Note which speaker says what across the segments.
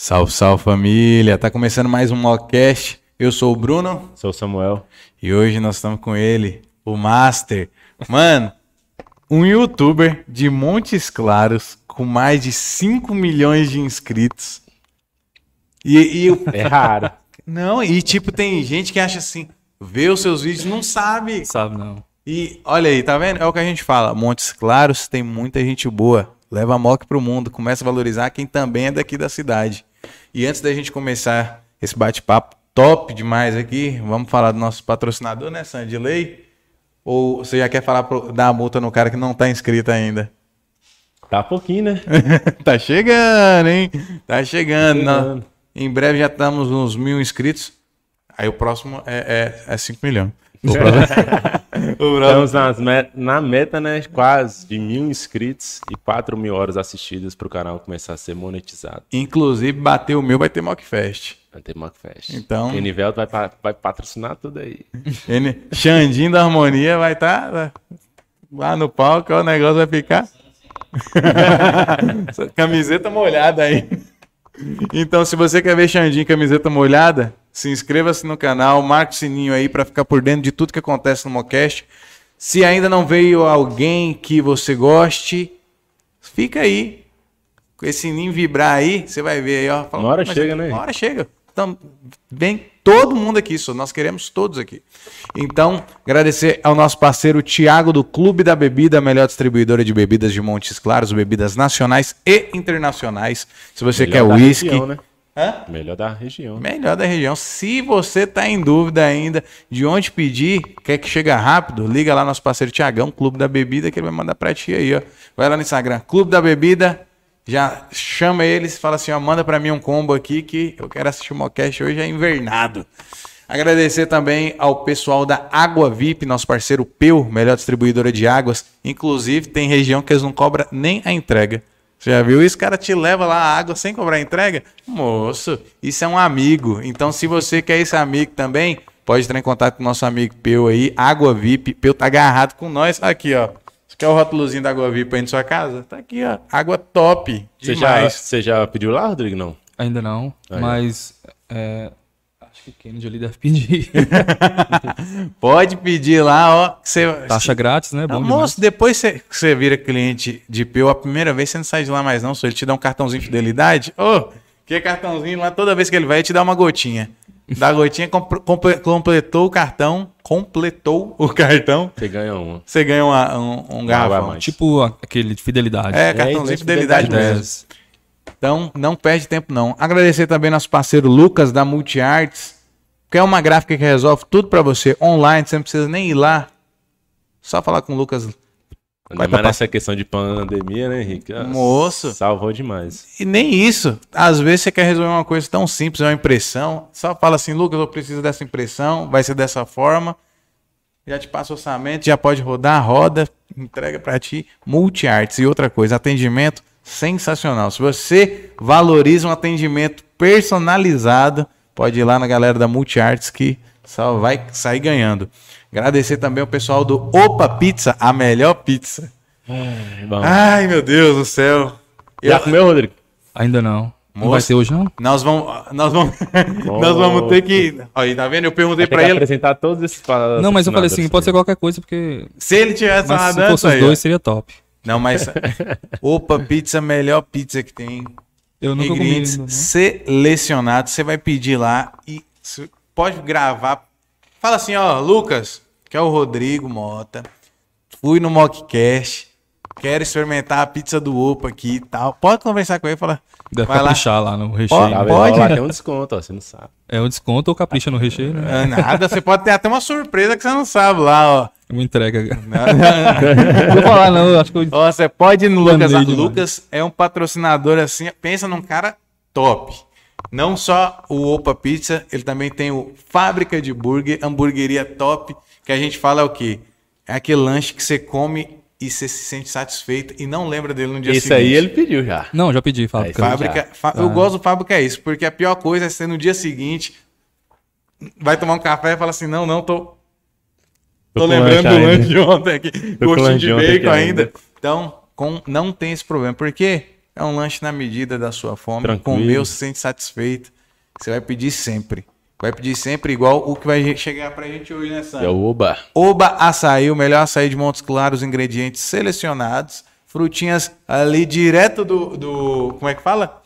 Speaker 1: Salve, salve família! Tá começando mais um Mockcast. Eu sou o Bruno
Speaker 2: Sou o Samuel.
Speaker 1: e hoje nós estamos com ele, o Master. Mano, um youtuber de Montes Claros com mais de 5 milhões de inscritos. E, e
Speaker 2: É raro.
Speaker 1: não, e tipo, tem gente que acha assim, vê os seus vídeos e não sabe.
Speaker 3: Sabe não.
Speaker 1: E olha aí, tá vendo? É o que a gente fala. Montes Claros tem muita gente boa. Leva a mock pro mundo. Começa a valorizar quem também é daqui da cidade. E antes da gente começar esse bate-papo top demais aqui, vamos falar do nosso patrocinador, né, Sandilei? Ou você já quer falar pro, dar a multa no cara que não tá inscrito ainda?
Speaker 2: Tá pouquinho, né?
Speaker 1: tá chegando, hein? Tá chegando. Nó-
Speaker 2: chegando.
Speaker 1: Em breve já estamos nos mil inscritos. Aí o próximo é 5 milhões. O próximo- o próximo-
Speaker 2: Estamos nas me- na meta, né? Quase de mil inscritos e 4 mil horas assistidas pro canal começar a ser monetizado.
Speaker 1: Inclusive, bater o meu vai ter Mockfest.
Speaker 2: Vai ter Mockfest.
Speaker 1: Então-
Speaker 2: Enivelto vai, pa- vai patrocinar tudo aí.
Speaker 1: Ele, Xandinho da Harmonia vai estar lá no palco, o negócio vai ficar. camiseta molhada aí. Então, se você quer ver Xandinho camiseta molhada, se inscreva-se no canal, marque o sininho aí para ficar por dentro de tudo que acontece no Mocast. Se ainda não veio alguém que você goste, fica aí. Com esse sininho vibrar aí, você vai ver aí, ó. Fala,
Speaker 2: Uma hora
Speaker 1: "Mas
Speaker 2: chega, né?"
Speaker 1: Uma hora chega. Então, vem todo mundo aqui, só. nós queremos todos aqui. Então, agradecer ao nosso parceiro Tiago do Clube da Bebida, a melhor distribuidora de bebidas de Montes Claros, bebidas nacionais e internacionais. Se você
Speaker 2: Melhor
Speaker 1: quer uísque,
Speaker 2: né?
Speaker 1: Hã?
Speaker 2: Melhor da região.
Speaker 1: melhor da região. Se você tá em dúvida ainda de onde pedir, quer que chegue rápido, liga lá nosso parceiro Tiagão, Clube da Bebida, que ele vai mandar pra ti aí, ó. Vai lá no Instagram, Clube da Bebida, já chama eles fala assim, ó, manda pra mim um combo aqui que eu quero assistir o Mocast hoje é invernado. Agradecer também ao pessoal da Água VIP, nosso parceiro Peu, melhor distribuidora de águas. Inclusive, tem região que eles não cobram nem a entrega. Você já viu? Esse cara te leva lá a água sem cobrar entrega? Moço, isso é um amigo. Então, se você quer esse amigo também, pode entrar em contato com o nosso amigo Peu aí, Água VIP. Peu tá agarrado com nós. Aqui, ó. Você quer o rótulozinho da Água VIP aí na sua casa? Tá aqui, ó. Água top.
Speaker 2: Você já,
Speaker 1: Demais.
Speaker 2: você já pediu lá, Rodrigo? Não.
Speaker 3: Ainda não,
Speaker 2: Aí,
Speaker 3: mas é, que o Kennedy ali deve pedir.
Speaker 1: Pode pedir lá, ó. Você,
Speaker 3: Taxa grátis, né? Bom demais.
Speaker 1: moço, depois você- que você vira cliente de Peu, a primeira vez você não sai de lá mais não, só ele te dá um cartãozinho de fidelidade. Ô, que cartãozinho lá, toda vez que ele vai, ele te dá uma gotinha. Dá a gotinha, compl- comple- completou o cartão, completou o cartão,
Speaker 2: Você ganha uma.
Speaker 1: você ganha uma- um, um garrafão.
Speaker 3: Tipo aquele de fidelidade.
Speaker 1: É,
Speaker 2: É,
Speaker 1: cartãozinho
Speaker 2: mas
Speaker 1: de fidelidade
Speaker 2: fidelidade
Speaker 1: mesmo.
Speaker 3: Dez.
Speaker 1: Então, não perde tempo não. Agradecer também nosso parceiro Lucas da Multiarts, que é uma gráfica que resolve tudo pra você online, você não precisa nem ir lá. Só falar com o Lucas
Speaker 2: Ainda mais nessa questão de pandemia, né, Henrique? Ah,
Speaker 1: Moço.
Speaker 2: Salvou demais.
Speaker 1: E nem isso. Às vezes você quer resolver uma coisa tão simples, uma impressão. Só fala assim, Lucas, eu preciso dessa impressão, vai ser dessa forma. Já te passa o orçamento, já pode rodar, roda, entrega pra ti. Multiarts. E outra coisa, atendimento sensacional. Se você valoriza um atendimento personalizado, pode ir lá na galera da Multiarts que só vai sair ganhando. Agradecer também ao pessoal do Opa Pizza, a melhor pizza.
Speaker 2: Bom.
Speaker 1: Ai, meu Deus do céu.
Speaker 2: já
Speaker 1: Eu-
Speaker 2: comeu, Rodrigo?
Speaker 3: Ainda não. Não
Speaker 1: Moço.
Speaker 3: vai ter hoje, não?
Speaker 1: Nós vamos, nós vamos, nós vamos ter que. Aí, tá vendo? Eu perguntei pra
Speaker 2: que
Speaker 1: ele
Speaker 2: apresentar todos esses
Speaker 3: Não, mas eu falei assim, pode ser qualquer coisa, porque.
Speaker 1: se ele tivesse uma
Speaker 3: Mas se
Speaker 1: dança
Speaker 3: fosse os dois, seria top.
Speaker 1: Não, mas. Opa, pizza, melhor pizza que tem.
Speaker 3: Eu nunca comi ainda, não.
Speaker 1: selecionados. Você vai pedir lá e pode gravar. Fala assim, ó, Lucas, que é o Rodrigo Mota. Fui no Mockcast. Quero experimentar a pizza do Opa aqui e tal. Pode conversar com ele e falar.
Speaker 3: Deve
Speaker 1: vai lá.
Speaker 3: caprichar lá no
Speaker 1: Ó,
Speaker 3: recheio.
Speaker 2: Vendo?
Speaker 1: Pode?
Speaker 2: Lá tem um desconto, ó, você não sabe.
Speaker 3: É um desconto ou capricha no recheio, né?
Speaker 1: "Ah, Nada, você pode ter até uma surpresa que você não sabe lá, ó.
Speaker 3: Uma entrega.
Speaker 1: Não,
Speaker 3: vou falar, não. Acho que eu.
Speaker 1: Ó, você pode ir no Lucas.
Speaker 3: Demais.
Speaker 1: Lucas é um patrocinador assim. Pensa num cara top. Não só o Opa Pizza, ele também tem o Fábrica de Burger, hamburgueria top, que a gente fala é o quê? É aquele lanche que você come e você se sente satisfeito e não lembra dele no dia
Speaker 2: Esse
Speaker 1: seguinte.
Speaker 2: aí ele pediu já.
Speaker 3: Não, já pedi, porque eu-
Speaker 1: Fábrica, fa- Eu gosto do Fábrica é isso, porque a pior coisa é você no dia seguinte vai tomar um café e fala assim: não, não, tô, Tô
Speaker 2: com
Speaker 1: lembrando do
Speaker 2: lanche
Speaker 1: de ontem aqui. Gostinho de bacon ainda.
Speaker 2: ainda.
Speaker 1: Então, com, não tem esse problema. Porque É um lanche na medida da sua fome.
Speaker 2: Tranquilo.
Speaker 1: Comeu, se sente satisfeito. Você vai pedir sempre. Vai pedir sempre igual o que vai chegar pra gente hoje, né, Sam?
Speaker 2: É o Oba.
Speaker 1: Oba Açaí, o melhor açaí de Montes Claros, ingredientes selecionados, frutinhas ali direto do. do como é que fala?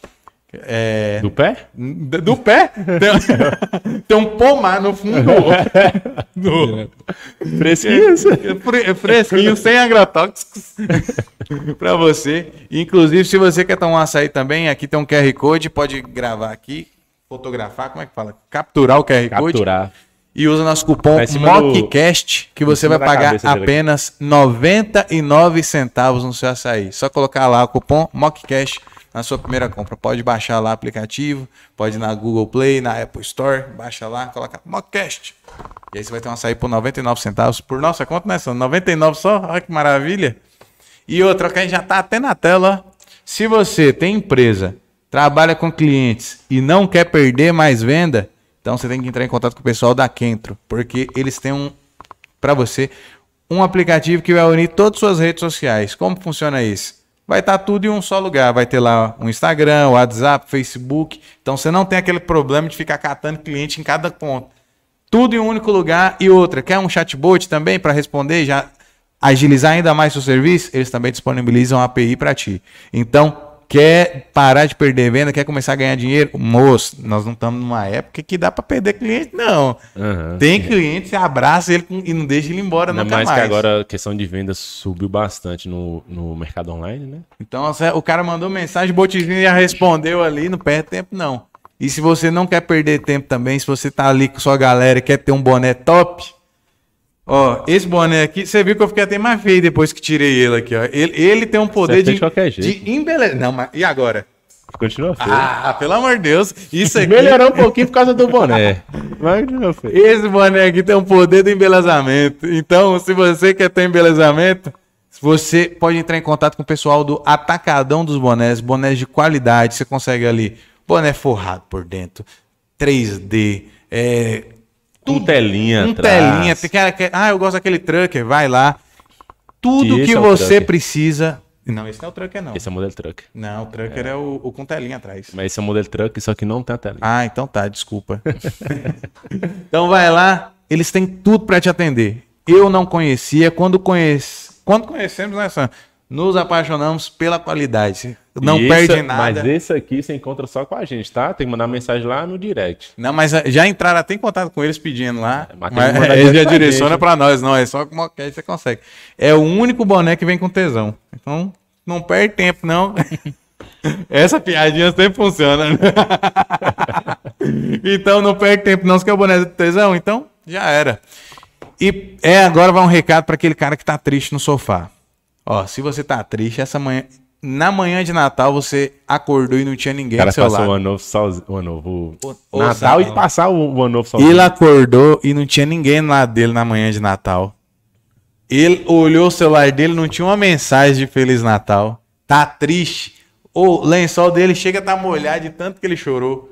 Speaker 1: É,
Speaker 2: Do pé?
Speaker 1: do, do pé? Tem, tem um pomar no fundo do,
Speaker 2: Fresquinho.
Speaker 1: Fre- fresquinho, sem agrotóxicos pra você. Inclusive, se você quer tomar um açaí também, aqui tem um QR Code, pode gravar aqui, fotografar, como é que fala? Capturar o QR Code.
Speaker 2: Capturar.
Speaker 1: E usa nosso cupom
Speaker 2: Tá cima do-
Speaker 1: MOCCAST, que você vai pagar
Speaker 2: cabeça dele aqui.
Speaker 1: apenas 99 centavos no seu açaí. Só colocar lá o cupom MOCCAST na sua primeira compra. Pode baixar lá o aplicativo, pode ir na Google Play, na Apple Store, baixa lá, coloca MOCCAST. E aí você vai ter um açaí por 99 centavos por nossa conta, né? São 99 só, olha que maravilha. E outra que já tá até na tela. Se você tem empresa, trabalha com clientes e não quer perder mais venda, então você tem que entrar em contato com o pessoal da Kentro, porque eles têm um para você um aplicativo que vai unir todas as suas redes sociais. Como funciona isso? Vai estar tudo em um só lugar, vai ter lá o Instagram, o WhatsApp, Facebook. Então você não tem aquele problema de ficar catando cliente em cada ponto. Tudo em um único lugar e outra. Quer um chatbot também para responder, já agilizar ainda mais seu serviço? Eles também disponibilizam a API para ti. Então, quer parar de perder venda, quer começar a ganhar dinheiro? Moço, nós não estamos numa época que dá para perder cliente, não.
Speaker 2: Aham.
Speaker 1: Tem cliente, você abraça ele e não deixa ele embora
Speaker 2: Ainda
Speaker 1: nunca
Speaker 2: mais,
Speaker 1: mais.
Speaker 2: que agora a questão de vendas subiu bastante no, no mercado online, né?
Speaker 1: Então, o cara mandou mensagem, o botzinho já respondeu ali, não perde tempo não. E se você não quer perder tempo também, se você tá ali com sua galera e quer ter um boné top, ó, esse boné aqui, você viu que eu fiquei até mais feio depois que tirei ele aqui, ó. Ele, ele tem um poder de,
Speaker 2: de qualquer jeito.
Speaker 1: de embelezar. Não, mas e agora?
Speaker 2: Continua feio.
Speaker 1: Ah, pelo amor de Deus, isso aqui...
Speaker 2: Melhorou um pouquinho por causa do boné. Mas continua feio.
Speaker 1: Esse boné aqui tem um poder do embelezamento. Então, se você quer ter embelezamento, você pode entrar em contato com o pessoal do Atacadão dos Bonés, bonés de qualidade. Você consegue ali boné forrado por dentro, 3D, é,
Speaker 2: Com telinha
Speaker 1: um
Speaker 2: atrás.
Speaker 1: telinha. Cara que- ah, eu gosto daquele trucker, vai lá. Tudo
Speaker 2: Que é
Speaker 1: você
Speaker 2: trucker.
Speaker 1: precisa. Não, esse não é o trucker, não.
Speaker 2: Esse é o modelo truck.
Speaker 1: Não, o trucker é, o, o com telinha atrás.
Speaker 2: Mas esse é o modelo truck, só que não tem a telinha.
Speaker 1: Ah, então tá, desculpa. então vai lá, eles têm tudo pra te atender. Eu não conhecia, quando conhece, quando conhecemos, né, Sam? Nos apaixonamos pela qualidade. Não perde nada.
Speaker 2: Mas esse aqui você encontra só com a gente, tá? Tem que mandar mensagem lá no direct.
Speaker 1: Não, mas eh, já entraram até em contato com eles pedindo lá.
Speaker 2: É, mas
Speaker 1: mas eles já direciona pra nós, não. É só com moquete você consegue. É o único boné que vem com tesão. Então, não perde tempo, não. Essa piadinha sempre funciona. né? então, não perde tempo, não. Se quer o boné do tesão, então já era. E é, agora vai um recado pra aquele cara que tá triste no sofá. Ó, se você tá triste, essa manhã. Na manhã de Natal, você acordou e não tinha ninguém
Speaker 2: cara
Speaker 1: do seu
Speaker 2: passou o
Speaker 1: lado.
Speaker 2: ano novo sozinho. O ano novo.
Speaker 1: O-
Speaker 2: Natal e passar o, o ano novo sozinho.
Speaker 1: Ele acordou e não tinha ninguém lá lado dele na manhã de Natal. Ele olhou o celular dele, não tinha uma mensagem de Feliz Natal. Tá triste. O lençol dele chega a estar molhado de tanto que ele chorou.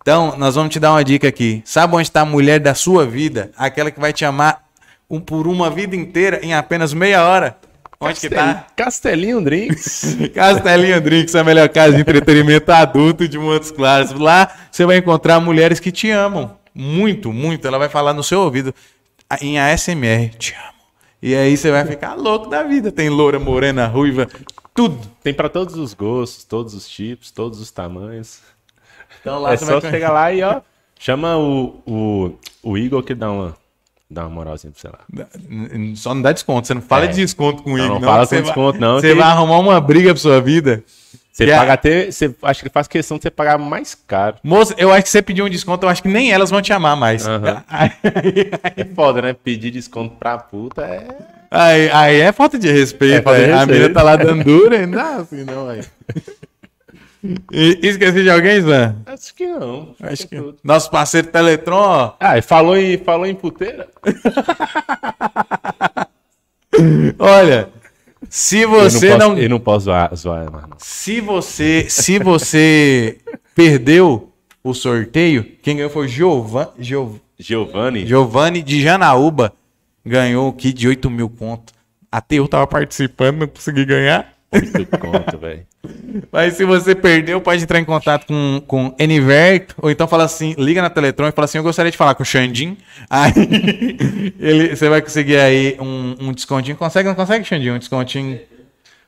Speaker 1: Então, nós vamos te dar uma dica aqui. Sabe onde está a mulher da sua vida? Aquela que vai te amar um, por uma vida inteira em apenas meia hora. Onde que tá?
Speaker 2: Castelinho Drinks.
Speaker 1: Castelinho Drinks, a melhor casa de entretenimento adulto de Montes Claros. Lá você vai encontrar mulheres que te amam. Muito, muito. Ela vai falar no seu ouvido em ASMR. Te amo. E aí você vai ficar louco da vida. Tem loura, morena, ruiva, tudo.
Speaker 2: Tem pra todos os gostos, todos os tipos, todos os tamanhos.
Speaker 1: Então lá
Speaker 2: é
Speaker 1: você
Speaker 2: só
Speaker 1: vai
Speaker 2: chegar lá e ó. Chama o, o, o Igor que dá uma, dá uma moralzinha pra você lá.
Speaker 1: Só não dá desconto. Você não fala
Speaker 2: É.
Speaker 1: de desconto com
Speaker 2: Não,
Speaker 1: ele.
Speaker 2: não fala
Speaker 1: Você
Speaker 2: com
Speaker 1: vai-
Speaker 2: desconto, não,
Speaker 1: Você
Speaker 2: que-
Speaker 1: vai arrumar uma briga pra sua vida.
Speaker 2: Você paga até. Você, acho que faz questão de você pagar mais caro.
Speaker 1: Moça, eu acho que você pedir um desconto, eu acho que nem elas vão te amar mais. Aí,
Speaker 2: É foda, né? Pedir desconto pra puta é.
Speaker 1: aí- aí é falta de respeito.
Speaker 2: É falta de
Speaker 1: aí. A menina tá lá dando dura não assim não, aí. E- Esqueci de alguém, Zé?
Speaker 2: Acho que não.
Speaker 1: Acho que nosso parceiro Teletron, ó.
Speaker 2: Ah, e falou em, falou em puteira?
Speaker 1: Olha, se você
Speaker 2: eu não,
Speaker 1: não,
Speaker 2: posso, eu não posso zoar, zoar mais, não.
Speaker 1: se você, se você perdeu o sorteio, quem ganhou foi Giovan, Gio-
Speaker 2: Giovanni.
Speaker 1: Giovanni de Janaúba. Ganhou o kit de 8 mil conto. Até eu tava participando, não consegui ganhar.
Speaker 2: Muito conto, velho.
Speaker 1: Mas se você perdeu, pode entrar em contato com, com Eniverto, ou então fala assim, liga na Teletron e fala assim, eu gostaria de falar com o Xandim. Aí ele, você vai conseguir aí um, um descontinho. Consegue, não consegue, Xandim? Um descontinho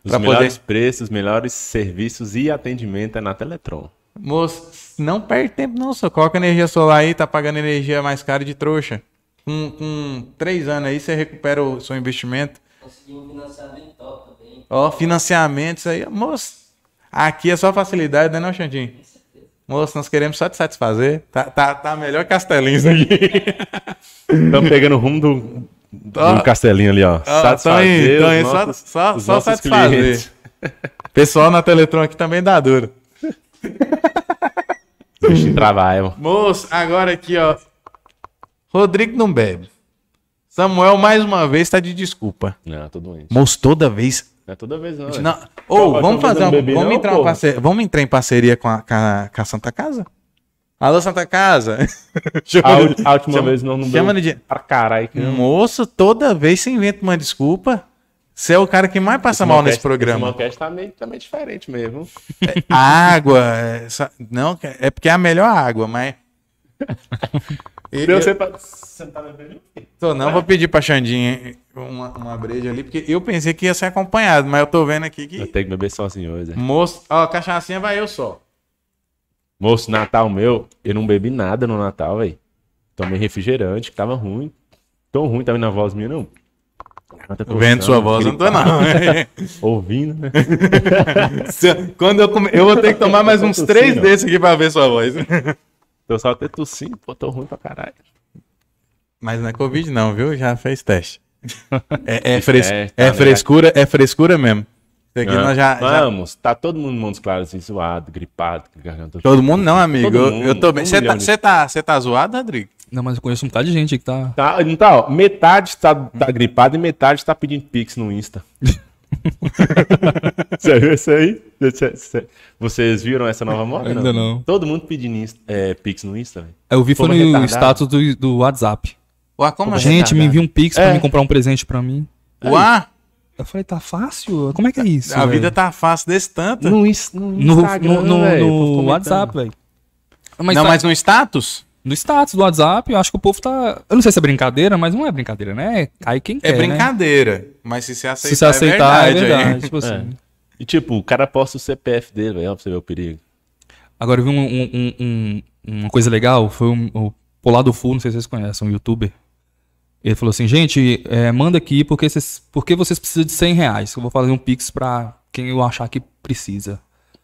Speaker 2: Os
Speaker 1: Pra
Speaker 2: melhores preços, melhores serviços e atendimento é na Teletron.
Speaker 1: Moço, não perde tempo não, só coloca energia solar aí, tá pagando energia mais cara de trouxa. Com, com três anos aí, você recupera o seu investimento.
Speaker 4: Consegui um financiamento top.
Speaker 1: Ó, financiamento, isso aí. Moço, aqui é só facilidade, né não, Xandinho? Moço, nós queremos só te satisfazer. Tá, tá, tá melhor castelinho isso aqui.
Speaker 2: Estamos pegando o rumo do,
Speaker 1: Ó.
Speaker 2: do castelinho ali, ó.
Speaker 1: Ó, tão aí, só, só, só satisfazer.
Speaker 2: clientes.
Speaker 1: Pessoal na Teletron aqui também dá duro.
Speaker 2: Os bichinhos trabalham.
Speaker 1: Moço, agora aqui, ó. Rodrigo não bebe. Samuel, mais uma vez, tá de desculpa.
Speaker 2: Não, tô doente.
Speaker 1: Moço, toda vez.
Speaker 2: Não é toda vez, não.
Speaker 1: Não. Ou,
Speaker 2: Pô,
Speaker 1: vamos fazer
Speaker 2: bebi
Speaker 1: vamos,
Speaker 2: não,
Speaker 1: entrar em
Speaker 2: porra.
Speaker 1: parceria, vamos entrar em parceria com a, com a, com a Santa Casa? Alô, Santa Casa.
Speaker 2: A, ul- a última
Speaker 1: Chama-
Speaker 2: vez não, não
Speaker 1: chama
Speaker 2: deu
Speaker 1: de-
Speaker 2: pra caralho. que.
Speaker 1: Moço, toda vez você inventa uma desculpa. Você é o cara que mais passa mal nesse
Speaker 2: Esse
Speaker 1: programa.
Speaker 2: Malcast tá meio, tá meio diferente mesmo.
Speaker 1: A água. é, essa- não, é porque é a melhor água, mas. Eu,
Speaker 2: Deu
Speaker 1: eu,
Speaker 2: você pra... Você não tá bebendo?
Speaker 1: tô não, vou pedir pra Xandinha uma, uma breja ali, porque eu pensei que ia ser acompanhado, mas eu tô vendo aqui
Speaker 2: Eu
Speaker 1: que.
Speaker 2: tenho que beber sozinho hoje. é.
Speaker 1: Moço, ó, cachaçinha vai eu só.
Speaker 2: Moço, Natal meu, eu não bebi nada no Natal, velho. Tomei refrigerante, que tava ruim. Tão ruim, tá vendo a voz minha, não? Garganta
Speaker 1: Vendo sua voz, eu não tô não.
Speaker 2: Ouvindo, né?
Speaker 1: Quando eu come... Eu vou ter que tomar mais uns
Speaker 2: Tô
Speaker 1: três
Speaker 2: tossindo.
Speaker 1: desses aqui pra ver sua voz.
Speaker 2: Tô só até tossindo, pô, tô ruim pra caralho.
Speaker 1: Mas não é Covid, não, viu? Já fez teste. É, é, fres...
Speaker 2: É, tá
Speaker 1: é frescura, é frescura mesmo. Nós já, já-
Speaker 2: Vamos, tá todo mundo montes claros, assim, zoado, gripado, garganta.
Speaker 1: Todo mundo não, amigo.
Speaker 2: Todo
Speaker 1: Eu-
Speaker 2: mundo,
Speaker 1: eu tô bem.
Speaker 2: um
Speaker 1: Você
Speaker 2: milhão
Speaker 1: tá,
Speaker 2: de-
Speaker 1: você tá, tá zoado, Rodrigo?
Speaker 3: Não, mas eu conheço um bocado de gente que tá.
Speaker 2: Tá, não tá, ó, metade tá, tá gripado e metade tá pedindo pix no Insta. Você viu isso aí? Cê- cê- Vocês viram essa nova moda?
Speaker 3: Ainda não.
Speaker 2: Todo mundo pedindo Insta- é, pix no Insta, velho.
Speaker 3: Eu vi foi no
Speaker 2: retardado.
Speaker 3: status do, do WhatsApp.
Speaker 1: Ué, como assim?
Speaker 3: gente, me envia um pix pra
Speaker 2: É.
Speaker 3: mim comprar um presente pra mim.
Speaker 1: Ué,
Speaker 3: Eu falei, tá fácil? Como é que é isso?
Speaker 1: a
Speaker 3: velho?
Speaker 1: vida tá fácil desse tanto.
Speaker 2: No, Ins- no Instagram,
Speaker 3: no, no-
Speaker 2: velho,
Speaker 3: no
Speaker 2: o.
Speaker 3: WhatsApp, velho.
Speaker 1: Não,
Speaker 3: tá-
Speaker 1: mas no status?
Speaker 3: no status do WhatsApp, eu acho que o povo tá. Eu não sei se é brincadeira, mas não é brincadeira, né? Cai quem
Speaker 1: É
Speaker 3: quer. né?
Speaker 1: brincadeira. Mas se você aceitar,
Speaker 3: Se você aceitar, é
Speaker 1: é
Speaker 3: verdade.
Speaker 1: verdade.
Speaker 3: tipo assim.
Speaker 2: É. E tipo, o cara posta o CPF dele, velho, ó, pra você ver o perigo.
Speaker 3: Agora eu vi um- um- um- um- uma coisa legal, foi um- o Polado Full, não sei se vocês conhecem, um youtuber. Ele falou assim, gente, é, manda aqui porque vocês, porque vocês precisam de 100 reais. Eu vou fazer um pix pra quem eu achar que precisa.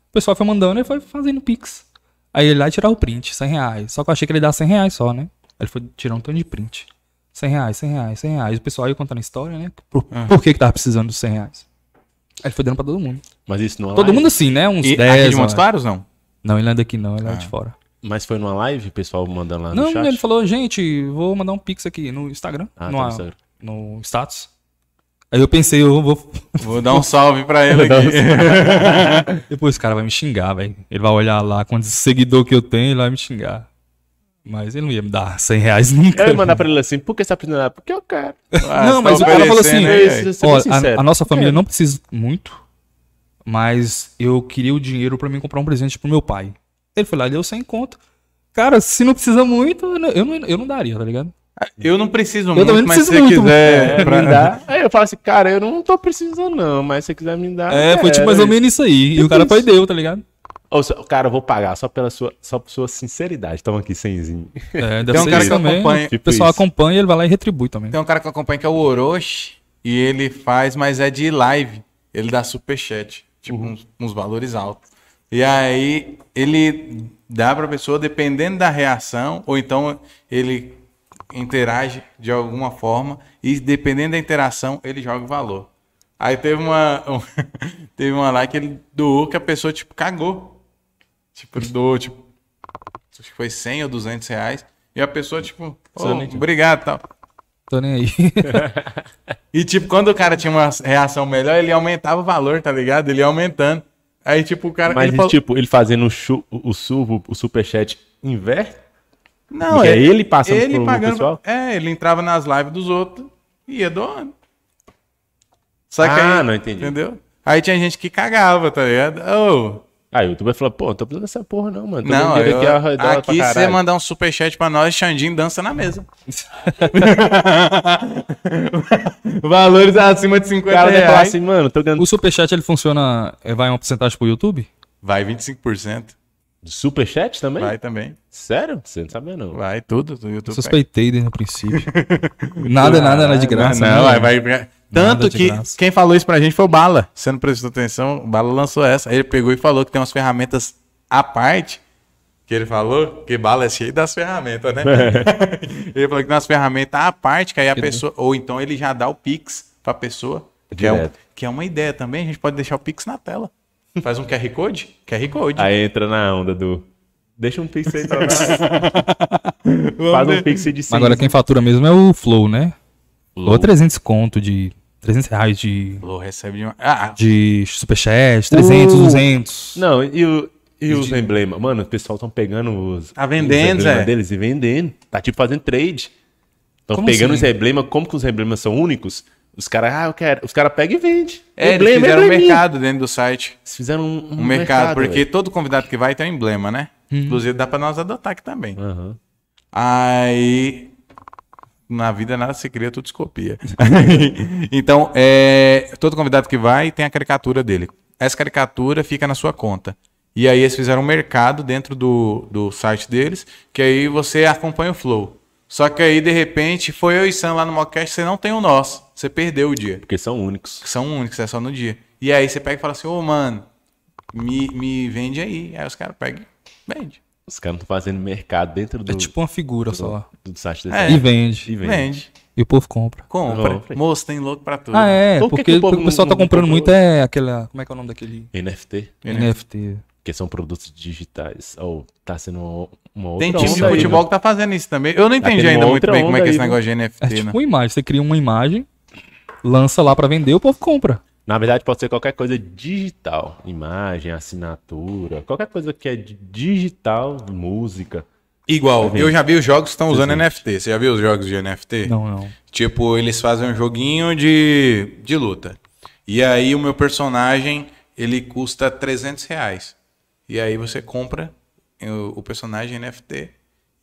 Speaker 3: O pessoal foi mandando e foi fazendo pix. Aí ele lá e tirar o print, 100 reais. Só que eu achei que ele ia dar 100 reais só, né? Aí ele foi tirar um tanto de print. 100 reais, 100 reais, 100 reais. O pessoal ia contando a história, né? Por, por que que tava precisando dos 100 reais? Aí ele foi dando pra todo mundo.
Speaker 2: Mas isso numa
Speaker 3: Todo
Speaker 2: live?
Speaker 3: mundo assim, né? Uns
Speaker 1: E
Speaker 3: 10.
Speaker 1: aqui de Montes. Claros, não?
Speaker 3: Não, ele não é daqui não, ele é
Speaker 1: Ah.
Speaker 3: de fora.
Speaker 2: Mas foi numa live, o pessoal mandando lá no
Speaker 3: Não,
Speaker 2: chat?
Speaker 3: ele falou, gente, vou mandar um pix aqui no Instagram,
Speaker 2: Ah, tá
Speaker 3: no,
Speaker 2: Instagram.
Speaker 3: no status. Aí eu pensei, eu vou...
Speaker 1: Vou dar um salve pra ele aqui.
Speaker 3: Depois o cara vai me xingar, velho. Ele vai olhar lá quantos seguidores que eu tenho, ele vai me xingar. Mas ele não ia me dar 100 reais nunca.
Speaker 2: Eu ia mandar pra ele assim, por que você tá precisando? Ah, Porque eu quero.
Speaker 1: Ah,
Speaker 3: Não,
Speaker 1: você
Speaker 3: mas
Speaker 1: tá
Speaker 3: o cara falou assim, Olha,
Speaker 2: sincero.
Speaker 3: a, a nossa família
Speaker 2: Quero.
Speaker 3: não precisa muito, mas eu queria o dinheiro pra mim comprar um presente pro meu pai. Ele foi lá e deu 100 conto. Cara, se não precisa muito, eu não, eu não, daria, tá ligado?
Speaker 1: Eu não preciso
Speaker 3: Eu
Speaker 1: muito,
Speaker 3: também não
Speaker 1: mas se
Speaker 3: preciso
Speaker 1: você
Speaker 3: muito.
Speaker 1: quiser...
Speaker 2: É,
Speaker 1: pra-
Speaker 2: me dá. Aí eu falo assim, cara, eu não tô precisando não, mas se você quiser me dar...
Speaker 3: É, foi tipo mais ou menos isso aí. E o cara foi deu, tá ligado?
Speaker 2: Ou cara, eu vou pagar só pela sua, só por sua sinceridade. Toma aqui, cenzinho.
Speaker 3: É, deve
Speaker 1: Tem um
Speaker 3: ser
Speaker 1: cara
Speaker 3: isso
Speaker 1: que
Speaker 3: também.
Speaker 1: acompanha-
Speaker 3: o
Speaker 2: tipo
Speaker 3: pessoal
Speaker 2: isso.
Speaker 3: acompanha ele vai lá e retribui também.
Speaker 1: Tem um cara que eu acompanho que é o Orochi e ele faz, mas é de live. Ele dá superchat, tipo
Speaker 3: Uhum.
Speaker 1: uns, uns valores altos. E aí ele dá pra pessoa, dependendo da reação, ou então ele interage de alguma forma e dependendo da interação, ele joga o valor. Aí teve uma um- teve uma lá que ele doou que a pessoa tipo cagou. Tipo, doou tipo acho que foi 100 ou 200 reais e a pessoa tipo, "Ô,
Speaker 2: Somente.
Speaker 1: obrigado, tal.
Speaker 3: Tô nem aí.
Speaker 1: E, tipo, quando o cara tinha uma reação melhor, ele aumentava o valor, tá ligado? Ele ia aumentando. Aí, tipo, o cara.
Speaker 2: Mas,
Speaker 1: ele falou-
Speaker 2: tipo, ele fazendo o, chu, o, o superchat inverte?
Speaker 1: não,
Speaker 2: que é ele passando
Speaker 1: ele
Speaker 2: pro
Speaker 1: pagando,
Speaker 2: pessoal?
Speaker 1: É, ele entrava nas lives dos outros e ia doando. Só que
Speaker 2: Ah,
Speaker 1: aí,
Speaker 2: não entendi.
Speaker 1: Entendeu? Aí tinha gente que cagava, tá ligado? Ô,
Speaker 2: Aí o youtuber falou, pô, tô precisando dessa porra não, mano. Tô
Speaker 1: não, eu-
Speaker 2: redor pra
Speaker 1: aqui você
Speaker 2: caralho."
Speaker 1: mandar um superchat pra nós, Xandinho dança na mesa. Valores acima de
Speaker 2: O
Speaker 1: 50
Speaker 2: cara vai falar
Speaker 1: reais.
Speaker 2: assim, mano, tô ganhando
Speaker 3: O superchat ele funciona. é, Vai uma porcentagem pro YouTube?
Speaker 1: Vai 25%.
Speaker 2: superchat também?
Speaker 1: Vai também.
Speaker 2: Sério? Você não sabia não.
Speaker 1: Vai tudo do YouTube.
Speaker 3: Suspeitei desde o princípio. nada, nada era de graça.
Speaker 1: Não,
Speaker 3: né?
Speaker 1: vai, vai. Tanto que
Speaker 3: graça.
Speaker 1: quem falou isso pra gente foi o Bala. Você não prestou atenção, o Bala lançou essa. Ele pegou e falou que tem umas ferramentas à parte. Que ele falou que Bala é cheio das ferramentas, né? ele falou que tem umas ferramentas à parte, que aí a pessoa. Ou então ele já dá o Pix pra pessoa. Que é, um- que é uma ideia também. A gente pode deixar o Pix na tela. Faz um QR Code? QR Code.
Speaker 2: Aí entra na onda do. Deixa um pix aí pra nós. Faz um pix de 100.
Speaker 3: Agora quem fatura mesmo é o Flow, né? Flow 300 conto de. 300 reais de.
Speaker 1: Lô, recebe de uma... Ah,
Speaker 3: De superchat, 300,
Speaker 2: Uh!
Speaker 3: 200.
Speaker 2: Não, e, o, e os emblemas? Mano, o pessoal tão pegando os.
Speaker 1: Tá vendendo,
Speaker 2: os emblemas deles e vendendo. Tá tipo fazendo trade. Estão pegando
Speaker 3: assim?
Speaker 2: os emblemas, como que os emblemas são únicos? Os caras, ah, eu quero. Os caras pegam e vendem.
Speaker 1: é, eles fizeram um mercado dentro do site.
Speaker 2: Eles fizeram um,
Speaker 1: Um mercado, porque
Speaker 2: velho.
Speaker 1: todo convidado que vai tem um emblema, né?
Speaker 3: Uhum.
Speaker 1: Inclusive dá pra nós adotar aqui também.
Speaker 2: Aham.
Speaker 1: Aí. Na vida nada se cria, tudo se copia. então, é, todo convidado que vai tem a caricatura dele. Essa caricatura fica na sua conta. E aí eles fizeram um mercado dentro do, do site deles, que aí você acompanha o flow. Só que aí, de repente, foi eu e Sam lá no Mockcast, você não tem o nosso. Você perdeu o dia.
Speaker 2: Porque são únicos.
Speaker 1: São únicos, é só no dia. E aí você pega e fala assim, ô mano, me, me vende aí. Aí os caras pegam e vende.
Speaker 2: Os caras estão fazendo mercado dentro do,
Speaker 3: É tipo uma figura só.
Speaker 2: do site desse.
Speaker 1: É.
Speaker 3: E vende.
Speaker 2: E vende.
Speaker 1: Vende.
Speaker 3: E o povo compra.
Speaker 1: Compra.
Speaker 2: Compra.
Speaker 1: Moço, tem louco pra tudo.
Speaker 3: Ah, é.
Speaker 2: Por que
Speaker 3: porque
Speaker 2: que o povo
Speaker 3: o pessoal
Speaker 2: não-
Speaker 3: tá
Speaker 2: não
Speaker 3: comprando muito é aquela. Como é que é o nome daquele?
Speaker 2: NFT.
Speaker 3: NFT.
Speaker 2: Que são produtos digitais. Ou tá sendo uma outra
Speaker 1: Tem time de
Speaker 2: aí,
Speaker 1: futebol
Speaker 2: né?
Speaker 1: que tá fazendo isso também. Eu não entendi
Speaker 2: tendo uma
Speaker 1: ainda muito bem como é que é esse
Speaker 2: aí,
Speaker 1: negócio de NFT,
Speaker 3: É tipo
Speaker 1: né?
Speaker 3: uma imagem. Você cria uma imagem, lança lá pra vender, o povo compra.
Speaker 2: Na verdade, pode ser qualquer coisa digital. Imagem, assinatura, qualquer coisa que é digital, música.
Speaker 1: Igual, eu já vi os jogos que estão usando
Speaker 2: Existe.
Speaker 1: NFT. Você já viu os jogos de NFT?
Speaker 3: Não, não.
Speaker 1: Tipo, eles fazem um joguinho de, de luta. E aí o meu personagem, ele custa 300 reais. E aí você compra o, o personagem NFT.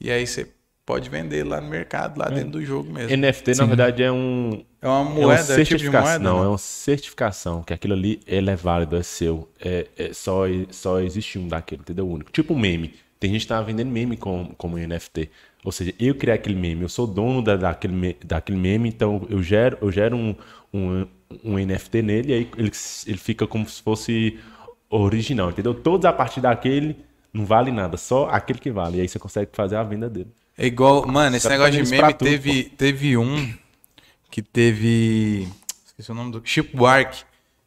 Speaker 1: E aí você pode vender lá no mercado, lá dentro do jogo mesmo.
Speaker 2: NFT, na verdade, é um.
Speaker 1: É uma
Speaker 2: É
Speaker 1: moeda, é tipo de
Speaker 2: certificação.
Speaker 1: moeda?
Speaker 2: não,
Speaker 1: né?
Speaker 2: é uma certificação. Que aquilo ali ele é válido, é seu. É, é só, só existe um daquele, entendeu? Único. Tipo um meme. Tem gente que tá vendendo meme como, como NFT. Ou seja, eu criei aquele meme, eu sou dono da, daquele, daquele meme, então eu gero, eu gero um, um, um NFT nele e aí ele, ele fica como se fosse original, entendeu? Todos a partir daquele não vale nada, só aquele que vale. E aí você consegue fazer a venda dele.
Speaker 1: É igual, mano, esse negócio de meme
Speaker 2: tudo,
Speaker 1: teve, teve um que teve. Esqueci o nome do. Chico Buarque.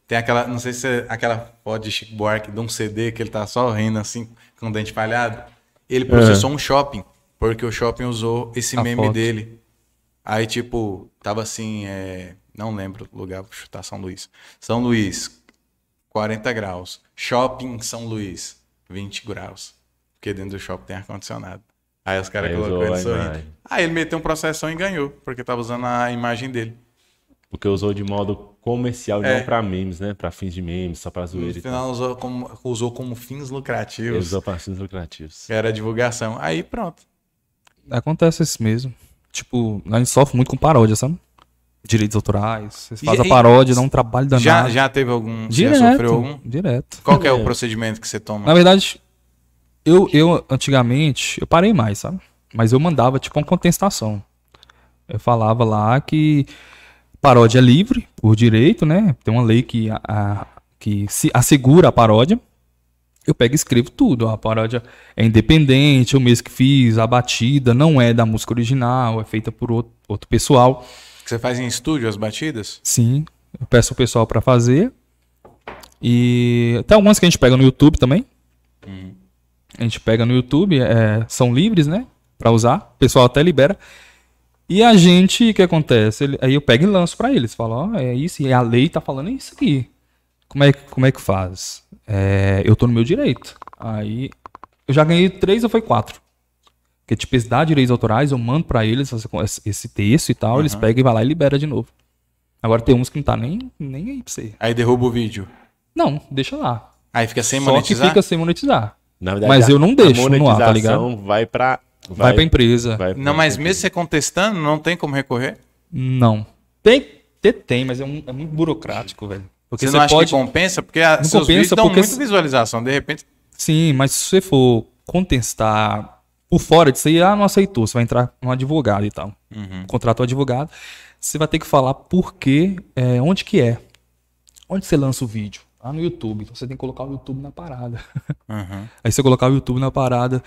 Speaker 1: Tem aquela. Não sei se é aquela foto de Chico Buarque de um CD que ele tá só rindo assim, com o dente falhado. Ele processou um shopping, porque o shopping usou esse
Speaker 3: A
Speaker 1: meme
Speaker 3: foto.
Speaker 1: dele. Aí, tipo, tava assim, é, não lembro o lugar, vou chutar São Luís. São Luís, 40 graus. Shopping São Luís, 20 graus. Porque dentro do shopping tem ar-condicionado. Aí os caras colocou ele sorrindo. Aí ele meteu um processão e ganhou, porque tava usando a imagem dele.
Speaker 2: Porque usou de modo comercial,
Speaker 1: É.
Speaker 2: não pra memes, né? Pra fins de memes, só pra
Speaker 1: No
Speaker 2: zoeira tal.
Speaker 1: final usou como, usou como fins
Speaker 2: Ele
Speaker 1: lucrativos.
Speaker 2: usou pra fins lucrativos.
Speaker 1: Era divulgação. Aí pronto.
Speaker 3: Acontece isso mesmo. Tipo, a gente sofre muito com paródia, sabe? Direitos autorais. Vocês
Speaker 1: E-
Speaker 3: fazem
Speaker 1: e-
Speaker 3: a paródia, dá um trabalho danado.
Speaker 1: Já, já teve algum.
Speaker 3: Direto,
Speaker 1: já sofreu algum?
Speaker 3: direto.
Speaker 1: Qual que é o
Speaker 2: É.
Speaker 1: procedimento que você toma?
Speaker 3: Na verdade, eu, eu antigamente, eu parei mais, sabe? Mas eu mandava tipo uma contestação. Eu falava lá que paródia é livre, por direito, né? Tem uma lei que, a- a- que se assegura a paródia. Eu pego e escrevo tudo. A paródia é independente, eu mesmo que fiz, a batida não é da música original, é feita por outro, outro pessoal.
Speaker 1: Você faz em estúdio as batidas?
Speaker 3: Sim, eu peço o pessoal pra fazer. E tem algumas que a gente pega no YouTube também. A gente pega no YouTube, é, são livres, né? Pra usar. O pessoal até libera. E a gente, o que acontece? Ele- aí eu pego e lanço pra eles. Falo, ó, é isso, e a lei tá falando isso aqui. Como é, que- como é que faz? É, eu tô no meu direito. Aí eu já ganhei três ou foi quatro. Porque, tipo, eles dão direitos autorais, eu mando pra eles esse- texto e tal, eles pegam e vai lá e libera de novo. Agora tem uns que não tá nem, nem aí pra você.
Speaker 1: Aí derruba o vídeo.
Speaker 3: Não, deixa lá.
Speaker 1: Aí fica sem
Speaker 3: Só
Speaker 1: monetizar?
Speaker 3: que fica sem monetizar.
Speaker 2: Na verdade,
Speaker 3: Mas
Speaker 2: a-
Speaker 3: eu não
Speaker 2: a
Speaker 3: deixo no ar, tá ligado?
Speaker 2: monetização vai pra...
Speaker 3: Vai, pra empresa.
Speaker 2: vai
Speaker 1: Não,
Speaker 2: pra-
Speaker 1: mas mesmo você contestando, não tem como recorrer?
Speaker 3: Não. Tem, tem, tem, mas é, um- é muito burocrático, velho. Porque
Speaker 1: você
Speaker 3: você,
Speaker 1: não acha
Speaker 3: pode.
Speaker 1: que compensa? Porque a,
Speaker 3: Não
Speaker 1: seus
Speaker 3: compensa
Speaker 1: vídeos dão
Speaker 3: porque
Speaker 1: muita visualização. De repente,
Speaker 3: Sim, mas se você for contestar por fora disso aí, ah, não aceitou, você vai entrar no advogado e tal.
Speaker 1: Uhum.
Speaker 3: Contrata o advogado, você vai ter que falar por quê, é, onde que é. Onde você lança o vídeo? Ah, no YouTube. Então você tem que colocar o YouTube na parada.
Speaker 1: Uhum.
Speaker 3: Aí você colocar o YouTube na parada,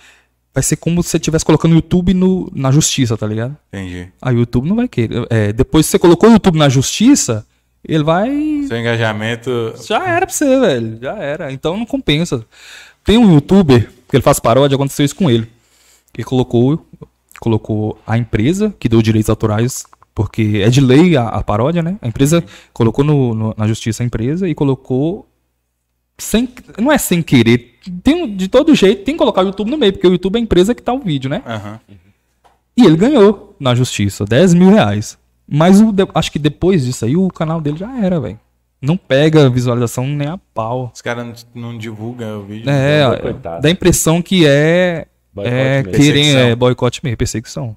Speaker 3: vai ser como se você estivesse colocando o YouTube no, na justiça, tá ligado?
Speaker 1: entendi.
Speaker 3: Aí o YouTube não vai querer. É, depois que você colocou o YouTube na justiça, ele vai
Speaker 1: Seu engajamento.
Speaker 3: já era pra você, velho. Já era. Então não compensa. Tem um youtuber que ele faz paródia, aconteceu isso com ele. Ele colocou, colocou a empresa que deu direitos autorais, porque é de lei a, a paródia, né? A empresa colocou no- no- na justiça a empresa e colocou sem. Não é sem querer. Tem, de todo jeito, tem que colocar o YouTube no meio, porque o YouTube é a empresa que tá o vídeo, né?
Speaker 1: Aham.
Speaker 3: E ele ganhou na justiça, 10 mil reais. Mas o de- acho que depois disso aí o canal dele já era, velho. Não pega visualização nem a pau.
Speaker 1: Os caras não, não divulgam o vídeo.
Speaker 3: É,
Speaker 2: coitado.
Speaker 3: dá a impressão que é,
Speaker 2: Boicote
Speaker 3: é é, boicote mesmo, perseguição.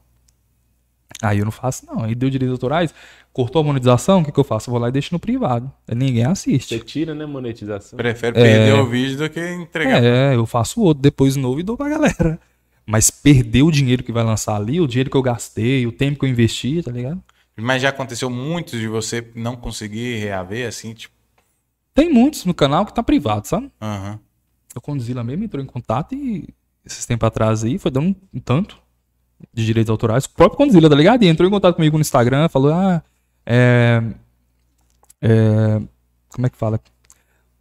Speaker 3: Aí eu não faço, não. Aí deu direitos autorais, cortou a monetização, o que, que eu faço? Eu vou lá e deixo no privado. Ninguém
Speaker 2: Você
Speaker 3: assiste.
Speaker 2: tira, né, monetização.
Speaker 1: Prefere perder o vídeo do que entregar.
Speaker 3: É, eu faço outro depois novo e dou pra galera. Mas perder o dinheiro que vai lançar ali, o dinheiro que eu gastei, o tempo que eu investi, tá ligado?
Speaker 1: Mas já aconteceu muito de você não conseguir reaver, assim, tipo.
Speaker 3: Tem muitos no canal que tá privado, sabe?
Speaker 1: Aham.
Speaker 3: O Condzilla mesmo entrou em contato e esses tempos atrás aí foi dando um tanto de direitos autorais. O próprio Condzilla, tá ligado? E entrou em contato comigo no Instagram, falou, ah, é... é, como é que fala?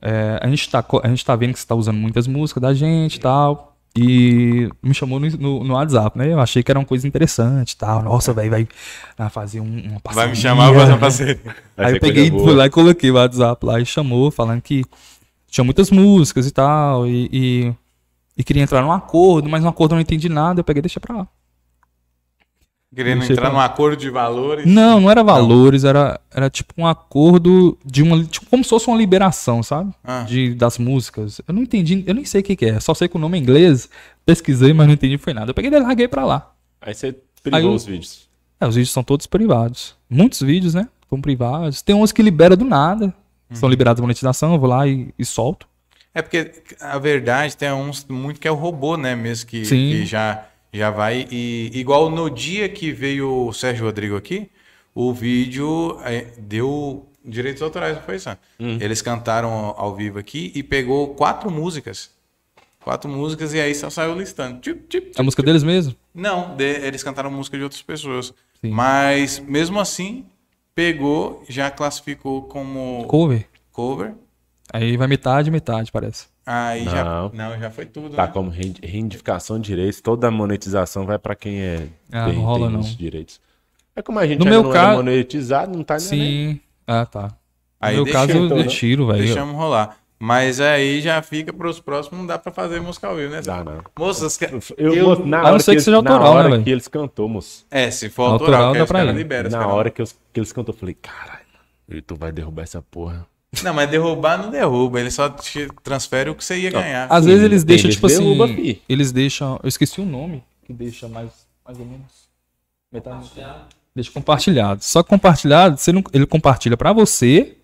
Speaker 3: É, a, gente tá, a gente tá vendo que você tá usando muitas músicas da gente e tal. E me chamou no, no, no WhatsApp, né? Eu achei que era uma coisa interessante e tal. Nossa, velho, vai ah, fazer um, uma
Speaker 1: Vai
Speaker 3: parceria.
Speaker 1: me chamar pra fazer uma parceria.
Speaker 2: Vai
Speaker 3: Aí eu peguei, fui lá e coloquei o WhatsApp lá e chamou, falando que tinha muitas músicas e tal, e, e, e queria entrar num acordo, mas no acordo eu não entendi nada, eu peguei e deixei pra lá.
Speaker 1: Querendo entrar
Speaker 3: falar.
Speaker 1: num acordo de valores.
Speaker 3: Não, não era valores, era, era tipo um acordo de uma. Tipo, como se fosse uma liberação, sabe?
Speaker 1: Ah.
Speaker 3: De, das músicas. Eu não entendi, eu nem sei o que, que é. Só sei que o nome é inglês, pesquisei, mas não entendi foi nada. Eu peguei e larguei pra lá.
Speaker 2: Aí você privou
Speaker 3: Aí eu-
Speaker 2: os vídeos.
Speaker 3: É, os vídeos são todos privados. Muitos vídeos, né? São privados. Tem uns que libera do nada.
Speaker 1: Uhum.
Speaker 3: São liberados da monetização, eu vou lá e, e solto.
Speaker 1: É porque a verdade tem uns muito que é o robô, né? Mesmo que,
Speaker 3: Sim.
Speaker 1: que já, já vai. E igual no dia que veio o Sérgio Rodrigo aqui, o vídeo é, deu direitos autorais, não foi isso? Eles cantaram ao vivo aqui e pegou quatro músicas. Quatro músicas e aí só saiu listando. Tip, tip,
Speaker 3: É a música deles mesmo?
Speaker 1: Não, de- eles cantaram música de outras pessoas.
Speaker 3: Sim.
Speaker 1: Mas mesmo assim, pegou, já classificou como
Speaker 3: Cover.
Speaker 1: cover.
Speaker 3: Aí vai metade, metade, parece.
Speaker 1: Aí já.
Speaker 2: Não.
Speaker 1: Não, já foi tudo.
Speaker 2: Tá
Speaker 1: né?
Speaker 2: como reivindicação de direitos, toda a monetização vai pra quem é
Speaker 3: Ah, não rola, não.
Speaker 2: os direitos. É como a gente
Speaker 3: No meu
Speaker 2: não
Speaker 3: caso-
Speaker 2: monetizado, não tá nem.
Speaker 3: Sim. Ah, tá.
Speaker 1: Aí
Speaker 3: no meu caso, eu,
Speaker 2: então,
Speaker 3: eu
Speaker 2: né?
Speaker 3: tiro, velho.
Speaker 1: Deixamos rolar. Mas aí já fica pros próximos, não dá pra fazer música ao vivo, né?
Speaker 2: Dá, não.
Speaker 1: Moças, que-
Speaker 2: Eu,
Speaker 1: eu-
Speaker 2: na
Speaker 3: A não
Speaker 2: hora
Speaker 3: ser que
Speaker 2: eles-
Speaker 3: seja
Speaker 2: na
Speaker 3: autoral, né,
Speaker 2: hora
Speaker 3: velho?
Speaker 2: que eles cantou, moço.
Speaker 1: É, se for
Speaker 3: Autoral
Speaker 1: autoral, que
Speaker 3: dá
Speaker 1: os
Speaker 3: pra
Speaker 1: liberam. os
Speaker 2: Na hora que, os- que eles cantou, eu falei, caralho, tu vai derrubar essa porra.
Speaker 1: Não, mas derrubar não derruba, ele só te transfere o que você ia ganhar.
Speaker 3: Às
Speaker 2: Sim,
Speaker 3: vezes eles deixam,
Speaker 2: eles
Speaker 3: tipo assim.
Speaker 2: derruba, fi.
Speaker 3: Eles deixam. Eu esqueci o nome que deixa mais, mais ou menos. Metade. Deixa compartilhado. Só que compartilhado, você não, ele compartilha pra você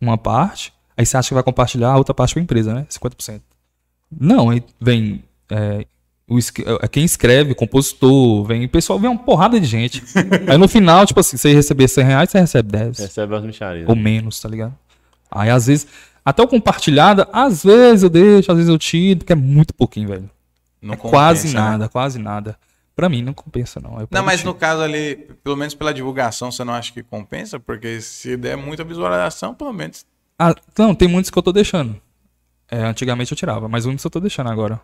Speaker 3: uma parte, aí você acha que vai compartilhar a outra parte pra empresa, né? 50%. Não, aí vem. é, o, es- é, quem escreve, compositor, vem. Pessoal, vem uma porrada de gente. aí no final, tipo assim, você receber 100 reais, você recebe 10
Speaker 2: Recebe as micharias.
Speaker 3: ou menos, tá ligado? Aí às vezes, até o compartilhado, às vezes eu deixo, às vezes eu tiro, porque é muito pouquinho, velho.
Speaker 1: Não
Speaker 3: É quase
Speaker 1: compensa, né?
Speaker 3: nada, quase nada. Pra mim não compensa, não. Eu
Speaker 1: Não, mas
Speaker 3: e
Speaker 1: no
Speaker 3: tiro.
Speaker 1: caso ali, pelo menos pela divulgação, você não acha que compensa? Porque se der muita visualização, pelo menos.
Speaker 3: Ah, não, tem muitos que eu tô deixando. É, antigamente eu tirava, mas muitos eu tô deixando agora.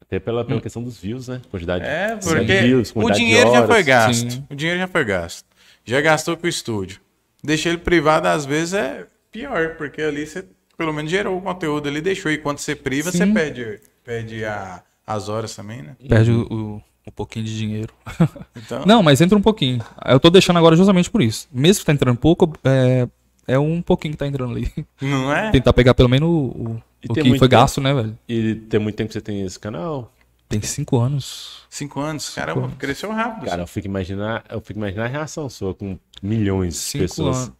Speaker 2: Até pela, pela questão dos views, né? Quantidade
Speaker 1: É,
Speaker 2: de
Speaker 1: porque
Speaker 2: views,
Speaker 1: o
Speaker 2: quantidade de
Speaker 1: dinheiro já foi gasto.
Speaker 3: Sim.
Speaker 1: O dinheiro já foi gasto. Já gastou com o estúdio. Deixar ele privado, às vezes, é pior, porque ali você pelo menos gerou o conteúdo ali, deixou. E quando você priva,
Speaker 3: Sim.
Speaker 1: você perde, perde a- as horas também, né?
Speaker 3: Perde o, o- um pouquinho de dinheiro.
Speaker 1: Então,
Speaker 3: não, mas entra um pouquinho. Eu tô deixando agora justamente por isso. Mesmo que tá entrando pouco, é, é um pouquinho que tá entrando ali.
Speaker 1: Não é?
Speaker 3: Tentar pegar pelo menos o, o, o que foi
Speaker 2: tempo.
Speaker 3: gasto, né, velho?
Speaker 2: E tem muito tempo que você tem esse canal?
Speaker 3: Tem cinco anos.
Speaker 1: Cinco anos. Caramba, cresceu rápido.
Speaker 2: Cara, eu fico imaginar, eu fico imaginar a reação sua com milhões de
Speaker 3: Cinco
Speaker 2: pessoas.
Speaker 3: anos.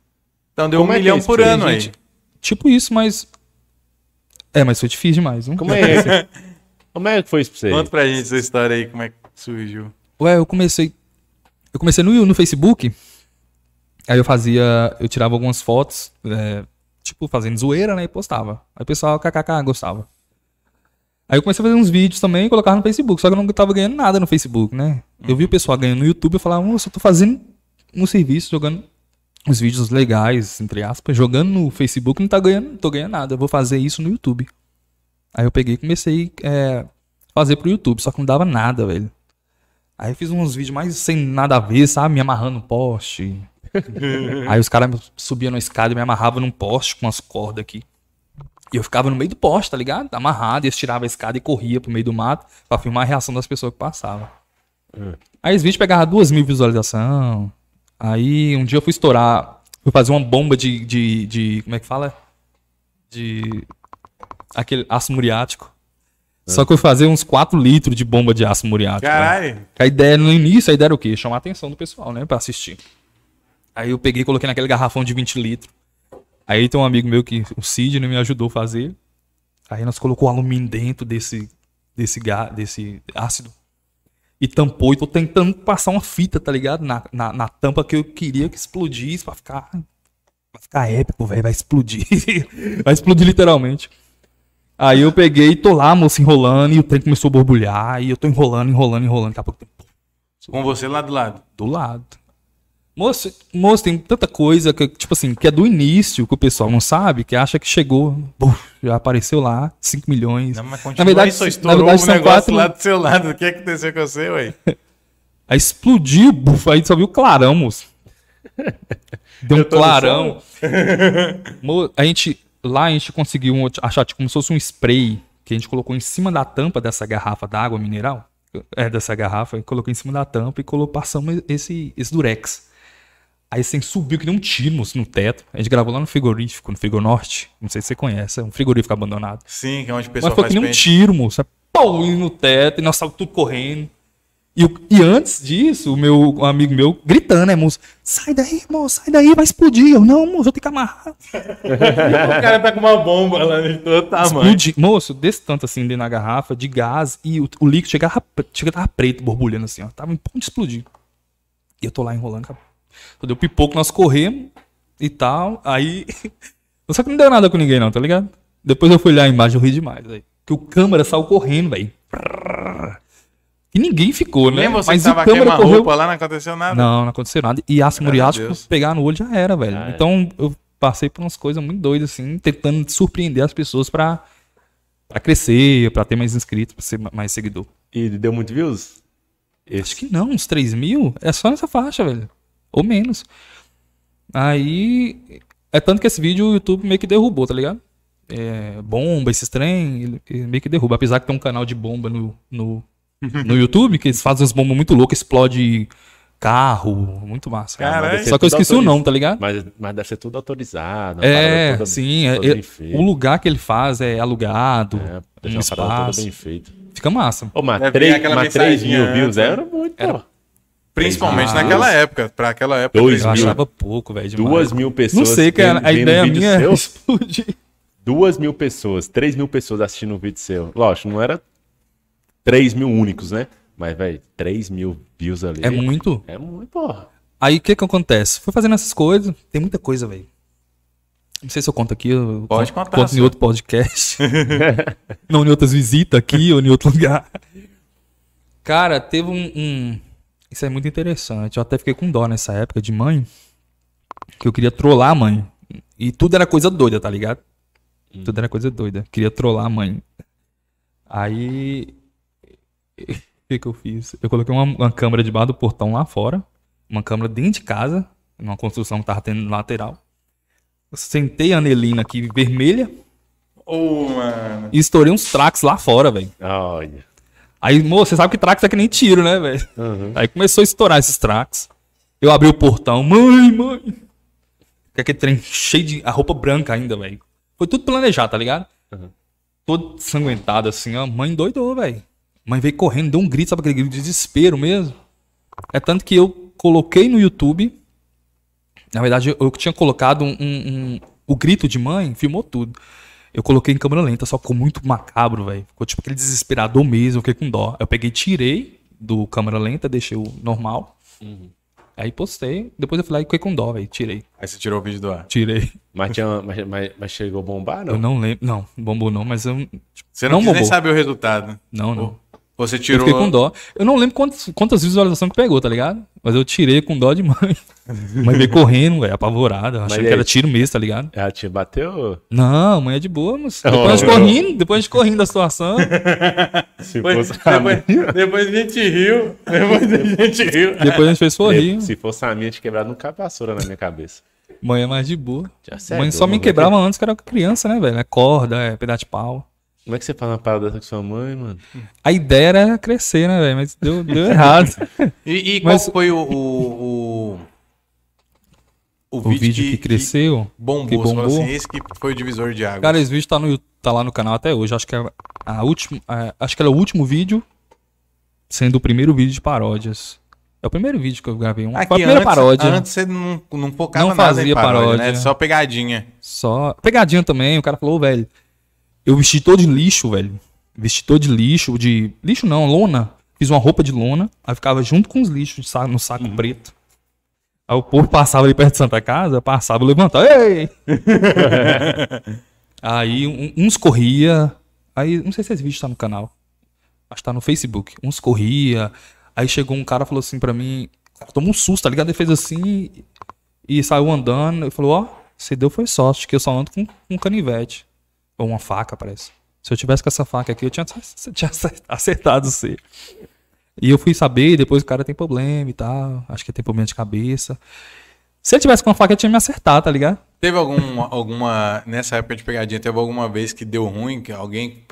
Speaker 1: Então deu
Speaker 2: Como
Speaker 1: um
Speaker 2: é que
Speaker 1: milhão
Speaker 2: é isso
Speaker 1: por ano aí.
Speaker 3: gente? Tipo isso, mas. É, mas foi difícil demais, não?
Speaker 2: Como é, como é que foi isso pra você?
Speaker 1: Conta pra gente essa história aí, como é que surgiu.
Speaker 3: Ué, eu comecei. Eu comecei no, no Facebook. Aí eu fazia. Eu tirava algumas fotos, é, tipo, fazendo zoeira, né? E postava. Aí o pessoal, kkk, gostava. Aí eu comecei a fazer uns vídeos também e colocava no Facebook. Só que eu não tava ganhando nada no Facebook, né? Eu vi o pessoal ganhando no YouTube. Eu falava, moça, eu tô fazendo um serviço, jogando uns vídeos legais, entre aspas, jogando no Facebook, não tá ganhando, não tô ganhando nada. Eu vou fazer isso no YouTube. Aí eu peguei e comecei a fazer pro YouTube, só que não dava nada, velho. Aí eu fiz uns vídeos mais sem nada a ver, sabe? Me amarrando no poste. Aí os caras subiam na escada e me amarravam num poste com umas cordas aqui. E eu ficava no meio do poste, tá ligado? Amarrado, e eles tiravam a escada e corria pro meio do mato pra filmar a reação das pessoas que passavam. Aí os vídeos pegavam duas mil visualizações. Aí um dia eu fui estourar, fui fazer uma bomba de, de, de como é que fala? De aquele aço muriático. Só que eu fui fazer uns 4 litros de bomba de aço muriático. né?
Speaker 1: Caralho.
Speaker 3: A ideia no início, a ideia era o quê? Chamar a atenção do pessoal, né? Pra assistir. Aí eu peguei e coloquei naquele garrafão de 20 litros. Aí tem um amigo meu que, o Sidney, me ajudou a fazer. Aí nós colocou alumínio dentro desse, desse, ga- desse ácido. E tampou. E tô tentando passar uma fita, tá ligado? Na, na, na tampa que eu queria que explodisse pra ficar. Vai ficar épico, velho. Vai explodir. vai explodir literalmente. Aí eu peguei e tô lá, moço, enrolando. E o trem começou a borbulhar. E eu tô enrolando, enrolando, enrolando. Daqui a pouco
Speaker 1: Com você lá do lado.
Speaker 3: do lado. Moço, moço, tem tanta coisa que, tipo assim, que é do início, que o pessoal não sabe, que acha que chegou, buf, já apareceu lá, 5 milhões.
Speaker 1: Não, mas
Speaker 3: na verdade,
Speaker 1: só
Speaker 3: na
Speaker 1: estourou
Speaker 3: verdade
Speaker 1: um
Speaker 3: são
Speaker 1: negócio
Speaker 3: quatro.
Speaker 1: lá do seu lado. O que aconteceu com você, ué?
Speaker 3: Aí explodiu, buf, aí só viu clarão, moço. Deu um clarão. A gente, lá a gente conseguiu um- achar tipo, como se fosse um spray que a gente colocou em cima da tampa dessa garrafa d'água mineral. É, dessa garrafa, e colocou em cima da tampa e colocou, passamos esse, esse durex. Aí assim, subiu que nem um tiro moço, no teto. A gente gravou lá no frigorífico, no Frigonorte. Não sei se você conhece, é um frigorífico abandonado.
Speaker 1: Sim, que é onde o pessoal
Speaker 3: Mas foi
Speaker 1: faz
Speaker 3: que nem um tiro, moço. E no teto, e nós estávamos tudo correndo. E, e antes disso, o meu um amigo meu gritando, né, moço? Sai daí, moço, sai daí, vai explodir. Eu, não, moço, eu tenho que amarrar.
Speaker 1: O cara tá com uma bomba lá de todo tamanho.
Speaker 3: Explodir. Moço, desse tanto assim dentro da garrafa de gás e o, o líquido chegava, pre- chega, tava preto, borbulhando assim, ó. Tava em ponto de explodir. E eu tô lá enrolando. cara. Quando deu pipoco, nós corremos e tal. Aí. Só que não deu nada com ninguém, não, tá ligado? Depois eu fui olhar embaixo, eu ri demais. Aí. Que o câmera saiu correndo, velho. E ninguém ficou, né?
Speaker 1: Nem você
Speaker 3: Mas
Speaker 1: que tava
Speaker 3: o câmera correu.
Speaker 1: queima-roupa lá, não aconteceu nada.
Speaker 3: Não, não aconteceu nada. E
Speaker 1: a
Speaker 3: muriático, pegar no olho já era, velho.
Speaker 2: Era.
Speaker 3: então eu passei por umas coisas muito doidas, assim, tentando surpreender as pessoas pra, pra crescer, pra ter mais inscritos, pra ser ma- mais seguidor.
Speaker 2: E deu muito views?
Speaker 3: Acho que não, uns 3 mil é só nessa faixa, velho. Ou menos. Aí. É tanto que esse vídeo o YouTube meio que derrubou, tá ligado? É, bomba, esses trem, ele, ele meio que derruba. Apesar que tem um canal de bomba no, no, no YouTube, que eles fazem umas bombas muito loucas, explode carro, muito massa.
Speaker 1: Caralho.
Speaker 3: Só que eu esqueci o nome, tá ligado?
Speaker 2: Mas, mas deve ser tudo autorizado.
Speaker 3: É,
Speaker 2: toda-
Speaker 3: sim. é-
Speaker 2: toda
Speaker 3: é-
Speaker 2: feita.
Speaker 3: o lugar que ele faz é alugado,
Speaker 2: É,
Speaker 3: um
Speaker 2: toda
Speaker 3: espaço.
Speaker 2: bem feita.
Speaker 3: Fica massa.
Speaker 2: Ô, mas
Speaker 1: Deve vir
Speaker 2: 3,
Speaker 1: aquela
Speaker 2: mas 3 mil
Speaker 1: mensaginha
Speaker 2: views
Speaker 1: né?
Speaker 2: era muito, pô.
Speaker 1: Principalmente
Speaker 3: Ah.
Speaker 1: naquela época. Pra aquela época.
Speaker 2: Dois
Speaker 3: Eu
Speaker 2: mil.
Speaker 3: achava pouco, velho.
Speaker 2: Duas mil pessoas.
Speaker 3: Não sei, cara.
Speaker 2: vendo-
Speaker 3: A ideia minha
Speaker 2: seu.
Speaker 3: explodir.
Speaker 2: Duas mil pessoas, três mil pessoas assistindo o vídeo seu. Lógico, não era três mil únicos, né? Mas, velho, três mil views ali.
Speaker 3: É muito.
Speaker 2: É muito, porra.
Speaker 3: Aí o que que acontece? Fui fazendo essas coisas, tem muita coisa, velho. Não sei se eu conto aqui, eu
Speaker 1: Pode
Speaker 3: conto,
Speaker 1: contar,
Speaker 3: conto em outro podcast. não em outras visitas aqui ou em outro lugar. Cara, teve um, um- Isso é muito interessante. Eu até fiquei com dó nessa época de mãe. Que eu queria trollar a mãe. E tudo era coisa doida, tá ligado? Tudo era coisa doida. Queria trollar a mãe. Aí. O que, que eu fiz? Eu coloquei uma, uma câmera debaixo do portão lá fora. Uma câmera dentro de casa. Numa construção que tava tendo lateral. Eu sentei a anelina aqui vermelha.
Speaker 1: Ô, mano.
Speaker 3: E estourei uns tracks lá fora, velho.
Speaker 2: Olha.
Speaker 3: Aí, moço, você sabe que tracks é que nem tiro, né, velho?
Speaker 2: Uhum.
Speaker 3: Aí começou a estourar esses tracks. Eu abri o portão. Mãe, mãe. Que aquele trem cheio de. A roupa branca ainda, velho. Foi tudo planejado, tá ligado? Todo sanguentado assim, ó. Mãe doidou, velho. Mãe veio correndo, deu um grito, sabe aquele grito de desespero mesmo? É tanto que eu coloquei no YouTube. Na verdade, eu, eu tinha colocado um, um- um- O grito de mãe, filmou tudo. Eu coloquei em câmera lenta, só ficou muito macabro, velho. Ficou tipo aquele desesperador mesmo, eu fiquei com dó. Eu peguei, tirei do câmera lenta, deixei o normal. Aí postei, depois eu fui lá e fiquei com dó, velho. Tirei.
Speaker 1: Aí você tirou o vídeo do ar.
Speaker 3: Tirei.
Speaker 2: Mas, tinha, mas, mas, mas chegou a bombar, não?
Speaker 3: Eu não lembro. Não, bombou não, mas eu.
Speaker 1: Você não,
Speaker 3: Não
Speaker 1: quis nem saber o resultado. né?
Speaker 3: Não, não.
Speaker 1: Você
Speaker 3: Eu
Speaker 1: tirou.
Speaker 3: fiquei com dó. Eu não lembro quantas, quantas visualizações que pegou, tá ligado? Mas eu tirei com dó de mãe. Mãe veio correndo, velho, apavorada.
Speaker 2: E
Speaker 3: que era tiro mesmo, tá ligado?
Speaker 2: Ela te bateu?
Speaker 3: Não, mãe é de boa, mas. Depois
Speaker 2: Oh.
Speaker 3: a gente correndo, depois a gente correndo da situação.
Speaker 2: Se
Speaker 1: Depois,
Speaker 2: fosse minha.
Speaker 1: depois, depois a gente riu. Depois a gente riu.
Speaker 3: Depois a gente fez sorrir.
Speaker 2: Se fosse a minha, tinha quebrado um vassoura na minha cabeça.
Speaker 3: Mãe é mais de boa.
Speaker 2: Já
Speaker 3: mãe só me quebrava antes que era criança, né, velho? É corda, é pedaço de pau.
Speaker 2: Como é que você faz uma parada dessa com sua mãe, mano?
Speaker 3: A ideia era crescer, né, velho? Mas deu, deu errado.
Speaker 1: E, e qual
Speaker 3: Mas-
Speaker 1: foi o. o, o, o
Speaker 3: o vídeo que, cresceu.
Speaker 1: bombou.
Speaker 3: que
Speaker 1: Você falou
Speaker 3: bombou.
Speaker 1: assim, esse que foi o divisor de água.
Speaker 3: Cara, esse vídeo tá, no, tá lá no canal até hoje. Acho que é a última. é, acho que era o último vídeo, sendo o primeiro vídeo de paródias. É o primeiro vídeo que eu gravei. Um, foi a primeira
Speaker 1: antes,
Speaker 3: paródia.
Speaker 1: Antes você não, não focava
Speaker 3: Não
Speaker 1: nada em
Speaker 3: fazia
Speaker 1: paródia,
Speaker 3: paródia.
Speaker 1: né? Só pegadinha.
Speaker 3: Só. Pegadinha também, o cara falou, "Ô, velho. Eu vesti todo de lixo, velho. Vesti todo de lixo, de. Lixo não, lona. Fiz uma roupa de lona, aí ficava junto com os lixos de sa- no saco preto. Aí o povo passava ali perto de Santa Casa, passava, levantava, ei! aí um- uns corria, aí não sei se esse vídeo tá no canal. Acho que tá no Facebook. Uns corria, aí chegou um cara e falou assim pra mim, tomou um susto, tá ligado? Ele fez assim e saiu andando e falou, ó, você deu foi sorte, que eu só ando com um canivete. Ou uma faca, parece. Se eu tivesse com essa faca aqui, eu tinha, eu tinha acertado você. E eu fui saber, e depois o cara tem problema e tal. Acho que tem problema de cabeça. Se ele tivesse com uma faca, ele tinha me acertado, tá ligado?
Speaker 1: Teve algum, alguma. Nessa época de pegadinha, teve alguma vez que deu ruim, que alguém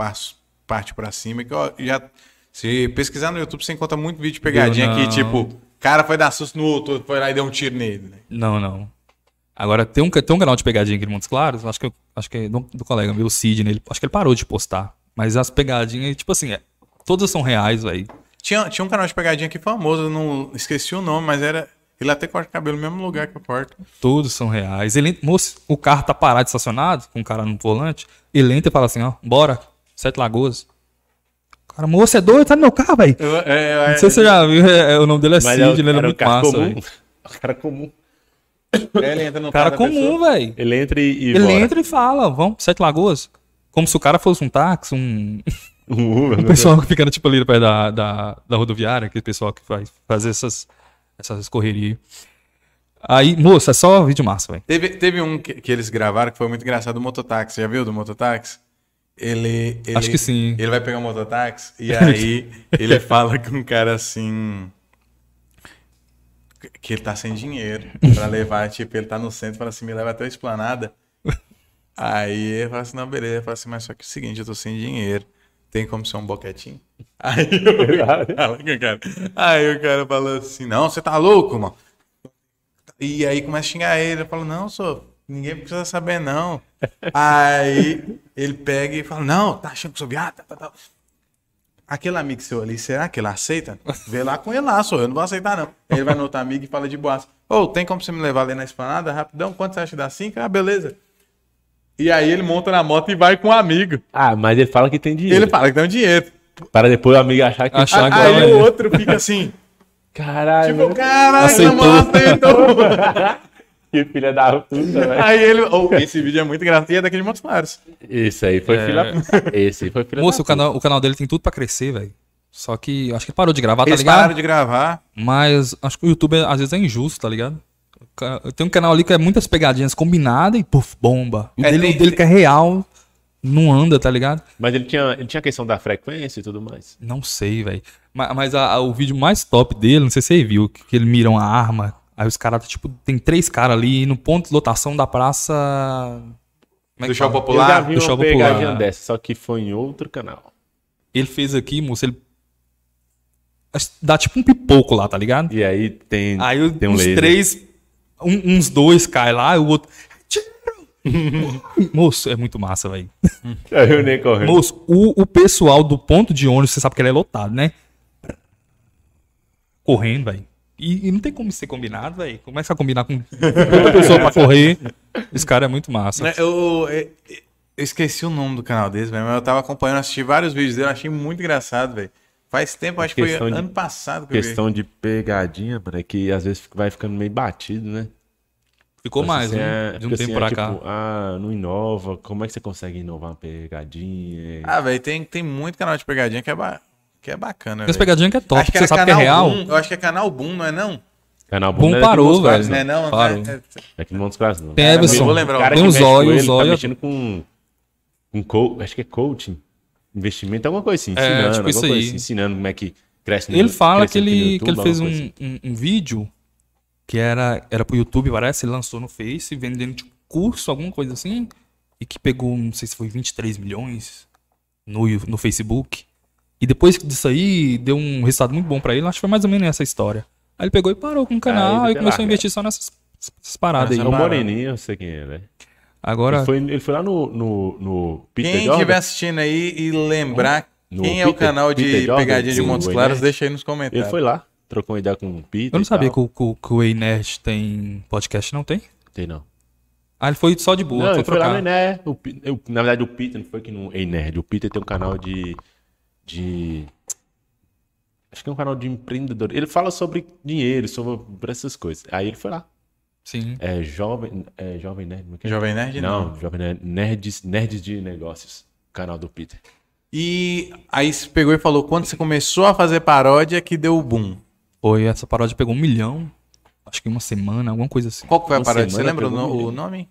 Speaker 1: parte pra cima, que ó, já. Se pesquisar no YouTube, você encontra muito vídeo de pegadinha que, tipo, cara foi dar susto no outro, foi lá e deu um tiro nele. né?
Speaker 3: Não, não. Agora, tem um, tem um canal de pegadinha aqui no Montes Claros, acho que, eu- acho que é do, do colega meu, o Sidney, ele, acho que ele parou de postar. Mas as pegadinhas, tipo assim, é, todas são reais, velho.
Speaker 1: Tinha, tinha um canal de pegadinha aqui famoso, eu não esqueci o nome, mas era. Ele até corta o cabelo no mesmo lugar que eu corto.
Speaker 3: Todos são reais. Ele, moço, o carro tá parado estacionado, com o cara no volante, ele entra e fala assim, ó, bora, Sete Lagoas. O cara, moço, é doido, tá no meu carro, velho.
Speaker 1: É,
Speaker 3: Não sei se você já viu, é- é- o nome dele é Sidney, ele é muito massa,
Speaker 2: comum.
Speaker 3: velho.
Speaker 2: O cara comum.
Speaker 1: Ele entra no
Speaker 3: Cara comum, velho.
Speaker 2: Ele entra e, e
Speaker 3: Ele
Speaker 2: bora.
Speaker 3: entra e fala, vamos, Sete Lagoas. Como se o cara fosse um táxi, um...
Speaker 2: Um Uber,
Speaker 3: O
Speaker 2: né?
Speaker 3: pessoal que fica tipo ali perto da, da, da rodoviária, aquele pessoal que faz fazer essas, essas correrias. Aí, moça, é só vídeo massa, velho.
Speaker 1: Teve, teve um que, que eles gravaram que foi muito engraçado, do mototáxi. Já viu do mototáxi? Ele, ele.
Speaker 3: Acho que sim.
Speaker 1: Ele vai pegar um mototáxi e aí ele fala com um cara assim. Que ele tá sem dinheiro pra levar. Tipo, ele tá no centro e fala assim: me leva até a esplanada. Aí ele fala assim: não, beleza. Ele fala assim: mas só que é o seguinte, eu tô sem dinheiro. Tem como ser um boquetinho? Aí, com o cara. aí o cara fala assim: não, você tá louco, mano. E aí começa a xingar ele. Eu falo, não, sou. Ninguém precisa saber, não. Aí ele pega e fala, não, tá achando que sou viado? Tá, tá, tá. Aquele amigo seu ali, será que ele aceita? Vê lá com ele lá, sou eu, não vou aceitar, não. Aí ele vai no outro amigo e fala de boaça. Ô, tem como você me levar ali na esplanada rapidão? Quanto você acha que dá cinco? Ah, beleza. E aí ele monta na moto e vai com o amigo.
Speaker 2: Ah, mas ele fala que tem dinheiro.
Speaker 1: Ele fala que tem um dinheiro.
Speaker 2: Para depois o amigo achar que.
Speaker 3: Achar que
Speaker 1: Aí o outro fica assim,
Speaker 2: Caralho,
Speaker 1: tipo, caralho,
Speaker 3: Aceitou.
Speaker 1: moto, aceitou.
Speaker 2: que filha da puta, velho.
Speaker 1: Aí ele. Oh, esse vídeo é muito engraçado. E é daquele de Montes Claros.
Speaker 2: Esse aí foi filha. Esse aí foi filha
Speaker 3: Moço,
Speaker 2: da
Speaker 3: o canal, o canal dele tem tudo pra crescer, velho. Só que acho que ele parou de gravar, tá
Speaker 1: Eles
Speaker 3: ligado?
Speaker 1: pararam de gravar.
Speaker 3: Mas acho que o YouTube às vezes é injusto, tá ligado? Tem um canal ali que é muitas pegadinhas combinadas e puf, bomba. O
Speaker 1: É,
Speaker 3: dele,
Speaker 1: tem-
Speaker 3: o dele que é real, não anda, tá ligado?
Speaker 2: Mas ele tinha, ele tinha a questão da frequência e tudo mais.
Speaker 3: Não sei, velho. Mas, mas a- a- o vídeo mais top dele, não sei se você viu, que, que ele mira uma arma. Aí os caras, tipo, tem três caras ali no ponto de lotação da praça. Como é
Speaker 1: Do show popular.
Speaker 2: eu já vi
Speaker 3: do show popular.
Speaker 2: dessa, só que foi em outro canal.
Speaker 3: Ele fez aqui, moço, ele. Dá tipo um pipoco lá, tá ligado?
Speaker 2: E aí tem,
Speaker 3: Aí
Speaker 2: tem um
Speaker 3: os
Speaker 2: laser.
Speaker 3: três um- uns dois caem lá, o outro. Moço, é muito massa, velho.
Speaker 2: Eu nem correndo.
Speaker 3: Moço, o, o pessoal do ponto de ônibus, você sabe que ele é lotado, né? Correndo, velho. E, e não tem como ser combinado, velho. Começa a combinar com outra pessoa pra correr. Esse cara é muito massa.
Speaker 1: Né, Eu, eu- eu esqueci o nome do canal desse, velho, mas eu tava acompanhando, assisti vários vídeos dele, achei muito engraçado, velho. Faz tempo, acho que foi
Speaker 2: de-
Speaker 1: ano passado que eu vi.
Speaker 2: Questão de pegadinha, mano, é que às vezes vai ficando meio batido, né?
Speaker 3: Ficou mais,
Speaker 2: Assim,
Speaker 3: né?
Speaker 2: é-
Speaker 3: De um tempo
Speaker 2: assim,
Speaker 3: pra
Speaker 2: é
Speaker 3: cá.
Speaker 2: tipo, ah, não inova. Como é que você consegue inovar uma pegadinha?
Speaker 1: Ah, velho, tem, tem muito canal de pegadinha que é, ba- que é bacana,
Speaker 3: Tem as pegadinhas que é top,
Speaker 1: Acho que
Speaker 3: você sabe que é
Speaker 1: canal
Speaker 3: real.
Speaker 1: Boom, eu acho que é canal Boom, não é não?
Speaker 2: Canal
Speaker 3: Boom
Speaker 2: não é
Speaker 3: parou, velho.
Speaker 1: Não é não?
Speaker 3: Parou.
Speaker 1: É- é-
Speaker 2: não. É aqui no Montes Claros, não.
Speaker 3: Tem
Speaker 1: Cara,
Speaker 3: Everson,
Speaker 1: vou lembrar o
Speaker 2: cara
Speaker 3: tem
Speaker 2: que
Speaker 3: o Zóio, o
Speaker 2: ele, tá
Speaker 3: Zóio.
Speaker 2: mexendo com, com co- acho que é coaching, investimento, alguma coisa assim,
Speaker 3: É,
Speaker 2: ensinando,
Speaker 3: tipo isso
Speaker 2: alguma coisa
Speaker 3: aí.
Speaker 2: assim, ensinando como é que cresce no
Speaker 3: Ele fala que ele,
Speaker 2: YouTube,
Speaker 3: que ele fez um,
Speaker 2: assim.
Speaker 3: um, um vídeo que era, era pro YouTube, parece, ele lançou no Face, vendendo tipo, curso, alguma coisa assim, e que pegou, não sei se foi 23 milhões no, no Facebook. E depois disso aí, deu um resultado muito bom pra ele, acho que foi mais ou menos essa história. Aí ele pegou e parou com o canal e começou a
Speaker 2: larga.
Speaker 3: investir só nessas, nessas paradas
Speaker 2: É
Speaker 3: aí.
Speaker 2: um moreninho, eu sei quem é, velho.
Speaker 3: Agora,
Speaker 2: Ele foi, ele foi lá no, no, no Peter
Speaker 1: Quem
Speaker 2: Jordan.
Speaker 1: estiver assistindo aí e lembrar
Speaker 2: No
Speaker 1: quem é o
Speaker 2: Peter-
Speaker 1: canal de
Speaker 2: Peter Jordan,
Speaker 1: pegadinha de
Speaker 2: sim,
Speaker 1: Montes Claros, deixa aí nos comentários.
Speaker 2: Ele foi lá, trocou uma ideia com o Peter
Speaker 3: eu não sabia que o, que, o- Nerd tem podcast, não tem?
Speaker 2: Tem não.
Speaker 3: Ah, ele foi só de boa,
Speaker 2: não,
Speaker 3: foi
Speaker 2: ele foi lá no. Ené. O eu- na verdade, o Peter não foi que no Ei Nerd. O Peter tem um canal de. De. Acho que é um canal de empreendedor. Ele fala sobre dinheiro, sobre essas coisas. Aí ele foi lá.
Speaker 3: Sim.
Speaker 2: É jovem. É jovem nerd? como é é?
Speaker 1: Jovem Nerd, não.
Speaker 2: Não, jovem nerd. Nerds, nerds de negócios. Canal do Peter.
Speaker 1: E aí você pegou e falou, quando você começou a fazer paródia que deu o boom.
Speaker 3: Foi, essa paródia pegou um milhão, acho que uma semana, alguma coisa assim.
Speaker 1: Qual que foi a
Speaker 2: Uma
Speaker 1: paródia? Você lembra o,
Speaker 2: um
Speaker 1: nome?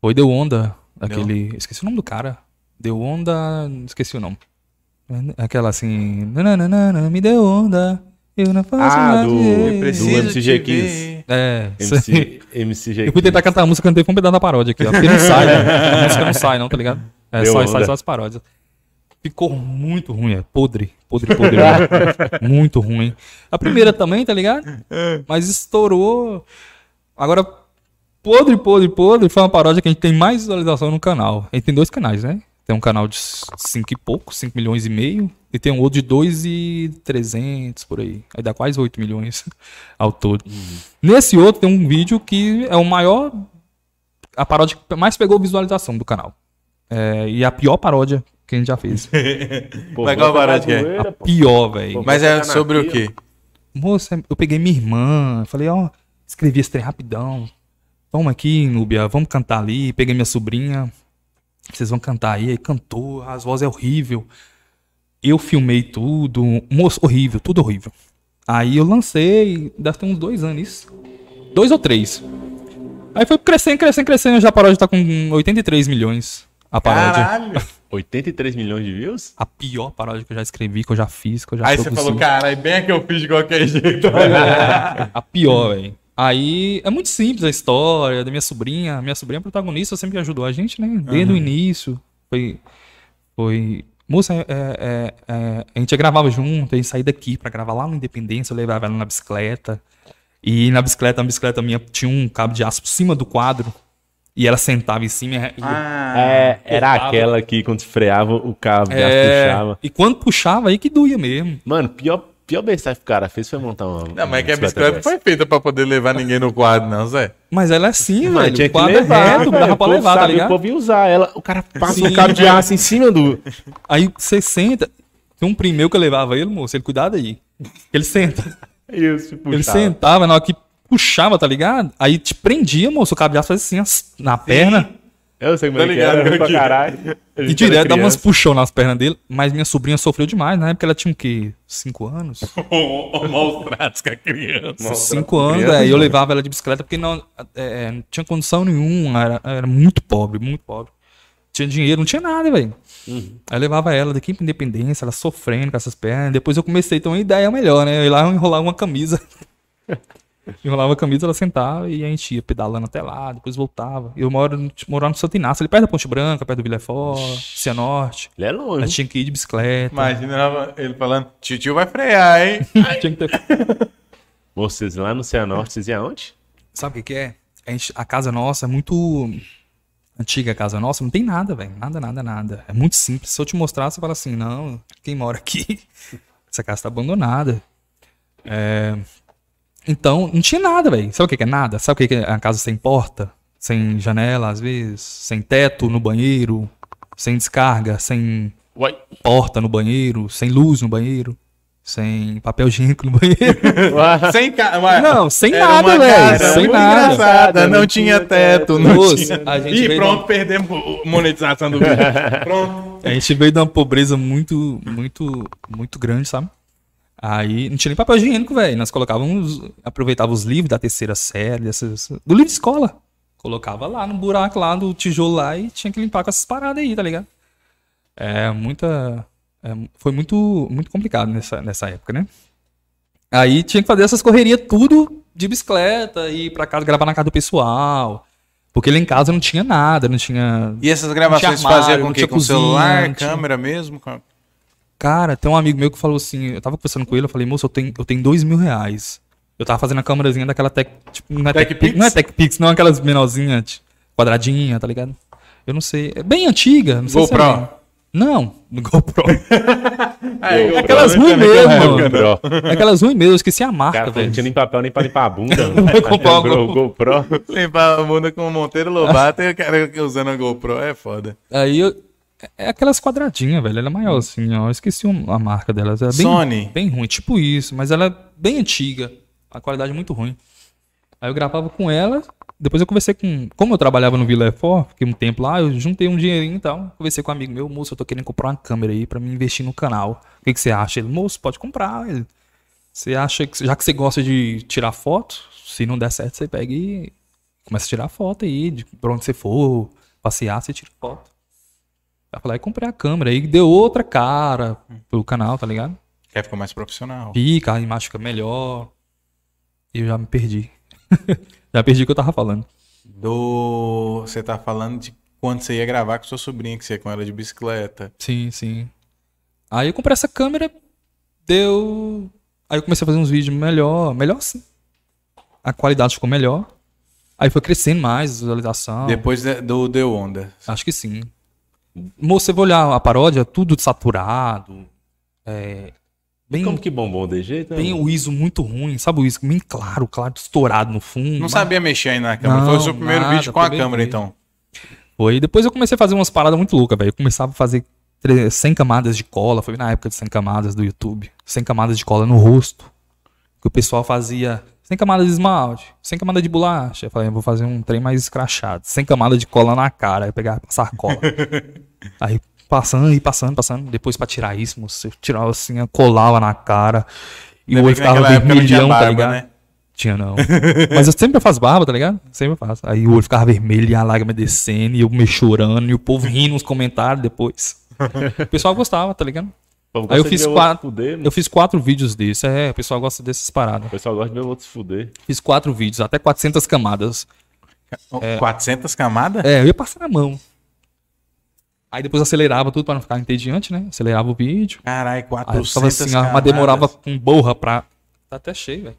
Speaker 3: Foi Deu Onda, aquele. Esqueci o nome do cara. Deu Onda. Esqueci o nome. Aquela assim. Nananana, me deu onda. Eu não faço
Speaker 2: Ah,
Speaker 3: nada.
Speaker 2: do-
Speaker 3: de-
Speaker 2: do
Speaker 1: Preciso
Speaker 2: MCG15.
Speaker 1: te ver.
Speaker 3: É,
Speaker 2: MC, MCG.
Speaker 3: Eu fui tentar cantar a música, cantei com um pedaço da paródia aqui, ó. Porque não sai, né? A música não sai, não, tá ligado? É,
Speaker 2: Deu
Speaker 3: só,
Speaker 2: onda.
Speaker 3: sai só as paródias. Ficou muito ruim, é podre, podre, podre. mesmo. muito ruim. A primeira também, tá ligado? Mas estourou. Agora, podre, podre, podre foi uma paródia que a gente tem mais visualização no canal. A gente tem dois canais, né? Tem um canal de 5 e pouco, 5 milhões e meio. E tem um outro de 2 e 300 por aí. Aí dá quase 8 milhões ao todo. Nesse outro tem um vídeo que é o maior. A paródia que mais pegou visualização do canal. É, e a pior paródia que a gente já fez.
Speaker 2: Pô,
Speaker 1: Mas qual paródia que é?
Speaker 3: A pior, velho.
Speaker 1: Mas é sobre o quê?
Speaker 3: Moça, eu peguei minha irmã, falei, ó, escrevi esse trem rapidão. Vamos aqui, Núbia, vamos cantar ali. Peguei minha sobrinha, vocês vão cantar aí. Aí cantou, as vozes é horrível. Eu filmei tudo, moço, horrível, tudo horrível. Aí eu lancei, deve ter uns dois anos isso. Dois ou três. Aí foi crescendo, crescendo, crescendo. Já a paródia tá com 83 milhões. A paródia.
Speaker 1: Caralho.
Speaker 2: 83 milhões de views?
Speaker 3: A pior paródia que eu já escrevi, que eu já fiz, que eu já
Speaker 1: Aí você
Speaker 3: produzi.
Speaker 1: falou, caralho, bem a que eu fiz de qualquer jeito.
Speaker 3: A pior, velho. Aí é muito simples a história da minha sobrinha. Minha sobrinha é protagonista, sempre ajudou a gente, né? Desde o início. Foi. Foi. Moça, é, é, é, a gente gravava junto, a gente saía daqui pra gravar lá no Independência, eu levava ela na bicicleta. E na bicicleta, a bicicleta minha tinha um cabo de aço por cima do quadro. E ela sentava em cima e.
Speaker 1: Ah,
Speaker 2: É, era aquela que quando freava o cabo já
Speaker 3: é,
Speaker 2: puxava.
Speaker 3: e quando puxava, aí que doía mesmo.
Speaker 2: Mano, pior, pior besteira que o cara fez foi montar uma.
Speaker 1: não, mas é que a bicicleta
Speaker 2: dessa.
Speaker 1: foi feita pra poder levar ninguém no quadro, não, Zé.
Speaker 3: Mas ela é assim,
Speaker 2: Mano,
Speaker 3: velho.
Speaker 2: tinha
Speaker 3: O
Speaker 2: que
Speaker 3: quadro
Speaker 2: levar.
Speaker 3: é reto, dava pra levar, tá
Speaker 2: sabe,
Speaker 3: ligado?
Speaker 2: O povo ia usar ela. O cara passa
Speaker 3: Sim,
Speaker 2: um cabo de aço em cima do.
Speaker 3: Aí você senta. Tem um primo meu que eu levava ele, moço. Ele cuidado aí. Ele senta.
Speaker 2: Isso,
Speaker 3: Ele
Speaker 2: puxava.
Speaker 3: sentava, na hora que puxava, tá ligado? Aí te prendia, moço. O cabo de aço fazia assim as- na perna.
Speaker 2: Eu sei como
Speaker 1: Tá
Speaker 2: é que era,
Speaker 1: ligado,
Speaker 2: ruim pra caralho.
Speaker 3: E direto
Speaker 2: era
Speaker 3: dava umas
Speaker 2: criança.
Speaker 3: puxão nas pernas dele. Mas minha sobrinha sofreu demais. Na época ela tinha o quê? Cinco anos?
Speaker 1: Maus tratos com a criança.
Speaker 3: Cinco anos,
Speaker 2: criança,
Speaker 3: é. E eu levava ela de bicicleta porque não, é, não tinha condição nenhuma. Era, era muito pobre, muito pobre. Tinha dinheiro, não tinha nada, velho.
Speaker 2: Uhum.
Speaker 3: Aí eu levava ela daqui pra Independência, ela sofrendo com essas pernas. Depois eu comecei a ter uma ideia melhor, né? Eu ia lá enrolar uma camisa. enrolava a camisa, ela sentava e a gente ia pedalando até lá, depois voltava. Eu moro, morava no Santo Inácio, ali perto da Ponte Branca, perto do Vila Fort, Cianorte.
Speaker 2: Ele é
Speaker 3: A
Speaker 2: longe.
Speaker 3: gente tinha que ir de bicicleta.
Speaker 1: Imagina ele falando, tio vai frear, hein?
Speaker 3: Tinha que ter...
Speaker 2: Vocês lá no Cianorte, vocês iam aonde?
Speaker 3: Sabe o que, que é? a, gente- a casa nossa é muito antiga a casa nossa, não tem nada, velho. Nada, nada, nada. É muito simples. Se eu te mostrar, você fala assim, não, quem mora aqui? Essa casa tá abandonada. É, Então, não tinha nada, velho. Sabe o que é nada? Sabe o que é a casa sem porta? Sem janela, às vezes? Sem teto no banheiro? Sem descarga? Sem
Speaker 2: Uai.
Speaker 3: porta no banheiro? Sem luz no banheiro? Sem papel higiênico no banheiro?
Speaker 1: Sem ca...
Speaker 3: Não, sem
Speaker 1: era
Speaker 3: nada, velho. Sem nada.
Speaker 1: engraçada, não,
Speaker 2: Não
Speaker 1: tinha
Speaker 2: tinha
Speaker 1: teto, não
Speaker 3: Moço,
Speaker 1: tinha...
Speaker 3: a gente
Speaker 1: Ih, pronto, perdemos monetização do vídeo. Pronto.
Speaker 3: A gente veio de uma pobreza muito, muito, muito grande, sabe? Aí não tinha nem papel higiênico, velho. Nós colocávamos, aproveitava os livros da terceira série, dessas, do livro de escola. Colocava lá no buraco lá do tijolo lá e tinha que limpar com essas paradas aí, tá ligado? É muita. é, foi muito, muito complicado nessa, nessa época, né? Aí tinha que fazer essas correrias tudo de bicicleta, ir pra casa gravar na casa do pessoal. Porque lá em casa não tinha nada, não tinha
Speaker 1: E essas gravações
Speaker 3: armário,
Speaker 1: com
Speaker 3: não
Speaker 1: o quê? Com
Speaker 3: cozinha,
Speaker 1: celular,
Speaker 3: tinha-
Speaker 1: câmera mesmo? Com-
Speaker 3: Cara, tem um amigo meu que falou assim, eu tava conversando com ele, eu falei, moço, eu tenho, eu tenho dois mil reais. Eu tava fazendo a câmerazinha daquela Tech, tipo, não é Tech,
Speaker 1: TechPix?
Speaker 3: Pix, não é Tech Pix, não, aquelas menorzinhas, tipo, quadradinha, tá ligado? Eu não sei, é bem antiga, não sei se é
Speaker 1: GoPro?
Speaker 3: bem- Não, no GoPro.
Speaker 1: Aí,
Speaker 3: Aquelas
Speaker 1: GoPro,
Speaker 3: ruins
Speaker 1: né?
Speaker 3: mesmo,
Speaker 1: É.
Speaker 2: GoPro.
Speaker 3: Aquelas ruins mesmo, eu esqueci a
Speaker 2: Cara,
Speaker 3: marca,
Speaker 2: não
Speaker 3: velho.
Speaker 2: tinha nem papel nem pra limpar a bunda.
Speaker 3: Comprar uma
Speaker 2: Lembrou o GoPro.
Speaker 1: Limpar a bunda com o Monteiro Lobato e o cara usando a GoPro é foda.
Speaker 3: Aí eu, é aquelas quadradinhas, velho, ela é maior assim, ó, eu esqueci a marca dela. Ela é bem,
Speaker 1: Sony?
Speaker 3: Bem ruim, tipo isso, mas ela é bem antiga, a qualidade é muito ruim. Aí eu gravava com ela, depois eu conversei com. Como eu trabalhava no Vila Fort, fiquei um tempo lá, eu juntei um dinheirinho e tal. Conversei com um amigo meu, moço, eu tô querendo comprar uma câmera aí pra me investir no canal. O que, que você acha? Ele, moço, pode comprar. Ele, você acha que. Já que você gosta de tirar foto, se não der certo, você pega e começa a tirar foto aí, de pra onde você for, passear, você tira foto. Aí eu falei, aí comprei a câmera, aí deu outra cara pro canal, tá ligado?
Speaker 1: Quer ficar mais profissional.
Speaker 3: Fica, a imagem fica melhor. E eu já me perdi. já perdi o que eu tava falando.
Speaker 1: Do. Você tá falando de quando você ia gravar com sua sobrinha, que você ia com ela de bicicleta.
Speaker 3: Sim, sim. Aí eu comprei essa câmera, deu. Aí eu comecei a fazer uns vídeos melhor, melhor sim. A qualidade ficou melhor. Aí foi crescendo mais, visualização.
Speaker 1: Depois de- do The Onda.
Speaker 3: Acho que sim. Você vai olhar a paródia, tudo saturado. É. Bem,
Speaker 2: Como que bombou de jeito?
Speaker 3: bem o ISO muito ruim, sabe o ISO bem claro, claro, estourado no fundo.
Speaker 1: Não
Speaker 3: mas-
Speaker 1: sabia mexer ainda na câmera. Foi o
Speaker 3: Não,
Speaker 1: seu primeiro
Speaker 3: nada,
Speaker 1: vídeo com a câmera, então.
Speaker 3: Foi. Depois eu comecei a fazer umas paradas muito loucas, velho. Eu começava a fazer tre- 100 camadas de cola. Foi na época de 100 camadas do YouTube. 100 camadas de cola no rosto. Que o pessoal fazia 100 camadas de esmalte, 100 camadas de bolacha. Eu falei, eu vou fazer um trem mais escrachado. 100 camadas de cola na cara. Aí eu pegava passar cola. Aí passando e passando, passando. Depois pra tirar isso, moço, eu tirava assim, eu colava na cara. E o olho ficava vermelhão, tá
Speaker 1: barba,
Speaker 3: ligado?
Speaker 1: né?
Speaker 3: Tinha não. Mas eu sempre faço barba, tá ligado? Sempre faço. Aí o olho ficava vermelho e a lágrima descendo, e eu me chorando, e o povo rindo nos comentários depois. O pessoal gostava, tá ligado?
Speaker 2: Pô,
Speaker 3: Aí eu fiz quatro.
Speaker 2: Fuder, né?
Speaker 3: Eu fiz quatro vídeos desses. É, o pessoal gosta dessas paradas.
Speaker 2: O pessoal gosta de ver o outro se fuder.
Speaker 3: Fiz quatro vídeos, até 400 camadas.
Speaker 1: 400 camadas?
Speaker 3: É, eu ia passar na mão. Aí depois acelerava tudo pra não ficar entediante, né? Acelerava o vídeo.
Speaker 1: Caralho,
Speaker 3: Aí
Speaker 1: 400
Speaker 3: ficava assim, ó,
Speaker 1: camadas.
Speaker 3: mas demorava com borra pra. Tá até cheio, velho.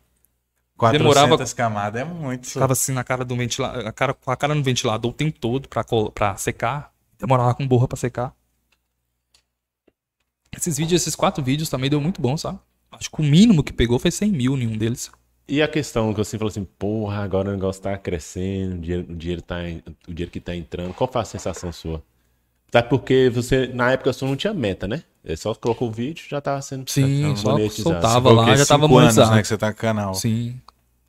Speaker 1: 400
Speaker 3: demorava-
Speaker 1: camadas é muito.
Speaker 3: Ficava assim na cara do ventilador, a cara, com a cara no ventilador o tempo todo pra, pra secar. Demorava com borra pra secar. Esses vídeos, esses quatro vídeos também deu muito bom, sabe? Acho que o mínimo que pegou foi 100 mil nenhum deles.
Speaker 2: E a questão que você falou assim, porra, agora o negócio tá crescendo, o dinheiro, o dinheiro, tá, o dinheiro que tá entrando. Qual foi a sensação sua? Tá porque você, na época, só não tinha meta, né? Você só colocou o vídeo já tava sendo
Speaker 3: Sim, só soltava lá, já tava
Speaker 1: Cinco anos,
Speaker 3: monetizado.
Speaker 1: né, que você tá com o canal.
Speaker 3: Sim.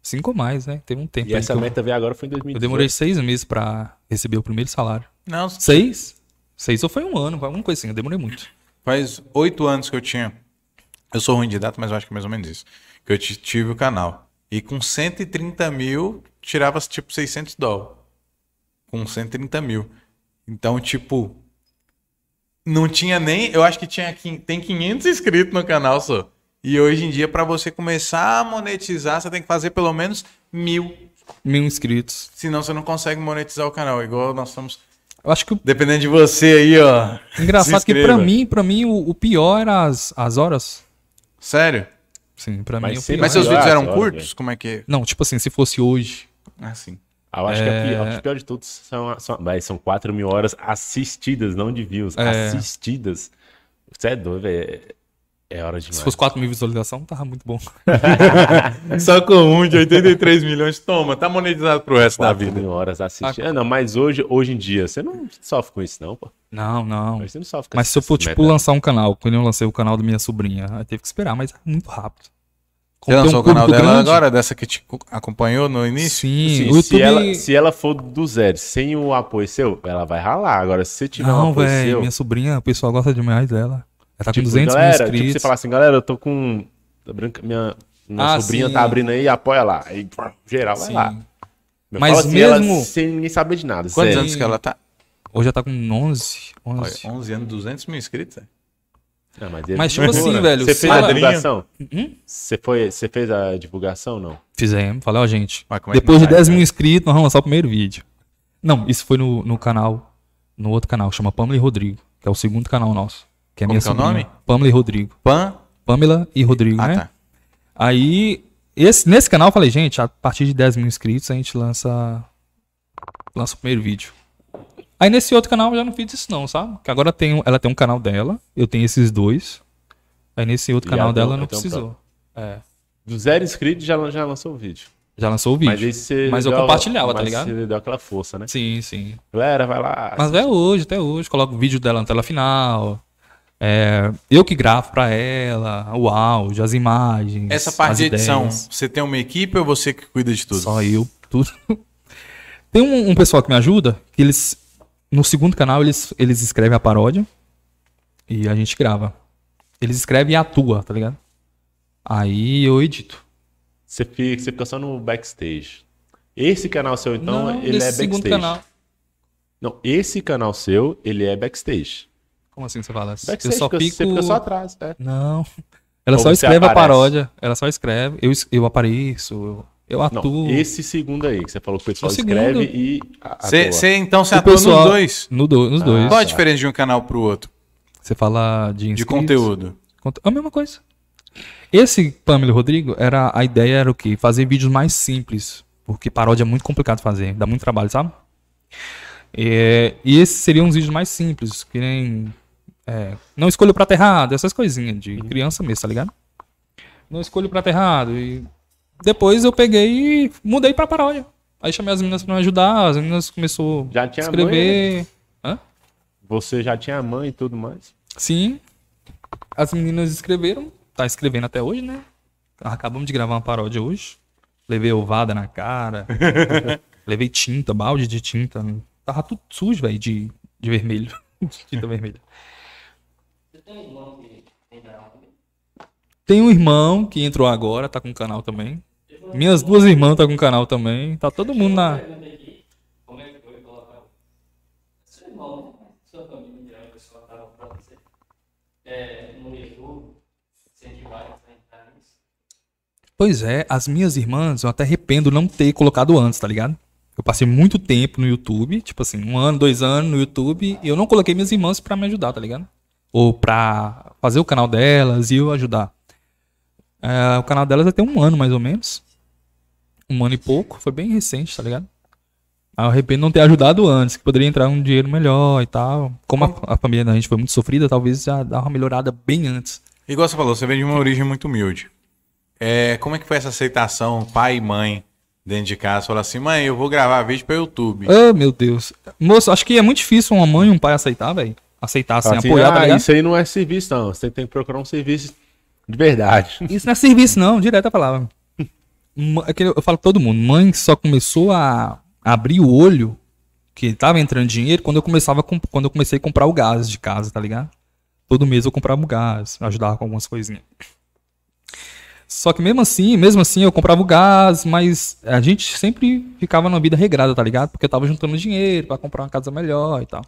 Speaker 3: Cinco ou mais, né? Teve um tempo.
Speaker 2: E essa
Speaker 3: que eu-
Speaker 2: meta veio agora foi em 2018.
Speaker 3: eu demorei seis meses pra receber o primeiro salário.
Speaker 1: Não,
Speaker 3: Seis? Seis ou foi um ano, alguma coisa assim, eu demorei muito.
Speaker 1: Faz oito anos que eu tinha. Eu sou ruim de data, mas eu acho que é mais ou menos isso. Que eu ti- tive o canal. E com 130 mil, tirava tipo 600 dólares. Com 130 mil. Então, tipo. Não tinha nem. Eu acho que tinha, tem 500 inscritos no canal só. E hoje em dia, pra você começar a monetizar, você tem que fazer pelo menos mil.
Speaker 3: Mil inscritos.
Speaker 1: Senão você não consegue monetizar o canal. Igual nós estamos.
Speaker 3: Eu acho que o
Speaker 1: Dependendo de você aí, ó.
Speaker 3: engraçado que pra
Speaker 1: inscreva.
Speaker 3: mim, para mim o, o pior era as, as horas.
Speaker 1: Sério?
Speaker 3: Sim, pra
Speaker 2: Mas
Speaker 3: mim pior.
Speaker 1: Mas seus
Speaker 2: Ah,
Speaker 1: vídeos eram curtos? Como é que.
Speaker 3: Não, tipo assim, se fosse hoje,
Speaker 1: Ah, sim.
Speaker 2: Eu acho que é pior, que o pior de tudo são, são, são 4 mil horas assistidas, não de views.
Speaker 3: É.
Speaker 2: Assistidas. Você é doido, velho. É hora demais.
Speaker 3: Se fosse 4 mil visualizações, tava muito bom.
Speaker 1: Só com um de 83 milhões, toma, tá monetizado pro resto da
Speaker 2: 4
Speaker 1: vida.
Speaker 2: mil horas assistidas. Ah, não, mas hoje, hoje em dia, você não sofre com isso, não, pô.
Speaker 3: Não, não.
Speaker 2: Você não sofre com
Speaker 3: Mas se eu for, tipo, lançar um canal, quando eu lancei o canal da minha sobrinha, aí teve que esperar, mas é muito rápido.
Speaker 1: Você lançou
Speaker 3: um
Speaker 1: o canal dela
Speaker 3: grande-
Speaker 1: agora, dessa que te acompanhou no início?
Speaker 3: Sim,
Speaker 2: Sim,
Speaker 3: o
Speaker 2: se, ela, se ela for do zero, sem o apoio seu, ela vai ralar. Agora, se você tiver um
Speaker 3: Não,
Speaker 2: apoio
Speaker 3: velho,
Speaker 2: seu,
Speaker 3: minha sobrinha, o pessoal gosta demais dela. Ela tá
Speaker 2: tipo,
Speaker 3: com 200
Speaker 2: galera,
Speaker 3: mil
Speaker 2: tipo,
Speaker 3: inscritos.
Speaker 2: você falar assim, galera, eu tô com... Minha, minha
Speaker 3: Ah,
Speaker 2: sobrinha
Speaker 3: sim.
Speaker 2: tá abrindo aí, apoia lá. Aí, geral, vai
Speaker 3: Sim.
Speaker 2: lá. Eu
Speaker 3: Mas
Speaker 2: assim, ela
Speaker 3: mesmo-
Speaker 2: sem ninguém saber de nada.
Speaker 1: Quantos
Speaker 2: sério.
Speaker 1: anos que ela tá?
Speaker 3: Hoje ela tá com 11,
Speaker 1: Olha,
Speaker 3: 11.
Speaker 1: 11 anos, 200 mil inscritos. é?
Speaker 2: Não, mas,
Speaker 3: Mas, tipo assim, velho,
Speaker 2: Você fez
Speaker 3: ela-
Speaker 2: a divulgação?
Speaker 3: Hum?
Speaker 2: Você, foi, você fez a divulgação não?
Speaker 3: Fizemos, falei, ó, gente,
Speaker 1: é
Speaker 3: depois de
Speaker 1: sai,
Speaker 3: 10 mil
Speaker 1: cara?
Speaker 3: inscritos, nós vamos lançar o primeiro vídeo. Não, isso foi no, no canal, no outro canal, chama Pamela e Rodrigo, que é o segundo canal nosso. Que é
Speaker 1: Como
Speaker 3: minha
Speaker 1: que é o nome?
Speaker 3: Pamela e Rodrigo.
Speaker 1: Pan?
Speaker 3: Pamela e Rodrigo,
Speaker 1: Ah,
Speaker 3: né?
Speaker 1: tá.
Speaker 3: Aí, esse, nesse canal eu falei, gente, a partir de 10 mil inscritos a gente lança, lança o primeiro vídeo. Aí nesse outro canal eu já não fiz isso não, sabe? Que agora tem, ela tem um canal dela, eu tenho esses dois. Aí nesse outro
Speaker 2: E
Speaker 3: canal dela
Speaker 2: ela
Speaker 3: não
Speaker 2: um
Speaker 3: precisou. É,
Speaker 2: Do zero inscritos já, já lançou o vídeo.
Speaker 3: já lançou o vídeo.
Speaker 2: Mas,
Speaker 3: Mas eu
Speaker 2: deu-
Speaker 3: compartilhava, tá
Speaker 2: mas
Speaker 3: ligado?
Speaker 2: Você deu aquela força, né?
Speaker 3: Sim, sim.
Speaker 2: Galera, vai lá.
Speaker 3: Mas é hoje, até hoje, coloco o vídeo dela na tela final. É, eu que gravo pra ela, o áudio, as imagens.
Speaker 1: Essa parte
Speaker 3: as
Speaker 1: de edição,
Speaker 3: ideias.
Speaker 1: você tem uma equipe ou você que cuida de tudo?
Speaker 3: Só eu, tudo. Tem um, um pessoal que me ajuda, que eles. No segundo canal, eles, eles escrevem a paródia e a gente grava. Eles escrevem e atua, tá ligado? Aí eu edito.
Speaker 2: Você fica, você fica só no backstage. Esse canal seu, então,
Speaker 3: Não,
Speaker 2: ele é backstage.
Speaker 3: canal.
Speaker 2: Não, esse canal seu, ele é backstage.
Speaker 3: Como assim você fala?
Speaker 2: Backstage,
Speaker 3: eu só fico.
Speaker 2: você fica só atrás. É.
Speaker 3: Não. Ela
Speaker 2: Ou
Speaker 3: só escreve a
Speaker 2: aparece?
Speaker 3: paródia. Ela só escreve. Eu, eu apareço. Eu, eu
Speaker 2: Não,
Speaker 3: atuo.
Speaker 2: esse segundo aí, que você falou que o pessoal
Speaker 3: O segundo.
Speaker 2: escreve e a-
Speaker 1: Você,
Speaker 2: atua.
Speaker 1: você, então você
Speaker 3: O
Speaker 1: atua
Speaker 3: pessoal-
Speaker 1: nos dois?
Speaker 3: No do- nos dois.
Speaker 1: Qual a
Speaker 2: tá.
Speaker 1: diferença de um canal pro outro?
Speaker 3: Você fala de
Speaker 1: De
Speaker 3: inscritos?
Speaker 1: conteúdo.
Speaker 3: Conte- A mesma coisa. Esse Pamela e Rodrigo, era, a ideia era o quê? Fazer vídeos mais simples. Porque paródia é muito complicado fazer. Dá muito trabalho, sabe? É, e esses seriam os vídeos mais simples. Que nem. É, não escolho o prato errado. Essas coisinhas de criança mesmo, tá ligado? Não escolho o prato errado. E depois eu peguei e mudei pra paródia. Aí chamei as meninas pra me ajudar. As meninas começaram
Speaker 2: Já
Speaker 3: a escrever. Hã?
Speaker 2: Você já tinha mãe e tudo mais.
Speaker 3: Sim. As meninas escreveram. Tá escrevendo até hoje, né? Acabamos de gravar uma paródia hoje. Levei ovada na cara. Levei tinta, balde de tinta. Tava tudo sujo, velho, de, de vermelho. De tinta vermelha.
Speaker 4: Tem um irmão que
Speaker 3: um entrou agora, tá com um canal também. Minhas duas irmãs tá com um canal também. Tá todo mundo na.
Speaker 4: É que foi colocar o... Seu irmão? Sua família, em geral, o pessoal tava pra você. No YouTube, incentivar eles a entrar nisso.
Speaker 3: Pois é, as minhas irmãs, eu até arrependo não ter colocado antes, tá ligado? Eu passei muito tempo no YouTube, tipo assim, um ano, dois anos no YouTube, e eu não coloquei minhas irmãs pra me ajudar, tá ligado? Ou pra fazer o canal delas e eu ajudar. É, o canal delas até um ano, mais ou menos. Um ano e pouco, foi bem recente, tá ligado? Aí eu arrependo não ter ajudado antes, que poderia entrar um dinheiro melhor e tal. Como a, a família da gente foi muito sofrida, talvez já dá uma melhorada bem antes.
Speaker 1: Igual você falou, você vem de uma origem muito humilde. É, como é que foi essa aceitação, pai e mãe, dentro de casa? Falar assim, mãe, eu vou gravar vídeo pra YouTube.
Speaker 3: Ah, meu Deus. Moço, acho que é muito difícil uma mãe e um pai aceitar, velho. Aceitar sem
Speaker 2: Assim,
Speaker 3: apoiar, tá
Speaker 2: ah,
Speaker 3: ligado?
Speaker 2: isso aí não é serviço, não. Você tem que procurar um serviço de verdade.
Speaker 3: Isso não é serviço, não, direto a palavra. É Eu falo pra todo mundo, mãe só começou a abrir o olho que tava entrando dinheiro quando eu começava quando eu comecei a comprar o gás de casa, tá ligado? Todo mês eu comprava o gás, ajudava com algumas coisinhas. Só que mesmo assim, mesmo assim eu comprava o gás, mas a gente sempre ficava numa vida regrada, tá ligado? Porque eu tava juntando dinheiro pra comprar uma casa melhor e tal.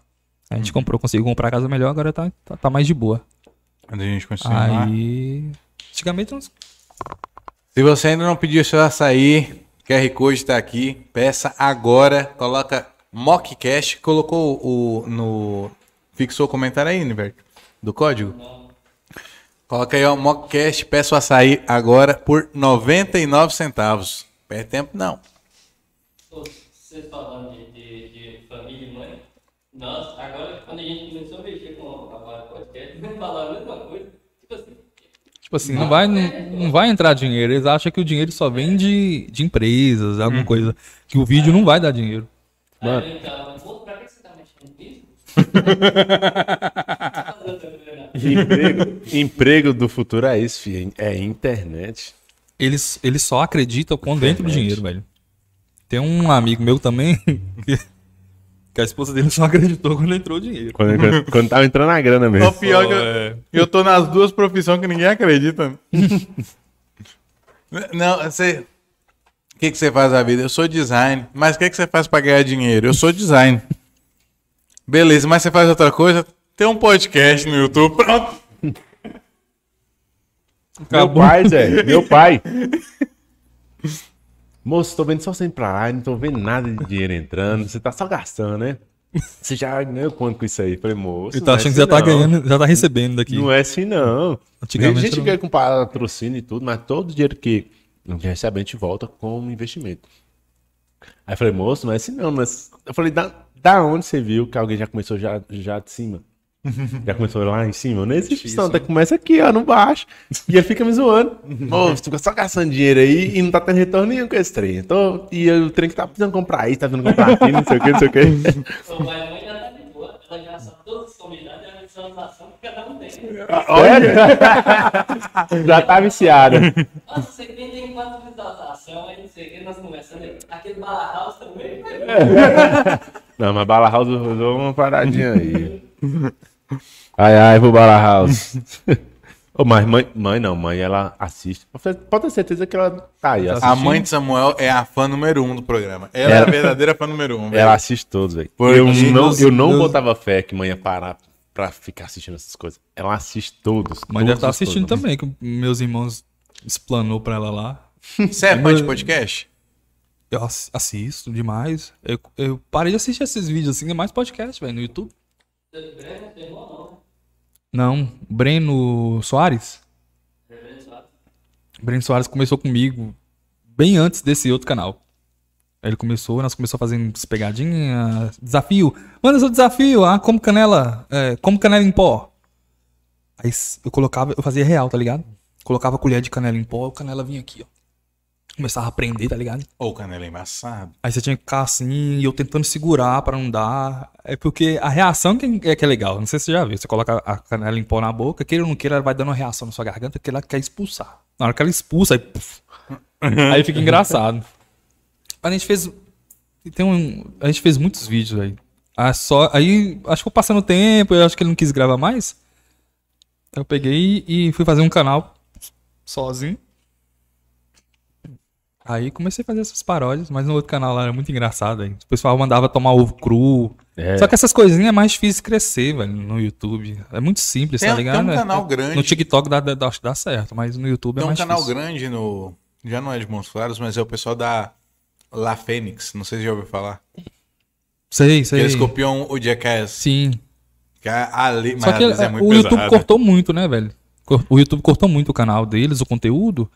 Speaker 3: A gente comprou, conseguiu comprar a casa melhor, agora tá, tá, tá mais de boa.
Speaker 1: Quando a gente continuar.
Speaker 3: Aí. Antigamente não
Speaker 1: Se você ainda não pediu seu açaí, QR Code está aqui. Peça agora. Coloca Mockcast. Colocou o no. Fixou o comentário aí, Niverto? Do código? Coloca aí, ó, Mockcast. Peça o açaí agora por 99 centavos. Perde tempo, não.
Speaker 4: Vocês falando de, nós, agora, quando a gente começou a mexer com a Vara Podcast, falar a mesma coisa, tipo assim,
Speaker 3: Tipo assim, não vai, não, não vai entrar dinheiro. Eles acham que o dinheiro só vem de, de empresas, alguma coisa. Que o vídeo não vai dar dinheiro.
Speaker 2: Mano.
Speaker 4: aí ficava, pô, pra que você tá mexendo nisso? Tá né?
Speaker 2: Emprego, emprego do futuro é isso, filho. É internet.
Speaker 3: Eles, eles só acreditam quando entra o dinheiro, velho. Tem um amigo meu também que, que a esposa dele só acreditou quando entrou o dinheiro.
Speaker 2: Quando, quando, quando tava entrando a grana
Speaker 1: O
Speaker 2: mesmo.
Speaker 1: pior que eu,
Speaker 3: É.
Speaker 1: eu tô nas duas profissões que ninguém acredita. Não, você. O que, que você faz na vida? Eu sou design. Mas o que, que você faz pra ganhar dinheiro? Eu sou design. Beleza, mas você faz outra coisa? Tem um podcast no YouTube. Pronto.
Speaker 2: Meu pai, Zé. Meu pai. Moço, tô vendo só indo pra lá, não tô vendo nada de dinheiro entrando. Você tá só gastando, né? Você já ganhou quanto com isso aí? Falei, moço.
Speaker 3: Ele
Speaker 2: não
Speaker 3: tá
Speaker 2: é
Speaker 3: achando que
Speaker 2: assim
Speaker 3: já tá
Speaker 2: não.
Speaker 3: ganhando, já tá recebendo daqui.
Speaker 2: Não é assim, não.
Speaker 3: Antigamente
Speaker 2: a gente ganha com patrocínio e tudo, mas todo o dinheiro que gente recebe, a gente volta como investimento. Aí eu falei, moço, não é assim não, mas. Eu falei, da, da onde você viu que alguém já começou já, já de cima? Já começou lá em cima? Não existe isso, não. Até começa aqui, ó, no baixo. E ele fica me zoando. Moço, tu fica só gastando dinheiro aí e não tá tendo retorno nenhum com esse trem. Então, e o trem que tá precisando comprar isso, tá vindo comprar aqui, não sei o que, não sei o que.
Speaker 4: Ô, mas a mãe já tá de boa, ela já sabe todos os convidados e a visualização que cada um tem.
Speaker 2: já tá viciado.
Speaker 4: Nossa, você quem tem quatro visualizações, aí não sei o que, nós conversando aí. Aquele Bala House também.
Speaker 2: Não, mas Bala House usou uma paradinha aí. Ai, ai, vou Bala House. Ô, mas mãe, mãe não, mãe, ela assiste. Pode ter certeza que ela tá aí.
Speaker 1: A
Speaker 2: assistindo.
Speaker 1: mãe de Samuel é a fã número um do programa. Ela é a verdadeira fã número um, velho.
Speaker 2: Ela assiste todos, velho.
Speaker 1: Porque
Speaker 2: Eu não, eu não
Speaker 3: nos-
Speaker 2: botava fé que mãe ia parar pra ficar assistindo essas coisas. Ela assiste todos.
Speaker 3: Mas deve
Speaker 2: todos
Speaker 3: estar
Speaker 2: os
Speaker 3: assistindo
Speaker 2: programas.
Speaker 3: também, que meus irmãos explanou pra ela lá.
Speaker 1: Você é fã de podcast?
Speaker 3: Eu ass- assisto demais. Eu, eu parei de assistir esses vídeos assim, é mais podcast, velho, no YouTube.
Speaker 4: Breno, seu irmão não, né?
Speaker 3: Não, Breno Soares.
Speaker 4: Breno Soares.
Speaker 3: Breno Soares começou comigo bem antes desse outro canal. Ele começou, nós começamos a fazer uns pegadinhas, desafio. Manda seu desafio, ah, como canela, é, como canela em pó. Aí eu colocava, eu fazia real, tá ligado? Colocava a colher de canela em pó, a canela vinha aqui, ó. Começava a prender, tá ligado?
Speaker 1: Ô, canela é embaçado.
Speaker 3: Aí você tinha que ficar assim, e eu tentando segurar pra não dar. É porque a reação que é, que é legal. Não sei se você já viu. Você coloca a canela em pó na boca, queira ou não queira, ela vai dando uma reação na sua garganta, porque ela quer expulsar. Na hora que ela expulsa, aí. puf. aí fica engraçado. A gente fez. Tem um, a gente fez muitos vídeos aí. Ah, só, aí, acho que foi passando o tempo, eu acho que ele não quis gravar mais. Eu peguei e fui fazer um canal sozinho. Aí comecei a fazer essas paródias, mas no outro canal lá era muito engraçado. Aí. O pessoal mandava tomar ovo cru.
Speaker 2: É.
Speaker 3: Só que essas coisinhas é mais difícil crescer, velho, no YouTube. É muito simples,
Speaker 1: Tem-
Speaker 3: tá
Speaker 1: tem
Speaker 3: ligado?
Speaker 1: um
Speaker 3: É-
Speaker 1: canal
Speaker 3: é-
Speaker 1: grande.
Speaker 3: No TikTok dá, dá, dá, dá certo, mas no YouTube
Speaker 1: Tem
Speaker 3: é
Speaker 1: um
Speaker 3: mais
Speaker 1: canal
Speaker 3: difícil.
Speaker 1: grande no. Já não é de Montes Claros, mas é o pessoal da La Fênix. Não sei se já ouviu falar.
Speaker 3: Sei, sei.
Speaker 1: Eles copiam o Jackass.
Speaker 3: Sim.
Speaker 1: Que é ali, mas
Speaker 3: Só que
Speaker 1: é
Speaker 3: é,
Speaker 1: muito
Speaker 3: o
Speaker 1: pesado.
Speaker 3: YouTube cortou muito, né, velho? O YouTube cortou muito o canal deles, o conteúdo.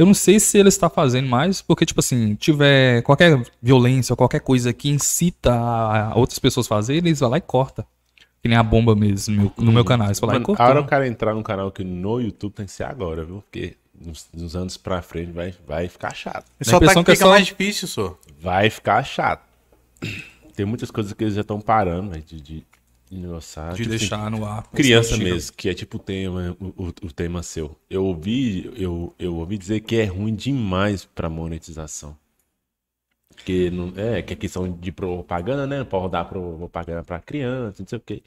Speaker 3: Eu não sei se ele está fazendo mais, porque, tipo assim, tiver qualquer violência ou qualquer coisa que incita a outras pessoas a fazerem, eles vão lá e corta. Que nem a bomba mesmo no meu, no meu canal. Eles vão lá e
Speaker 2: Mano,
Speaker 3: cortam.
Speaker 2: a hora o cara entrar num canal que no YouTube tem que ser agora, viu? Porque nos, nos anos pra frente vai, vai ficar chato.
Speaker 1: Só tá que
Speaker 3: que é
Speaker 1: fica
Speaker 3: só-
Speaker 1: mais difícil, só.
Speaker 2: Vai ficar chato. Tem muitas coisas que eles já estão parando, velho, de, de, de Tipo assim,
Speaker 3: deixar no ar.
Speaker 2: Criança
Speaker 3: Senão
Speaker 2: mesmo, que é tipo o tema, o, o- tema seu. Eu ouvi, eu, eu ouvi dizer que é ruim demais pra monetização. Que não, é, que é questão de propaganda, né? Pode rodar pro, propaganda pra criança, não sei o quê.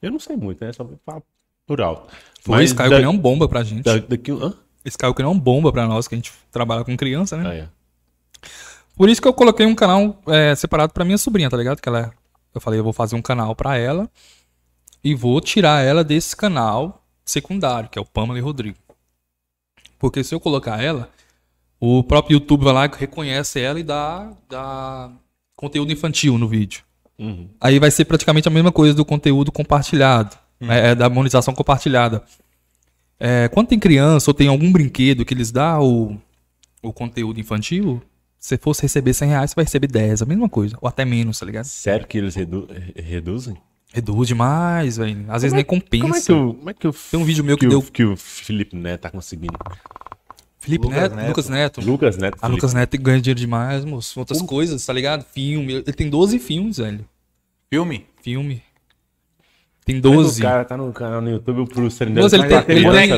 Speaker 2: Eu não sei muito, né? Só vou falar por alto.
Speaker 3: Foi, esse caiu
Speaker 2: da-
Speaker 3: que nem um bomba pra gente.
Speaker 2: da- daqui, hã?
Speaker 3: Esse caiu que nem um bomba pra nós, que a gente trabalha com criança, né?
Speaker 2: Ah, é.
Speaker 3: Por isso que eu coloquei um canal é, separado pra minha sobrinha, tá ligado? Que ela, eu falei, eu vou fazer um canal pra ela e vou tirar ela desse canal secundário, que é o Pamela e Rodrigo. Porque se eu colocar ela, o próprio YouTube vai lá, reconhece ela e dá, dá conteúdo infantil no vídeo.
Speaker 2: Uhum.
Speaker 3: Aí vai ser praticamente a mesma coisa do conteúdo compartilhado, é, é, da monetização compartilhada. É, quando tem criança ou tem algum brinquedo que eles dão o, o conteúdo infantil, Se fosse receber 100 reais, você vai receber 10, a mesma coisa. Ou até menos, tá ligado?
Speaker 2: Sério que eles redu- re- reduzem?
Speaker 3: Reduz demais, velho. Às vezes nem compensa.
Speaker 2: Como é que o, como é que o,
Speaker 3: Tem um vídeo meu que
Speaker 2: o-
Speaker 3: deu-
Speaker 2: que o Felipe Neto tá conseguindo?
Speaker 3: Felipe
Speaker 1: Lucas
Speaker 3: Neto,
Speaker 1: Neto.
Speaker 3: Lucas Neto.
Speaker 2: Lucas Neto.
Speaker 3: A
Speaker 2: Felipe.
Speaker 3: Lucas Neto ganha dinheiro demais, moço. Outras coisas, tá ligado? Filme. Ele tem 12 filmes, velho.
Speaker 1: Filme?
Speaker 3: Filme. Tem
Speaker 2: Como é que
Speaker 3: 12.
Speaker 2: O cara tá no canal no YouTube, o produtor
Speaker 3: Moço, ele tem- ele tem-.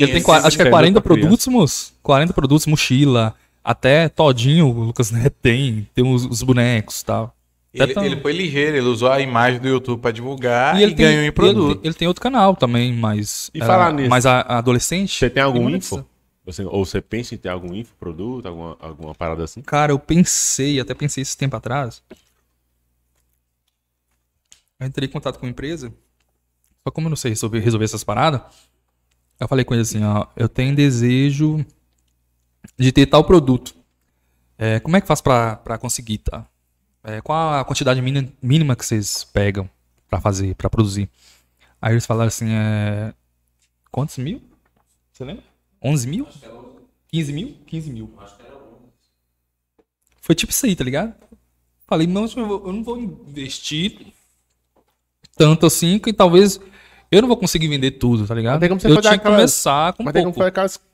Speaker 3: Ele tem, acho que é
Speaker 2: Isso é
Speaker 3: 40
Speaker 2: pra criança.
Speaker 3: produtos, moço. 40 produtos, mochila. Até todinho o Lucas Neto tem. Tem os, os bonecos e tal.
Speaker 1: Ele,
Speaker 3: tão-
Speaker 1: ele foi ligeiro, ele usou a imagem do YouTube pra divulgar e,
Speaker 3: ele tem-
Speaker 1: ganhou em
Speaker 3: Ele,
Speaker 1: produto.
Speaker 3: ele tem outro canal também, mas.
Speaker 2: E falar
Speaker 3: ah,
Speaker 2: nisso?
Speaker 3: Mas a, a adolescente.
Speaker 2: Você tem algum
Speaker 3: e
Speaker 2: info? Você- ou você pensa em ter algum info, produto, alguma, alguma parada assim?
Speaker 3: Cara, eu pensei, até pensei esse tempo atrás. Eu entrei em contato com a empresa. Só como eu não sei resolver, resolver essas paradas, eu falei com ele assim, ó, eu tenho desejo de ter tal produto. É, como é que faz pra, pra conseguir, tá? É, qual a quantidade mínima, que vocês pegam pra fazer, pra produzir? Aí eles falaram assim, é... Quantos mil? Você lembra? 11 mil? 15 mil? 15 mil. Foi tipo isso aí, tá ligado? Falei, não, eu não vou investir tanto assim que talvez eu não vou conseguir vender tudo, tá ligado?
Speaker 2: Mas tem como você
Speaker 3: eu tinha que
Speaker 2: aquelas-
Speaker 3: começar com
Speaker 2: Mas tem como
Speaker 3: pouco.
Speaker 2: fazer aquelas cam-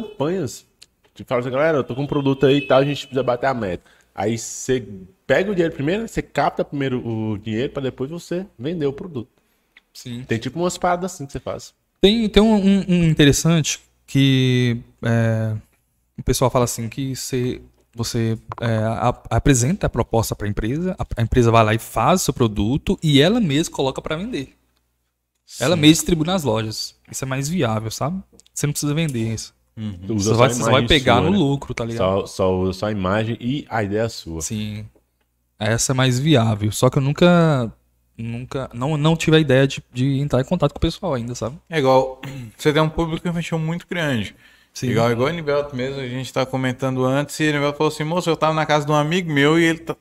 Speaker 2: campanhas. Tipo, fala assim, galera, eu tô com um produto aí e tal, a gente precisa bater a meta. Aí você pega o dinheiro primeiro, você capta primeiro o dinheiro pra depois você vender o produto.
Speaker 3: Sim.
Speaker 2: Tem tipo umas paradas assim que você faz.
Speaker 3: Tem, tem um, um- um interessante que é, o pessoal fala assim que você, você é, a- apresenta a proposta para a empresa, a, empresa vai lá e faz o seu produto e ela mesma coloca para vender. Ela mesma distribui nas lojas. Isso é mais viável, sabe? Você não precisa vender isso.
Speaker 2: Tu usa
Speaker 3: Você
Speaker 2: só
Speaker 3: vai,
Speaker 2: a
Speaker 3: você vai pegar
Speaker 2: sua,
Speaker 3: no
Speaker 2: né?
Speaker 3: lucro, tá ligado?
Speaker 2: Só, só usa só a imagem e a ideia é sua.
Speaker 3: Sim. Essa é mais viável. Só que eu nunca. Nunca. Não, não tive a ideia de, de entrar em contato com o pessoal ainda, sabe?
Speaker 1: É igual, você tem um público infantil muito grande.
Speaker 3: Sim.
Speaker 1: Igual, igual o Nivelto mesmo, a gente tá comentando antes, e o Nivelto falou assim, moço, eu tava na casa de um amigo meu e ele... tá-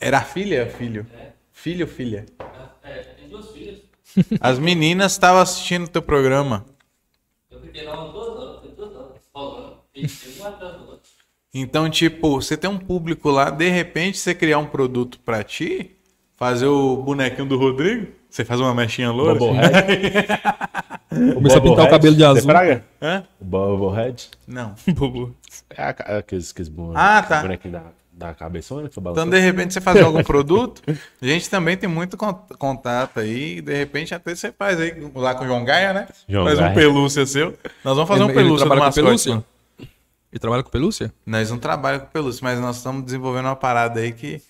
Speaker 1: Era filha, filho? Filho ou filha?
Speaker 4: É, tem duas filhas.
Speaker 1: As meninas estavam assistindo o teu programa.
Speaker 4: Eu fiquei lá umas duas horas, foi duas horas, rolando. E teve uma atrás da outra.
Speaker 1: Então, tipo, você tem um público lá, de repente você criar um produto pra ti, fazer o bonequinho do Rodrigo, você faz uma mechinha loura.
Speaker 2: Bobblehead.
Speaker 3: Começa a pintar o cabelo de
Speaker 2: Você
Speaker 3: azul.
Speaker 2: fraga?
Speaker 1: Hã?
Speaker 2: O Bobblehead.
Speaker 1: Não.
Speaker 3: Bobo.
Speaker 2: É é aqueles, aqueles bonecos
Speaker 1: Ah, tá.
Speaker 2: bonequinho da, da cabeçona que foi
Speaker 1: Então, de repente, você fazer algum produto, a gente também tem muito con- contato aí. De repente, até você faz aí lá com o João Gaia, né?
Speaker 2: João
Speaker 1: faz um
Speaker 2: Gaia.
Speaker 1: pelúcia seu. Nós vamos fazer um
Speaker 3: Ele- ele
Speaker 1: pelúcia do mascote.
Speaker 3: pelúcia? Ele trabalha com pelúcia?
Speaker 1: Nós não trabalhamos com pelúcia, mas nós estamos desenvolvendo uma parada aí que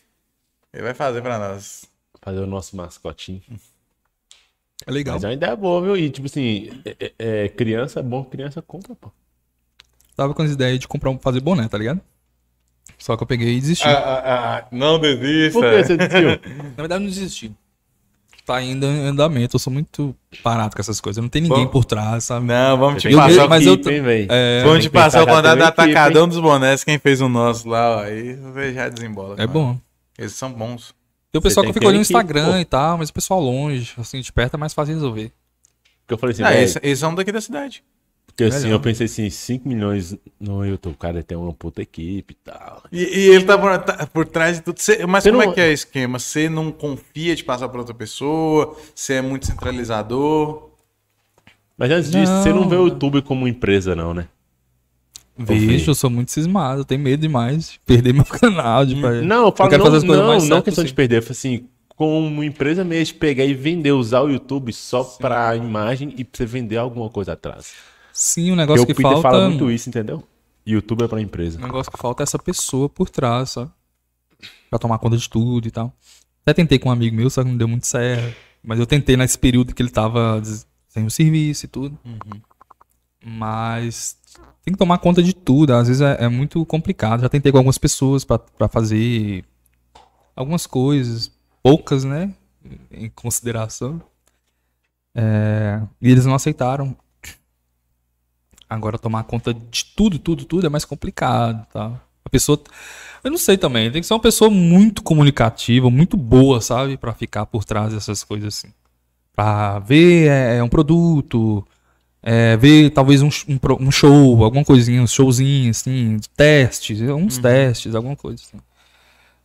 Speaker 1: ele vai fazer pra nós.
Speaker 2: Fazer o nosso mascotinho.
Speaker 3: É legal.
Speaker 2: Mas é uma ideia boa, viu? E tipo assim, é, é- é, criança é bom, criança compra, pô.
Speaker 3: Tava com as ideias de comprar um, fazer boné, tá ligado? Só que eu peguei e desisti.
Speaker 1: Ah, não desista.
Speaker 2: Por que você desistiu?
Speaker 3: Na verdade, não desisti. Tá ainda em andamento. Eu sou muito parado com essas coisas. Não tem ninguém
Speaker 1: Bom.
Speaker 3: por trás, sabe?
Speaker 1: Não, vamos te
Speaker 3: Eu-
Speaker 1: passar
Speaker 3: eu-
Speaker 1: o
Speaker 3: mas eu-
Speaker 2: Equipe, hein, véi?
Speaker 3: É,
Speaker 1: Vamos te passar o contato
Speaker 2: hein?
Speaker 1: atacadão dos bonés, quem fez o nosso lá, ó. Aí você já desembola.
Speaker 3: é bom.
Speaker 1: Eles são bons.
Speaker 3: Tem o pessoal
Speaker 2: tem
Speaker 3: que fica olhando no Instagram
Speaker 2: pô.
Speaker 3: e tal, mas o pessoal longe, assim, de perto é mais fácil de resolver.
Speaker 2: Porque eu falei assim,
Speaker 1: Ah, eles são daqui da cidade.
Speaker 2: Porque assim,
Speaker 3: Melhor.
Speaker 2: eu pensei assim, 5 milhões no YouTube, cara, tem uma puta equipe e tal.
Speaker 1: E, e ele tá por, tá por trás de tudo. Cê- mas
Speaker 2: Você
Speaker 1: como
Speaker 2: não-
Speaker 1: é que é o esquema? Você não confia de passar pra outra pessoa? Você é muito centralizador?
Speaker 2: Mas antes disso, você não vê o. YouTube como empresa, não, né?
Speaker 3: Vejo, eu sou muito cismado, eu tenho medo demais de perder meu canal. De,
Speaker 2: Não, eu falo,
Speaker 3: quero
Speaker 2: não,
Speaker 3: fazer as coisas
Speaker 2: não,
Speaker 3: mais
Speaker 2: não questão de
Speaker 3: possível.
Speaker 2: perder. Eu falo assim, como empresa mesmo, de pegar e vender, usar o YouTube só pra imagem e pra você vender alguma coisa atrás.
Speaker 3: Sim, o
Speaker 2: Porque
Speaker 3: negócio
Speaker 2: o
Speaker 3: que
Speaker 2: Peter
Speaker 3: falta.
Speaker 2: fala muito isso, entendeu? YouTube é pra empresa.
Speaker 3: O negócio que falta é essa pessoa por trás, sabe? Pra tomar conta de tudo e tal. Até tentei com um amigo meu, só que não deu muito certo. Mas eu tentei nesse período que ele tava sem o serviço e tudo. Mas tem que tomar conta de tudo. Às vezes é, é muito complicado. Já tentei com algumas pessoas pra, pra fazer algumas coisas. Poucas, né? Em consideração. É, e eles não aceitaram. Agora tomar conta de tudo, tudo, tudo é mais complicado, tá? A pessoa, eu não sei também, tem que ser uma pessoa muito comunicativa, muito boa, sabe, Pra ficar por trás dessas coisas assim. Pra ver é, é um produto, É, ver talvez um, um um show, alguma coisinha, uns showzinhos, assim, testes, uns testes, alguma coisa assim.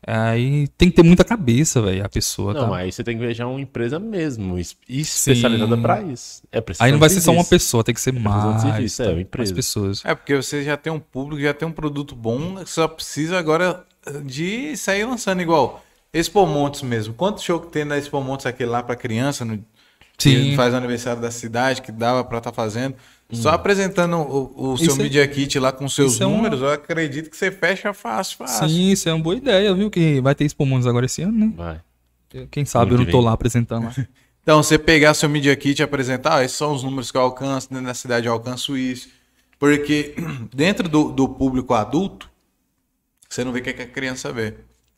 Speaker 3: Aí tem que ter muita cabeça, velho, a pessoa,
Speaker 2: Não,
Speaker 3: tá?
Speaker 2: aí você tem que ver já uma empresa mesmo, es- especializada
Speaker 3: Sim.
Speaker 2: pra isso. É
Speaker 3: Aí não vai ser só uma pessoa, tem que ser
Speaker 2: de
Speaker 3: mais,
Speaker 2: serviço, é,
Speaker 3: tá? mais
Speaker 2: empresa.
Speaker 3: pessoas.
Speaker 1: É, porque você já tem um público, já tem um produto bom, só precisa agora de sair lançando igual. Expo Montes mesmo. Quanto show que tem na Expo Montes aquele lá pra criança, no,
Speaker 3: Sim.
Speaker 1: que faz o aniversário da cidade, que dava pra estar fazendo. Só apresentando o, o seu
Speaker 3: Isso é-
Speaker 1: Media Kit lá com seus
Speaker 3: isso é uma-
Speaker 1: números, eu acredito que você fecha fácil, fácil.
Speaker 3: Sim, isso é uma boa ideia, viu? Que vai ter Expo Mundos agora esse ano, né?
Speaker 2: Vai.
Speaker 3: Quem sabe
Speaker 2: Ano
Speaker 3: eu não tô
Speaker 2: vem.
Speaker 3: lá apresentando lá.
Speaker 1: Então, você pegar seu Media Kit e apresentar, ah, esses são os números que eu alcanço, dentro da cidade eu alcanço isso. Porque dentro do, do público adulto, você não vê o que, é que a criança vê.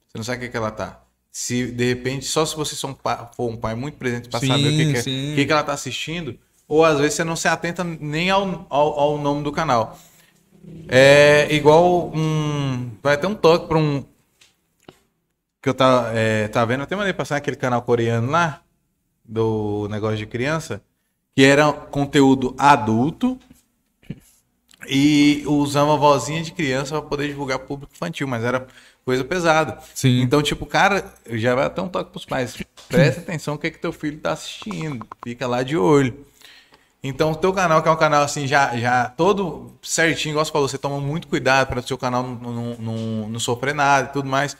Speaker 1: Você não sabe o que, é que ela tá. Se, de repente, só se você for um pai, for um pai muito presente para saber o que, que, é- que, que ela tá assistindo, ou às vezes você não se atenta nem ao, ao, ao nome do canal. É igual um. Vai ter um toque para um. Que eu tá, é, tá vendo, eu até mandei passar aquele canal coreano lá, do negócio de criança, que era conteúdo adulto e usava vozinha de criança para poder divulgar público infantil, mas era coisa pesada.
Speaker 3: Sim.
Speaker 1: Então, tipo, cara, já vai até um toque pros pais. Presta atenção no que, que teu filho tá assistindo. Fica lá de olho. Então, o teu canal, que é um canal assim, já, já todo certinho, igual você falou, você toma muito cuidado para o seu canal não, não, não, não sofrer nada e tudo mais.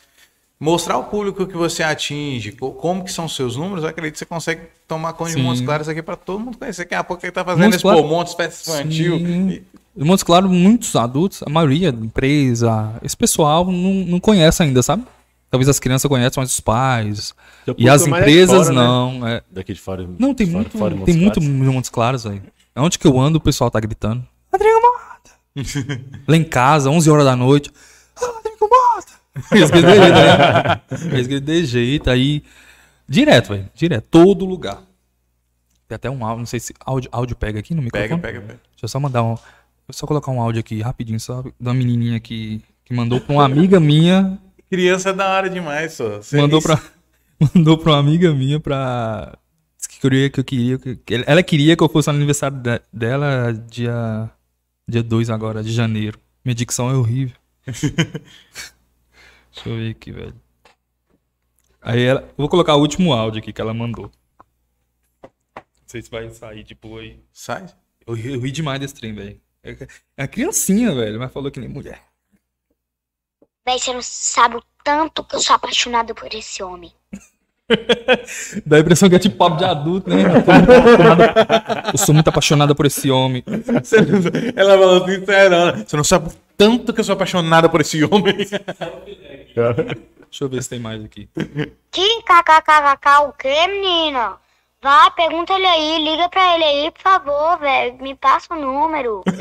Speaker 1: Mostrar ao público que você atinge, co- como que são os seus números, eu acredito que você consegue tomar conta de. Montes Claros aqui para todo mundo conhecer. Quem a pouco ele tá fazendo
Speaker 3: Montes
Speaker 1: esse pô, Montes Festa Infantil. E-
Speaker 3: Montes Claros, muitos adultos, a maioria, empresa, esse pessoal não, não conhece ainda, sabe? Talvez as crianças conheçam, mas os pais. E as
Speaker 2: mais
Speaker 3: empresas
Speaker 2: fora, né?
Speaker 3: não. é.
Speaker 2: Daqui de fora.
Speaker 3: Não, tem
Speaker 2: fora-
Speaker 3: muito,
Speaker 2: fora
Speaker 3: tem
Speaker 2: Montes
Speaker 3: muito Montes Claros, velho. Onde que eu ando, o pessoal tá gritando. Rodrigo Mota! Lá em casa, 11 horas da noite. "Ah, Rodrigo Mota! Eles gritam de jeito, né? Eles gritam de jeito, aí... Direto, velho. Direto. Todo lugar. Tem até um áudio, não sei se áudio, áudio pega aqui no microfone.
Speaker 1: Pega, pega, pega.
Speaker 3: Deixa eu só mandar um... Vou só colocar um áudio aqui rapidinho, só de uma menininha que, que mandou pra uma amiga minha
Speaker 1: Criança é da hora demais, só.
Speaker 3: Mandou
Speaker 1: isso-
Speaker 3: pra mandou pra uma amiga minha pra disse que queria que eu queria que, ela queria que eu fosse no aniversário de- dela dia dia 2 agora de janeiro. Minha dicção é horrível. Deixa eu ver aqui, velho. Aí ela, eu vou colocar o último áudio aqui que ela mandou. Não sei se vai sair tipo aí.
Speaker 1: Sai.
Speaker 3: Eu, ri- eu ri demais desse trem, velho. É, é uma criancinha, velho, mas falou que nem mulher.
Speaker 5: Véi, você não sabe o tanto que eu sou apaixonada por esse homem.
Speaker 3: Dá a impressão que é tipo papo de adulto, né? Eu, tô muito apaixonada- eu sou muito apaixonada por esse homem.
Speaker 1: Ela falou sincerona. Você não sabe o tanto que eu sou apaixonada por esse homem.
Speaker 3: Deixa eu ver se tem mais aqui.
Speaker 5: Que kkkk o quê, menina? Vai, pergunta ele aí, liga pra ele aí, por favor, velho. Me passa o número.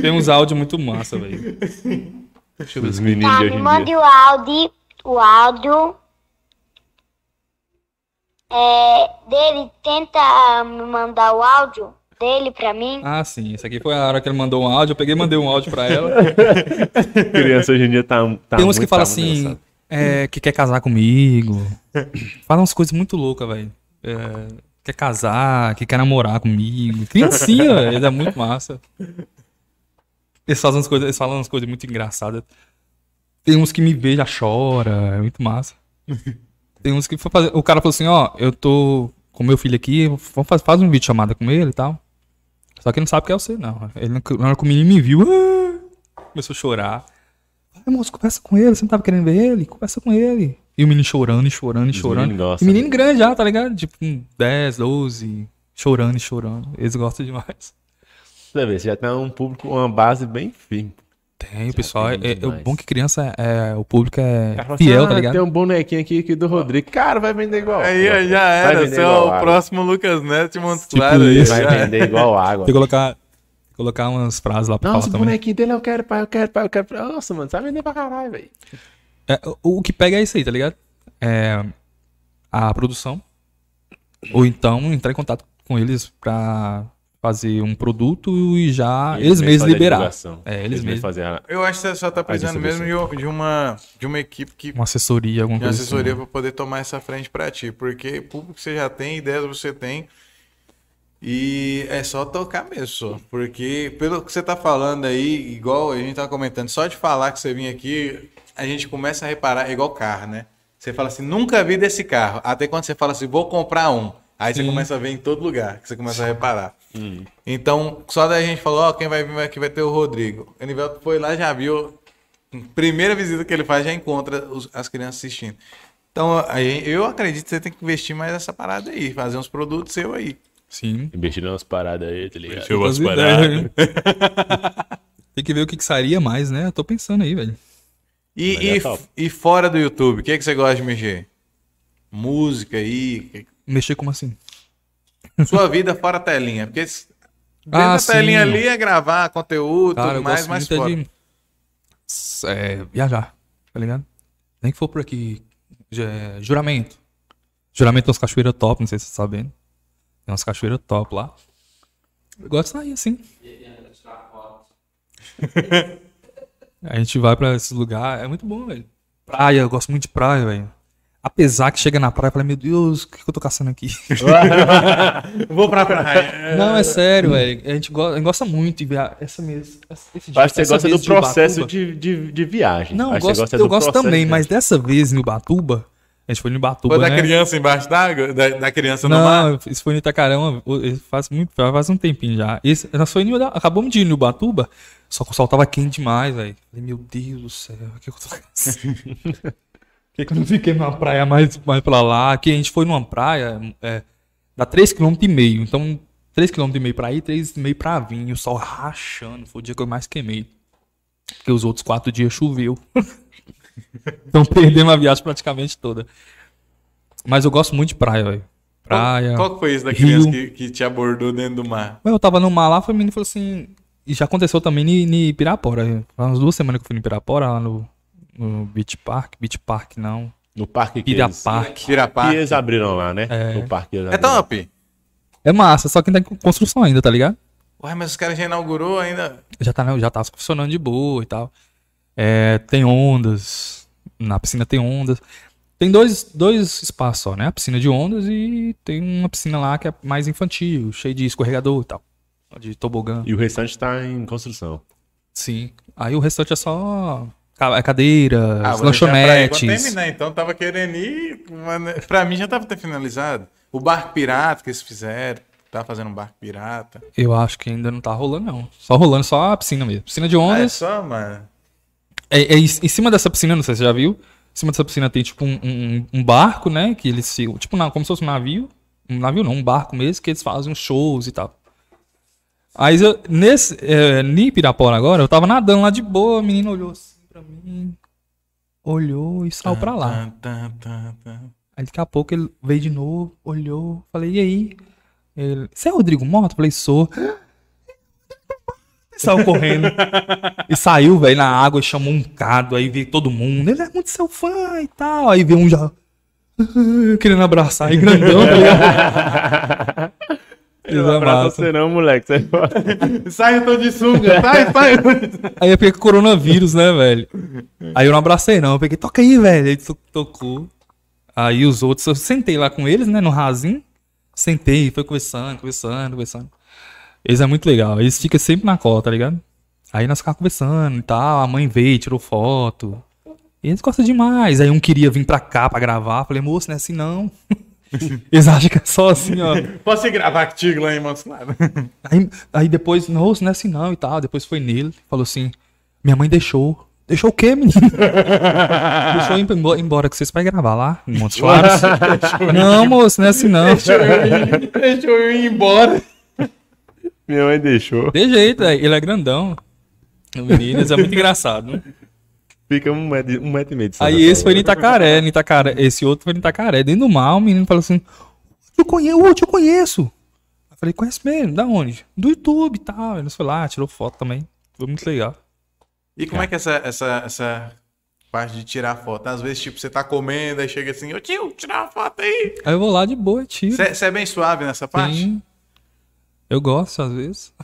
Speaker 3: Tem uns áudios muito massa, velho. Deixa eu ver
Speaker 2: Os meninos
Speaker 5: Tá, me mande o áudio. O áudio. É, dele, tenta me mandar o áudio dele pra mim.
Speaker 3: Ah, sim. Esse aqui foi a hora que ele mandou um áudio. Eu peguei e mandei um áudio pra ela.
Speaker 2: Criança hoje em dia tá, tá
Speaker 3: Tem uns que falam
Speaker 2: tá
Speaker 3: assim,
Speaker 2: engraçado.
Speaker 3: É, que quer casar comigo. Fala umas coisas muito loucas, velho. É, quer casar, que quer namorar comigo. Criancinha, velho. É muito massa. Eles fazem umas coisas, eles falam umas coisas muito engraçadas. Tem uns que me vê já chora, é muito massa. Tem uns que foi fazer, o cara falou assim, ó, eu tô com meu filho aqui, vamos faz, faz um vídeo chamada com ele e tal. Só que ele não sabe que é você, não. Ele, na hora que o menino me viu, começou a chorar. Ai, moço, conversa com ele, você não tava querendo ver ele? Conversa com ele. E o menino chorando e chorando e chorando.
Speaker 2: meninos gostam,
Speaker 3: e menino grande já, tá ligado? Tipo, com 10, 12, chorando e chorando. Eles gostam demais.
Speaker 2: Você vê, você já tem um público, uma base bem firme.
Speaker 3: Tem, o pessoal. É,
Speaker 2: tem
Speaker 3: é- o bom que criança é. O público é
Speaker 2: cara assim,
Speaker 3: fiel,
Speaker 2: "Ah,
Speaker 3: tá ligado?
Speaker 2: Tem um bonequinho aqui, aqui do Rodrigo. Cara, vai vender igual.
Speaker 1: Aí ó,
Speaker 2: Vai
Speaker 1: já era. Você é o
Speaker 2: água.
Speaker 1: próximo Lucas Neto Montes
Speaker 3: Tipo
Speaker 1: aí.
Speaker 2: Vai vender igual água.
Speaker 3: Tem que colocar, colocar umas frases lá pra
Speaker 2: Nossa, o
Speaker 3: falar também.
Speaker 2: bonequinho dele eu quero, pai, eu quero, pai, eu quero. Nossa, mano, sabe vender pra caralho, velho.
Speaker 3: É, o, o que pega é isso aí, tá ligado? É a produção. Ou então entrar em contato com eles pra fazer um produto e já eles, mesmos
Speaker 2: fazem a
Speaker 3: liberar. É, eles mesmos.
Speaker 2: fazem a...
Speaker 1: Eu acho que você só tá precisando mesmo de, uma, de uma equipe que
Speaker 3: Uma assessoria, alguma
Speaker 1: de uma
Speaker 3: coisa
Speaker 1: assessoria
Speaker 3: assim.
Speaker 1: para poder tomar essa frente para ti, porque público você já tem, ideias você tem. E é só tocar mesmo. Porque pelo que você tá falando aí, igual a gente tá comentando, só de falar que você vinha aqui, a gente começa a reparar, é igual carro, né? Você fala assim, nunca vi desse carro. Até quando você fala assim, vou comprar um. Aí você começa a ver em todo lugar, que você começa a reparar. Então, só daí a gente falou, ó, quem vai vir aqui vai ter o Rodrigo. O Enivelto foi lá, já viu. Primeira visita que ele faz, já encontra os- as crianças assistindo. Então, aí, eu acredito que você tem que investir mais nessa parada aí, fazer uns produtos seu aí.
Speaker 3: Sim.
Speaker 2: Investir nas paradas aí, tá ligado?
Speaker 3: Tem umas ideias, né? Tem que ver o que, que sairia mais, né? Eu tô pensando aí, velho.
Speaker 1: E,
Speaker 2: Mas é
Speaker 1: e, e fora do YouTube, o que, que você gosta de mexer? Música aí,
Speaker 3: Mexer como assim?
Speaker 1: sua vida fora a telinha. Porque dentro
Speaker 3: Ah,
Speaker 1: da telinha
Speaker 3: sim.
Speaker 1: ali é gravar conteúdo,
Speaker 3: Cara,
Speaker 1: tudo mais, mas
Speaker 3: muito é
Speaker 1: fora.
Speaker 3: de é, viajar, tá ligado? Nem que for por aqui. já- juramento. Juramento tem umas cachoeiras top, não sei se você tá sabendo. Tem umas cachoeiras top lá. Eu gosto de sair assim. A gente vai pra esses lugares, é muito bom, velho. Praia, eu gosto muito de praia, velho. Apesar que chega na praia e fala, meu Deus, o que, que eu tô caçando aqui?
Speaker 1: Vou pra praia.
Speaker 3: Não, é sério, velho. A gente gosta, a gente gosta muito de viajar. Essa mesmo. Esse dia-
Speaker 2: Acho que você gosta do
Speaker 3: de
Speaker 2: processo de, de, de viagem.
Speaker 3: Não, eu gosto,
Speaker 2: gosta
Speaker 3: eu gosto também, mas dessa vez em Ubatuba, a gente foi no Ubatuba,
Speaker 1: Foi da
Speaker 3: né?
Speaker 1: criança embaixo d'água? Da, da criança no mar?
Speaker 3: Não, isso foi no Itacarão, faz, muito, faz um tempinho já. Esse, nós foi no, acabamos de ir no Ubatuba, só que o sol tava quente demais, velho. Falei, meu Deus do céu, o que eu tô fazendo? Por que, que eu não fiquei numa praia mais, mais pra lá? Aqui a gente foi numa praia, é, dá 3,5 km. Então, 3,5 km pra ir, 3,5 pra vir. E o sol rachando, foi o dia que eu mais queimei. Porque os outros quatro dias choveu. então perdemos a viagem praticamente toda. Mas eu gosto muito de praia, velho. Praia.
Speaker 1: Qual, qual foi isso da criança que, que te abordou dentro do mar?
Speaker 3: Eu tava no mar lá, foi o menino falou assim. E já aconteceu também em Pirapora. Faz umas duas semanas que eu fui em Pirapora, lá no, no Beach Park. Beach Park não.
Speaker 2: No parque que eles,
Speaker 3: Pirapark.
Speaker 2: que
Speaker 1: Pirapá.
Speaker 2: eles abriram lá, né?
Speaker 3: É.
Speaker 2: No parque
Speaker 1: É top.
Speaker 3: É massa, só que ainda tá em construção ainda, tá ligado?
Speaker 1: Ué, mas os caras já inaugurou ainda.
Speaker 3: Já tá, já tá funcionando de boa e tal. É, tem ondas. Na piscina tem ondas. Tem dois, dois espaços só, né? A piscina de ondas e tem uma piscina lá que é mais infantil, cheio de escorregador e tal. De tobogã.
Speaker 2: E o restante tá em construção.
Speaker 3: Sim. Aí o restante é só é cadeiras,
Speaker 1: Ah, deixar pra
Speaker 3: lanchonetes.
Speaker 1: terminar, então tava querendo ir. Mas pra mim já tava até finalizado. O barco pirata que eles fizeram. Tava fazendo um barco pirata.
Speaker 3: Eu acho que ainda não tá rolando, não. Só rolando só a piscina mesmo. Piscina de
Speaker 1: Ah, é
Speaker 3: ondas.
Speaker 1: só, mano.
Speaker 3: É, é em cima dessa piscina, não sei se você já viu. Em cima dessa piscina tem tipo um, um- um barco, né? Que eles se. Tipo, na- como se fosse um navio. Um navio não, um barco mesmo, que eles fazem shows e tal. Aí eu, nesse. É, em Pirapora agora, eu tava nadando lá de boa, a menina olhou assim pra mim. Olhou e saiu pra lá. Aí daqui a pouco ele veio de novo, olhou, falei, e aí? Ele, você é Rodrigo Mota? Falei, sou. Saiu correndo. e saiu, velho, na água e chamou um cado, aí veio todo mundo. Ele é muito seu fã e tal. Aí veio um já. Querendo abraçar, aí grandão, tá ligado?
Speaker 2: Não
Speaker 3: é
Speaker 2: abraço
Speaker 3: massa.
Speaker 2: você não, moleque. Você...
Speaker 1: Sai, eu tô de sunga. Sai, sai.
Speaker 3: Aí eu peguei coronavírus, né, velho? Aí eu não abracei, não. Eu peguei, toca aí, velho. Aí to- tocou. Aí os outros, eu sentei lá com eles, né, no rasinho. Sentei, foi conversando, conversando, conversando. Eles é muito legal. Eles ficam sempre na cola, tá ligado? Aí nós ficávamos conversando e tal. A mãe veio, tirou foto. E eles gostam demais. Aí um queria vir pra cá pra gravar. Falei, moço, não é assim não. eles acham que é só assim, ó.
Speaker 1: Posso ir gravar contigo lá em Montes Claros?
Speaker 3: Aí, aí depois, nossa, não é assim não e tal. Depois foi nele, falou assim: Minha mãe deixou. Deixou o quê, menino? deixou eu ir embora, que vocês vai gravar lá em Montes Claros. não, moço, não é assim não.
Speaker 1: Deixa eu ir, deixa eu ir embora.
Speaker 2: Minha mãe deixou.
Speaker 3: De jeito, velho, ele é grandão. O menino, isso é muito engraçado. Né?
Speaker 2: Fica um metro, um metro e meio de
Speaker 3: Aí esse foi em Itacaré, em Itacaré. Esse outro foi em Itacaré. Dentro do mar, o menino falou assim: Eu conheço, eu te conheço. Eu falei, conhece mesmo? Da onde? Do YouTube e tal. Ele foi lá, tirou foto também. Foi muito legal.
Speaker 1: E como é que é essa, essa, essa parte de tirar foto? Às vezes, tipo, você tá comendo, aí chega assim, ô tio, tirar uma foto aí.
Speaker 3: Aí eu vou lá de boa, tiro.
Speaker 1: Você é bem suave nessa parte?
Speaker 3: Sim. Eu gosto, às vezes.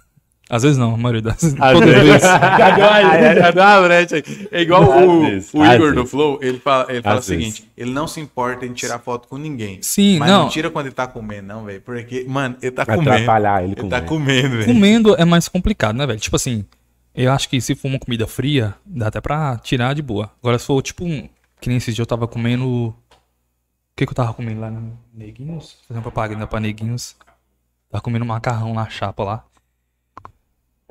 Speaker 3: Às vezes não, a maioria das vezes.
Speaker 2: Vezes.
Speaker 1: Já deu uma, brecha aí. É igual o,
Speaker 2: vezes,
Speaker 1: o Igor do. Flow, ele fala, ele fala o
Speaker 2: Às vezes.
Speaker 1: seguinte: ele não se importa em tirar foto com ninguém.
Speaker 3: Sim,
Speaker 1: mas não.
Speaker 3: não.
Speaker 1: tira quando ele tá comendo, não, velho. Porque, mano, ele tá
Speaker 2: Vai
Speaker 1: comendo.
Speaker 2: atrapalhar ele
Speaker 1: Ele tá
Speaker 2: comendo.
Speaker 1: comendo, velho.
Speaker 3: Comendo é mais complicado, né, velho? Tipo assim, eu acho que se for uma comida fria, dá até pra tirar de boa. Agora, se for tipo um. Que nem esses dias eu tava comendo. O que que eu tava comendo lá no Neguinhos? Fazendo propaganda pra Neguinhos. Tava comendo macarrão na chapa lá.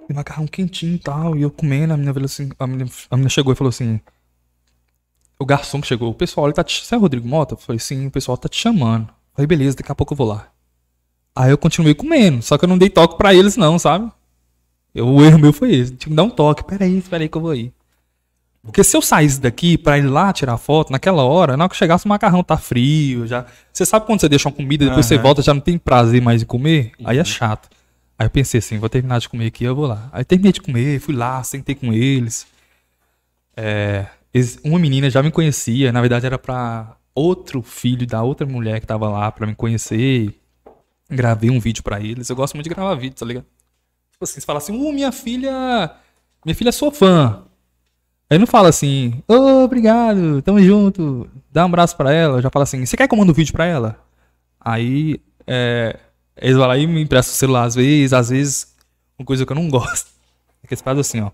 Speaker 3: E macarrão quentinho e tal. E eu comendo, a menina, falou assim, a, menina, a menina chegou e falou assim. O garçom que chegou, o pessoal, ele tá te. Você é o Rodrigo Mota? Eu falei, sim, o pessoal tá te chamando. Eu falei, beleza, daqui a pouco eu vou lá. Aí eu continuei comendo, só que eu não dei toque pra eles, não, sabe? Eu- o erro meu foi esse. Tinha que dar um toque. Peraí, peraí que eu vou aí. Porque se eu saísse daqui pra ir lá tirar foto, naquela hora, na hora que chegasse o macarrão tá frio, já. Você sabe quando você deixa uma comida e depois você
Speaker 1: Aham.
Speaker 3: volta já não tem prazer mais em comer? Aí é chato. Aí eu pensei assim, vou terminar de comer aqui, eu vou lá. Aí terminei de comer, fui lá, sentei com eles. É, uma menina já me conhecia, na verdade era pra outro filho da outra mulher que tava lá pra me conhecer. Gravei um vídeo pra eles. Eu gosto muito de gravar vídeo, tá ligado? Tipo assim, você fala assim, uh, minha filha. Minha filha é sua fã. Aí não fala assim, ô, obrigado, tamo junto, dá um abraço pra ela. Já fala assim, você quer que eu mande um vídeo pra ela? Aí, é, eles vão lá e me emprestam o celular às vezes, às vezes, uma coisa que eu não gosto. É que eles fazem assim, ó.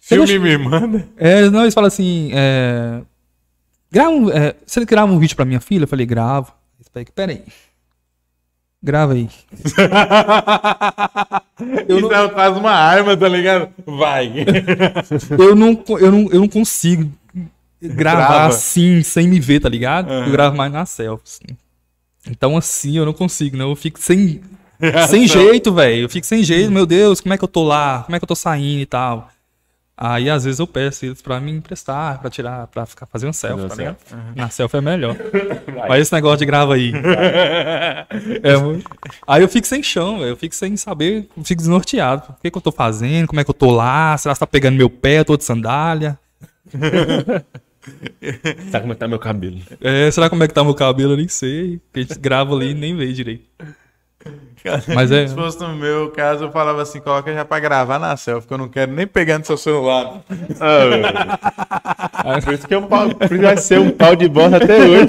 Speaker 1: Filme me manda.
Speaker 3: É, não, eles falam assim, é, grava um, é, você grava um vídeo pra minha filha? Eu falei, gravo. Espera aí, peraí. Grava aí. Eu
Speaker 1: Isso
Speaker 3: não-
Speaker 1: é quase uma arma, tá ligado? Vai.
Speaker 3: eu não, eu não, eu não consigo gravar
Speaker 1: Grava.
Speaker 3: assim, sem me ver, tá ligado?
Speaker 1: Aham.
Speaker 3: Eu gravo mais na selfie. assim. Então assim, eu não consigo, não. Eu fico sem, sem jeito, velho. Eu fico sem jeito, meu Deus, como é que eu tô lá? Como é que eu tô saindo e tal? Aí às vezes eu peço eles pra me emprestar, pra tirar, pra ficar fazendo selfie, tá ligado? Na selfie é melhor. Mas esse negócio de grava aí. É muito- Aí eu fico sem chão, velho. Eu fico sem saber, fico desnorteado. O que, que eu tô fazendo? Como é que eu tô lá? Será que tá pegando meu pé? Eu tô de sandália?
Speaker 2: Sabe como é que tá meu cabelo?
Speaker 3: É, será como é que tá meu cabelo? Eu nem sei. Porque a gente grava ali e nem vê direito. Mas é-
Speaker 1: Se fosse no meu caso, eu falava assim: coloca já pra gravar na selfie, que eu não quero nem pegar no seu celular.
Speaker 2: Por isso que é um pau, por isso vai ser um pau de bosta até hoje.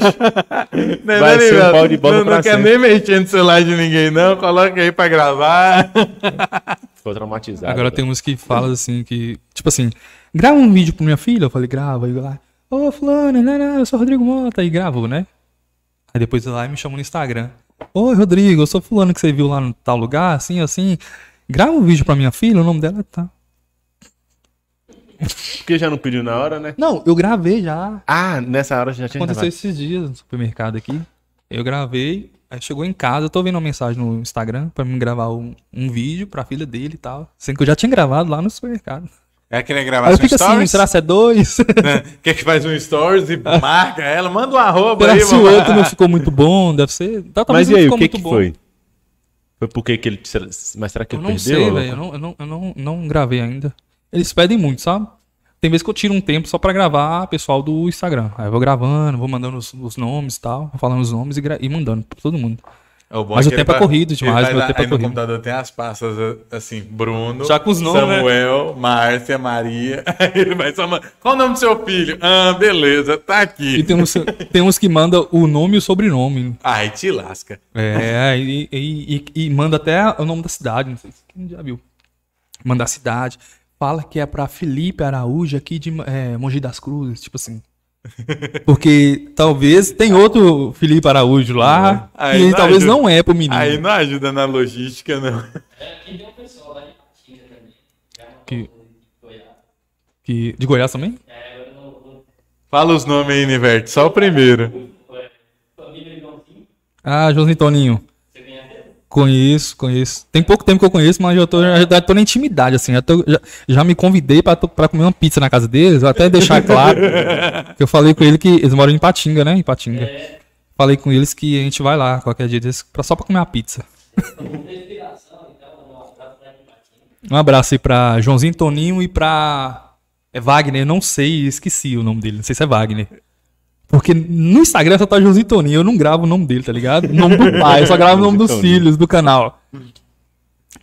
Speaker 1: Não,
Speaker 2: Vai
Speaker 1: não,
Speaker 2: ser um pau de bola
Speaker 1: Não, não quer
Speaker 2: sempre.
Speaker 1: nem mexer no celular de ninguém, não. Coloca aí pra gravar.
Speaker 2: Ficou traumatizado.
Speaker 3: Agora tem uns que falam assim que. Tipo assim, grava um vídeo pra minha filha. Eu falei, grava. Aí eu lá, ô fulano, não, não, eu sou Rodrigo Mota. Aí gravo, né? Aí depois lá e me chamam no Instagram. Oi, Rodrigo, eu sou fulano que você viu lá no tal lugar, assim, assim. Grava um vídeo pra minha filha, o nome dela tá.
Speaker 2: Porque já não pediu na hora, né?
Speaker 3: Não, eu gravei já.
Speaker 2: Ah, nessa hora já tinha
Speaker 3: Aconteceu
Speaker 2: gravado.
Speaker 3: esses dias no supermercado aqui. Eu gravei, aí chegou em casa, eu tô vendo uma mensagem no Instagram pra mim gravar um, um vídeo pra filha dele e tal. Sendo que eu já tinha gravado lá no supermercado.
Speaker 1: É que nem
Speaker 3: Aí
Speaker 1: gravar
Speaker 3: eu assim,
Speaker 1: stories?
Speaker 3: será que é dois?
Speaker 1: Quer que faz um stories e marca ela? Manda um arroba
Speaker 3: será
Speaker 1: aí,
Speaker 3: que se o outro não ficou muito bom? Deve ser. Tá, talvez
Speaker 2: Mas e
Speaker 3: não
Speaker 2: aí,
Speaker 3: ficou
Speaker 2: o que
Speaker 3: muito
Speaker 2: que
Speaker 3: bom.
Speaker 2: foi? Foi porque que ele... Mas será que
Speaker 3: Eu
Speaker 2: ele
Speaker 3: não
Speaker 2: perdeu?
Speaker 3: sei, velho. Eu, não, eu, não, eu não, não gravei ainda. Eles pedem muito, sabe? Tem vezes que eu tiro um tempo só pra gravar pessoal do Instagram. Aí eu vou gravando, vou mandando os, os nomes e tal, vou falando os nomes e, e mandando pra todo mundo.
Speaker 1: É bom
Speaker 3: Mas
Speaker 1: é
Speaker 3: o tempo é corrido demais, meu
Speaker 1: lá-
Speaker 3: tempo é
Speaker 1: aí no
Speaker 3: corrido.
Speaker 1: computador tem as pastas assim, Bruno,
Speaker 3: Já com os nomes, né?
Speaker 1: Samuel, Márcia, Maria. Aí ele vai só mandar. Qual o nome do seu filho? Ah, beleza, tá aqui.
Speaker 3: E tem uns, tem uns que mandam o nome e o sobrenome.
Speaker 1: Ai, te lasca.
Speaker 3: É, e, e, e- e manda até o nome da cidade, não sei se quem já viu. Manda a cidade. Fala que é pra Felipe Araújo aqui de é, Mogi das Cruzes, tipo assim. Porque talvez tem outro Felipe Araújo lá,
Speaker 1: Aí
Speaker 3: e
Speaker 1: não
Speaker 3: talvez
Speaker 1: ajuda.
Speaker 3: não é pro menino.
Speaker 1: Aí não ajuda na logística, não.
Speaker 4: É, aqui tem um pessoal lá de Patinga também. Não
Speaker 3: Que-
Speaker 4: Goiás.
Speaker 3: Que, de Goiás também?
Speaker 4: É, eu não. não-
Speaker 1: Fala os nomes aí, Niverte, só o primeiro.
Speaker 4: é, Família Joãozinho,
Speaker 3: Ah, Joãozinho Toninho. Conheço, conheço. Tem pouco tempo que eu conheço, mas eu tô, já, já tô na intimidade, assim. Já, tô- já- já me convidei pra, pra comer uma pizza na casa deles, vou até deixar claro. que eu falei com ele que eles moram em Patinga, né? Em Patinga.
Speaker 4: É,
Speaker 3: Falei com eles que a gente vai lá qualquer dia desse, pra, só pra comer uma pizza.
Speaker 4: um abraço
Speaker 3: aí pra Joãozinho Toninho e pra. É Wagner, eu não sei, esqueci o nome dele. Não sei se é Wagner. Porque no Instagram só tá Joãozinho Toninho, eu não gravo o nome dele, tá ligado? O nome do pai, eu só gravo o nome dos filhos do canal.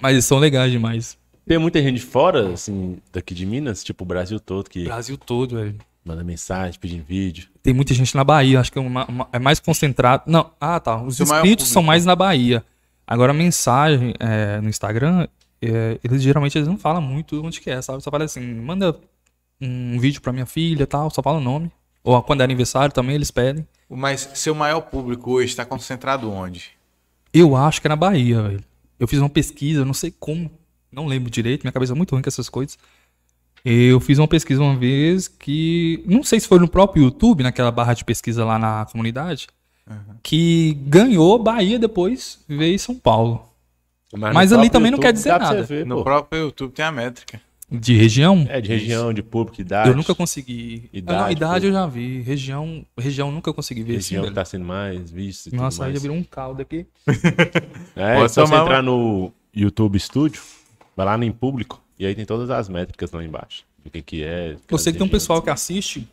Speaker 3: Mas eles são legais demais.
Speaker 2: Tem muita gente fora, assim, daqui de Minas, tipo o Brasil todo, que
Speaker 3: Brasil todo, velho.
Speaker 2: manda mensagem, pedindo vídeo.
Speaker 3: Tem muita gente na Bahia, acho que é, uma- uma- é mais concentrado. Não, ah tá. Os
Speaker 1: Seu
Speaker 3: inscritos são mais na Bahia. Agora a mensagem é, no Instagram, é, eles geralmente eles não falam muito onde que é, sabe? Só fala assim, manda um vídeo pra minha filha e tal, só fala o nome. Ou quando é aniversário também eles pedem.
Speaker 1: Mas seu maior público hoje está concentrado onde?
Speaker 3: Eu acho que é na Bahia, velho. Eu fiz uma pesquisa, não sei como, não lembro direito, minha cabeça é muito ruim com essas coisas. Eu fiz uma pesquisa uma vez que, não sei se foi no próprio YouTube, naquela barra de pesquisa lá na comunidade, que ganhou Bahia depois veio São Paulo. Mas
Speaker 2: no
Speaker 3: ali também não quer dizer nada.
Speaker 2: ver,
Speaker 1: No próprio YouTube tem a métrica.
Speaker 3: De região,
Speaker 2: É, de região, de público, idade.
Speaker 3: eu nunca consegui.
Speaker 2: Idade,
Speaker 3: Idade, idade
Speaker 2: tudo.
Speaker 3: eu já vi. Região, região nunca consegui ver.
Speaker 2: Região
Speaker 3: assim,
Speaker 2: que tá sendo mais vista e.
Speaker 3: Nossa,
Speaker 2: tudo
Speaker 3: aí já virou um caldo aqui.
Speaker 2: É,
Speaker 1: Pode
Speaker 2: é só você entrar no YouTube Studio, vai lá no em público, e aí tem todas as métricas lá embaixo. O que que é.
Speaker 3: Eu sei que tem um pessoal que assiste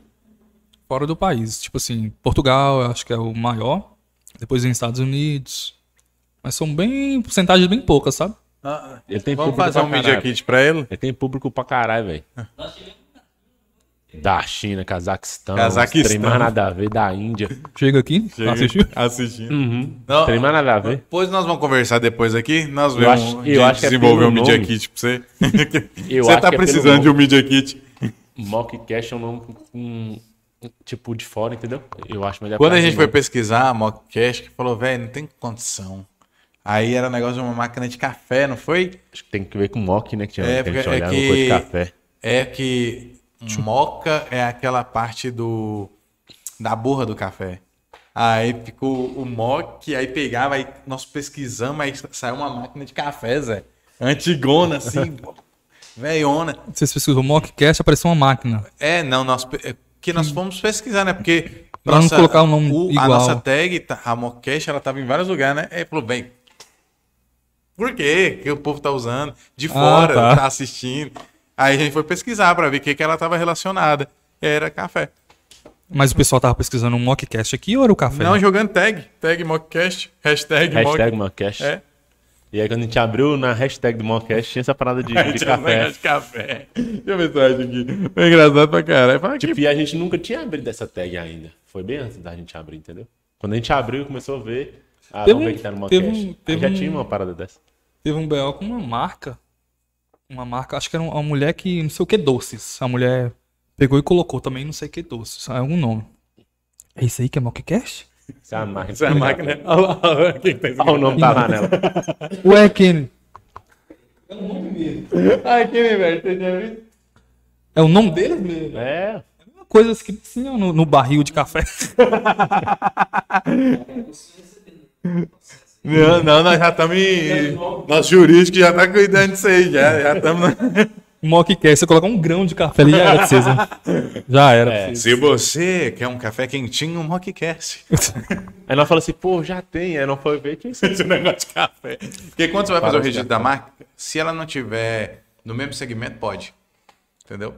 Speaker 3: fora do país. Tipo assim, Portugal, eu acho que é o maior. Depois em Estados Unidos. Mas são bem. porcentagens bem poucas, sabe?
Speaker 2: Ele tem
Speaker 1: Vamos
Speaker 2: público
Speaker 1: fazer um Media. Kit pra ele?
Speaker 2: Ele tem público pra caralho, velho. Da China, Cazaquistão,
Speaker 1: Cazaquistão.
Speaker 2: Tem mais nada a ver, da Índia.
Speaker 3: Chega aqui, assistiu?
Speaker 1: Assistindo.
Speaker 2: Uhum.
Speaker 1: Não,
Speaker 2: Tem mais nada a ver.
Speaker 1: Depois nós vamos conversar depois aqui. Nós
Speaker 2: Eu
Speaker 1: vamos
Speaker 2: acho- eu acho que é
Speaker 1: desenvolver
Speaker 2: pelo
Speaker 1: um Media
Speaker 2: nome.
Speaker 1: Kit pra você.
Speaker 2: Eu
Speaker 1: você
Speaker 2: acho
Speaker 1: tá
Speaker 2: que é
Speaker 1: precisando de um. Media Kit.
Speaker 2: Mockcast é um nome com, tipo de fora, entendeu? Eu acho melhor
Speaker 1: Quando a gente foi pesquisar a Mockcast, que falou, velho, não tem condição. Aí era um negócio de uma máquina de café, não foi?
Speaker 2: Acho que tem que ver com mock, né? Que tinha
Speaker 1: É,
Speaker 2: que a
Speaker 1: porque
Speaker 2: gente
Speaker 1: é que-
Speaker 2: coisa de café.
Speaker 1: É que moca é aquela parte do da borra do café. Aí ficou o mock, aí pegava, aí nós pesquisamos, aí saiu uma máquina de café, Zé. Antigona, assim, velhona.
Speaker 3: Vocês pesquisam Mockcast, apareceu uma máquina.
Speaker 1: É, não, nós, é que nós fomos pesquisar, né? Porque.
Speaker 3: Pra não colocar o nome
Speaker 1: A
Speaker 3: igual.
Speaker 1: nossa tag, tá- a Mockcast, ela tava em vários lugares, né? Aí falou, bem. Por quê? Que o povo tá usando? De fora,
Speaker 3: tá.
Speaker 1: tá. assistindo. Aí a gente foi pesquisar pra ver o que, que ela tava relacionada. E era café.
Speaker 3: Mas o pessoal tava pesquisando um Mockcast aqui ou era o café?
Speaker 1: Não, jogando tag. Tag Mockcast. Hashtag,
Speaker 2: Hashtag
Speaker 1: Mock.
Speaker 2: Mockcast.
Speaker 1: É.
Speaker 2: E aí quando a gente abriu na hashtag do Mockcast, tinha essa parada de, de café.
Speaker 1: de café. Deixa eu ver se eu acho aqui. Foi engraçado pra caralho. Fala,
Speaker 2: Tipo, e a gente nunca tinha abrido essa tag ainda. Foi bem antes da gente abrir, entendeu? Quando a gente abriu, começou a ver. Ah,
Speaker 3: Teve
Speaker 2: vamos ver que tá no
Speaker 3: teve
Speaker 2: Mockcast.
Speaker 3: um-
Speaker 2: Aí
Speaker 3: teve
Speaker 2: já tinha uma parada dessa.
Speaker 3: Teve um BO com uma marca. Uma marca, acho que era uma mulher que não sei o que doces. A mulher pegou e colocou também não sei o que doces. É algum nome. É isso aí que é Mockcast?
Speaker 2: Isso é a máquina.
Speaker 1: Essa é a máquina. Olha quem tá
Speaker 2: Olha o nome tá lá nela.
Speaker 3: Ué, Kenny.
Speaker 1: Ai, que velho. Você tinha visto?
Speaker 3: É o nome deles mesmo?
Speaker 2: É.
Speaker 3: Coisas que assim, ó, no, no barril de café.
Speaker 1: Não, não, nós já estamos em. Nosso jurídico já tá cuidando disso aí, já. Já estamos.
Speaker 3: Mockcast, você colocar um grão de café ali já era né? Já era vocês.
Speaker 1: Se você quer um café quentinho, um mockcast.
Speaker 2: Aí nós falamos assim, pô, já tem. Aí não foi ver que isso.
Speaker 1: Esse negócio de café. Porque quando você vai fazer o registro da marca, se ela não tiver no mesmo segmento, pode. Entendeu?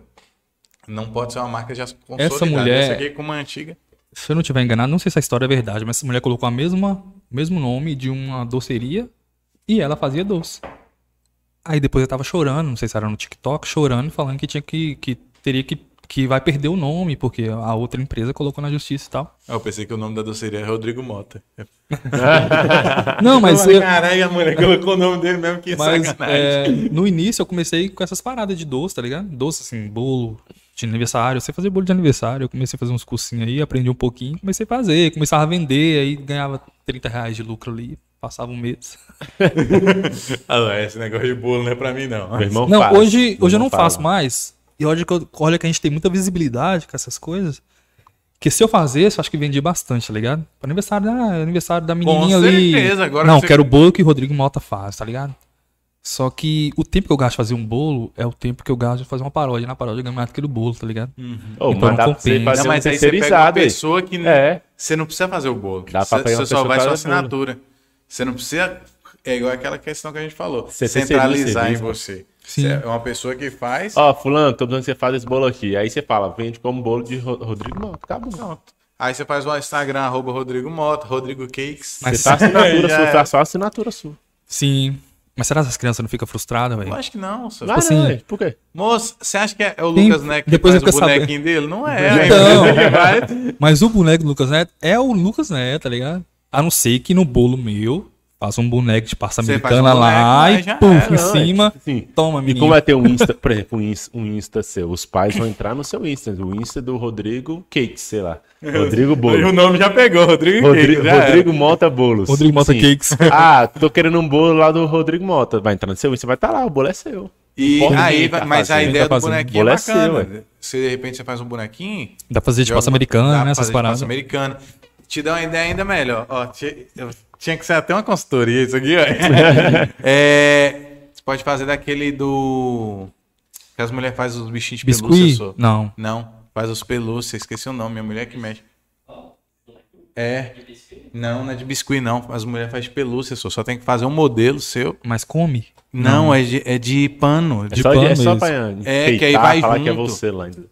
Speaker 1: Não pode ser uma marca já consolidada.
Speaker 3: Essa mulher-
Speaker 1: Essa aqui com uma antiga.
Speaker 3: Se eu não tiver enganado, não sei se a história é verdade, mas essa mulher colocou a mesma, mesmo nome de uma doceria e ela fazia doce. Aí depois eu tava chorando, não sei se era no TikTok, chorando, falando que tinha que, que teria que, que vai perder o nome, porque a outra empresa colocou na justiça e tal.
Speaker 1: Ah, Eu pensei que o nome da doceria é Rodrigo Mota.
Speaker 3: Não, mas eu,
Speaker 1: Caralho, a mulher colocou o nome dele mesmo, que
Speaker 3: mas
Speaker 1: sacanagem.
Speaker 3: é, no início eu comecei com essas paradas de doce, tá ligado? Doce assim, bolo de aniversário. Eu sei fazer bolo de aniversário, eu comecei a fazer uns cursinhos aí, aprendi um pouquinho, comecei a fazer, começava a vender, aí ganhava 30 reais de lucro ali, passava um mês.
Speaker 1: Ah, esse negócio de bolo não é pra mim, não.
Speaker 2: Meu irmão
Speaker 3: Não,
Speaker 2: faz.
Speaker 3: hoje, hoje eu não
Speaker 2: faz.
Speaker 3: faço mais. E olha que, eu- olha que a gente tem muita visibilidade com essas coisas. Que se eu fazesse, eu acho que vendia bastante, tá ligado? Pro aniversário, ah, aniversário da menininha ali.
Speaker 1: certeza, agora
Speaker 3: não,
Speaker 1: você-
Speaker 3: quero o bolo que o Rodrigo Mota faz, tá ligado? Só que o tempo que eu gasto de fazer um bolo é o tempo que eu gasto de fazer uma paródia. Na paródia eu ganho mais do que do bolo, tá ligado?
Speaker 2: Ô,
Speaker 3: Então
Speaker 2: mas
Speaker 3: não
Speaker 2: dá pra você
Speaker 3: compensa.
Speaker 2: fazer
Speaker 1: Não,
Speaker 2: um
Speaker 1: mas aí você pega uma
Speaker 2: terceirizado aí.
Speaker 1: pessoa que
Speaker 2: É.
Speaker 1: você não precisa fazer o bolo.
Speaker 2: Dá pra
Speaker 1: você só
Speaker 2: pessoa
Speaker 1: vai sua
Speaker 2: bolo.
Speaker 1: assinatura. Você não precisa. É igual aquela questão que a gente falou.
Speaker 2: Você
Speaker 1: centralizar em você.
Speaker 3: Sim.
Speaker 1: Você é uma pessoa que faz.
Speaker 2: Ó, fulano, tô precisando que você faça esse bolo aqui. Aí você fala, vende como bolo de Ro- Rodrigo Mota. Acabou.
Speaker 1: Pronto. Aí você faz o Instagram, arroba Rodrigo Mota, Rodrigo Cakes.
Speaker 3: Mas-
Speaker 2: Você tá assinatura sua,
Speaker 1: é.
Speaker 2: tá só assinatura sua.
Speaker 3: Sim. Mas será que as crianças não ficam frustradas, velho?
Speaker 1: Eu acho que não, senhor.
Speaker 2: Vai,
Speaker 3: assim,
Speaker 2: não, velho. Por quê?
Speaker 1: Moço, você acha que é o
Speaker 3: Tem-
Speaker 1: Lucas Neck que
Speaker 3: depois
Speaker 1: faz o
Speaker 3: quero saber.
Speaker 1: bonequinho dele? Não é.
Speaker 3: Então.
Speaker 1: Vai-
Speaker 3: Mas o boneco do Lucas Neto é o Lucas Neto, tá ligado? A não ser que no bolo meu faça um boneco de pasta
Speaker 1: Você faz
Speaker 3: americana
Speaker 1: um
Speaker 3: lá
Speaker 1: boneco,
Speaker 3: e pum, em
Speaker 2: é
Speaker 3: cima.
Speaker 2: assim,
Speaker 3: Toma,
Speaker 2: E
Speaker 3: menino.
Speaker 2: como vai ter um Insta, por exemplo, um Insta, um Insta seu, os pais vão entrar no seu Insta, o Insta do Rodrigo Cakes, sei lá. Rodrigo
Speaker 1: O
Speaker 2: Bolo.
Speaker 1: nome já pegou, Rodrigo.
Speaker 2: Rodrigo,
Speaker 1: Cake, já era.
Speaker 2: Rodrigo Mota Bolos.
Speaker 3: Rodrigo Mota Cakes.
Speaker 2: Ah, tô querendo um bolo lá do Rodrigo Mota. Vai entrar no seu Insta, vai estar lá, o bolo é seu.
Speaker 1: E aí,
Speaker 2: tá
Speaker 1: mas a
Speaker 2: fazendo.
Speaker 1: ideia
Speaker 3: Tá
Speaker 1: do bonequinho é
Speaker 2: é seu,
Speaker 1: bacana. Se de repente você faz um bonequinho.
Speaker 3: Dá pra fazer de
Speaker 1: joga-
Speaker 3: pasta
Speaker 1: dá
Speaker 3: americana, né? Essas paradas.
Speaker 1: pasta americana. Te dá uma ideia ainda melhor. Ó, ti- eu- tinha que ser até uma consultoria isso aqui, ó. É, você pode fazer daquele do. Que as mulheres fazem os bichinhos de pelúcia.
Speaker 3: Biscuit?
Speaker 1: só.
Speaker 3: Não.
Speaker 1: Não, faz os pelúcias, esqueci o nome, minha mulher que mexe. É. Não, não é de biscuit, não. As mulheres fazem de pelúcia, só. Só tem que fazer um modelo seu.
Speaker 3: Mas come?
Speaker 1: Não, É, de, é de pano.
Speaker 2: É
Speaker 1: De...
Speaker 2: só,
Speaker 3: pano
Speaker 2: é só pra
Speaker 1: É, que aí
Speaker 2: enfeitar,
Speaker 1: vai
Speaker 2: falar que é
Speaker 1: junto.
Speaker 2: você lá. ainda.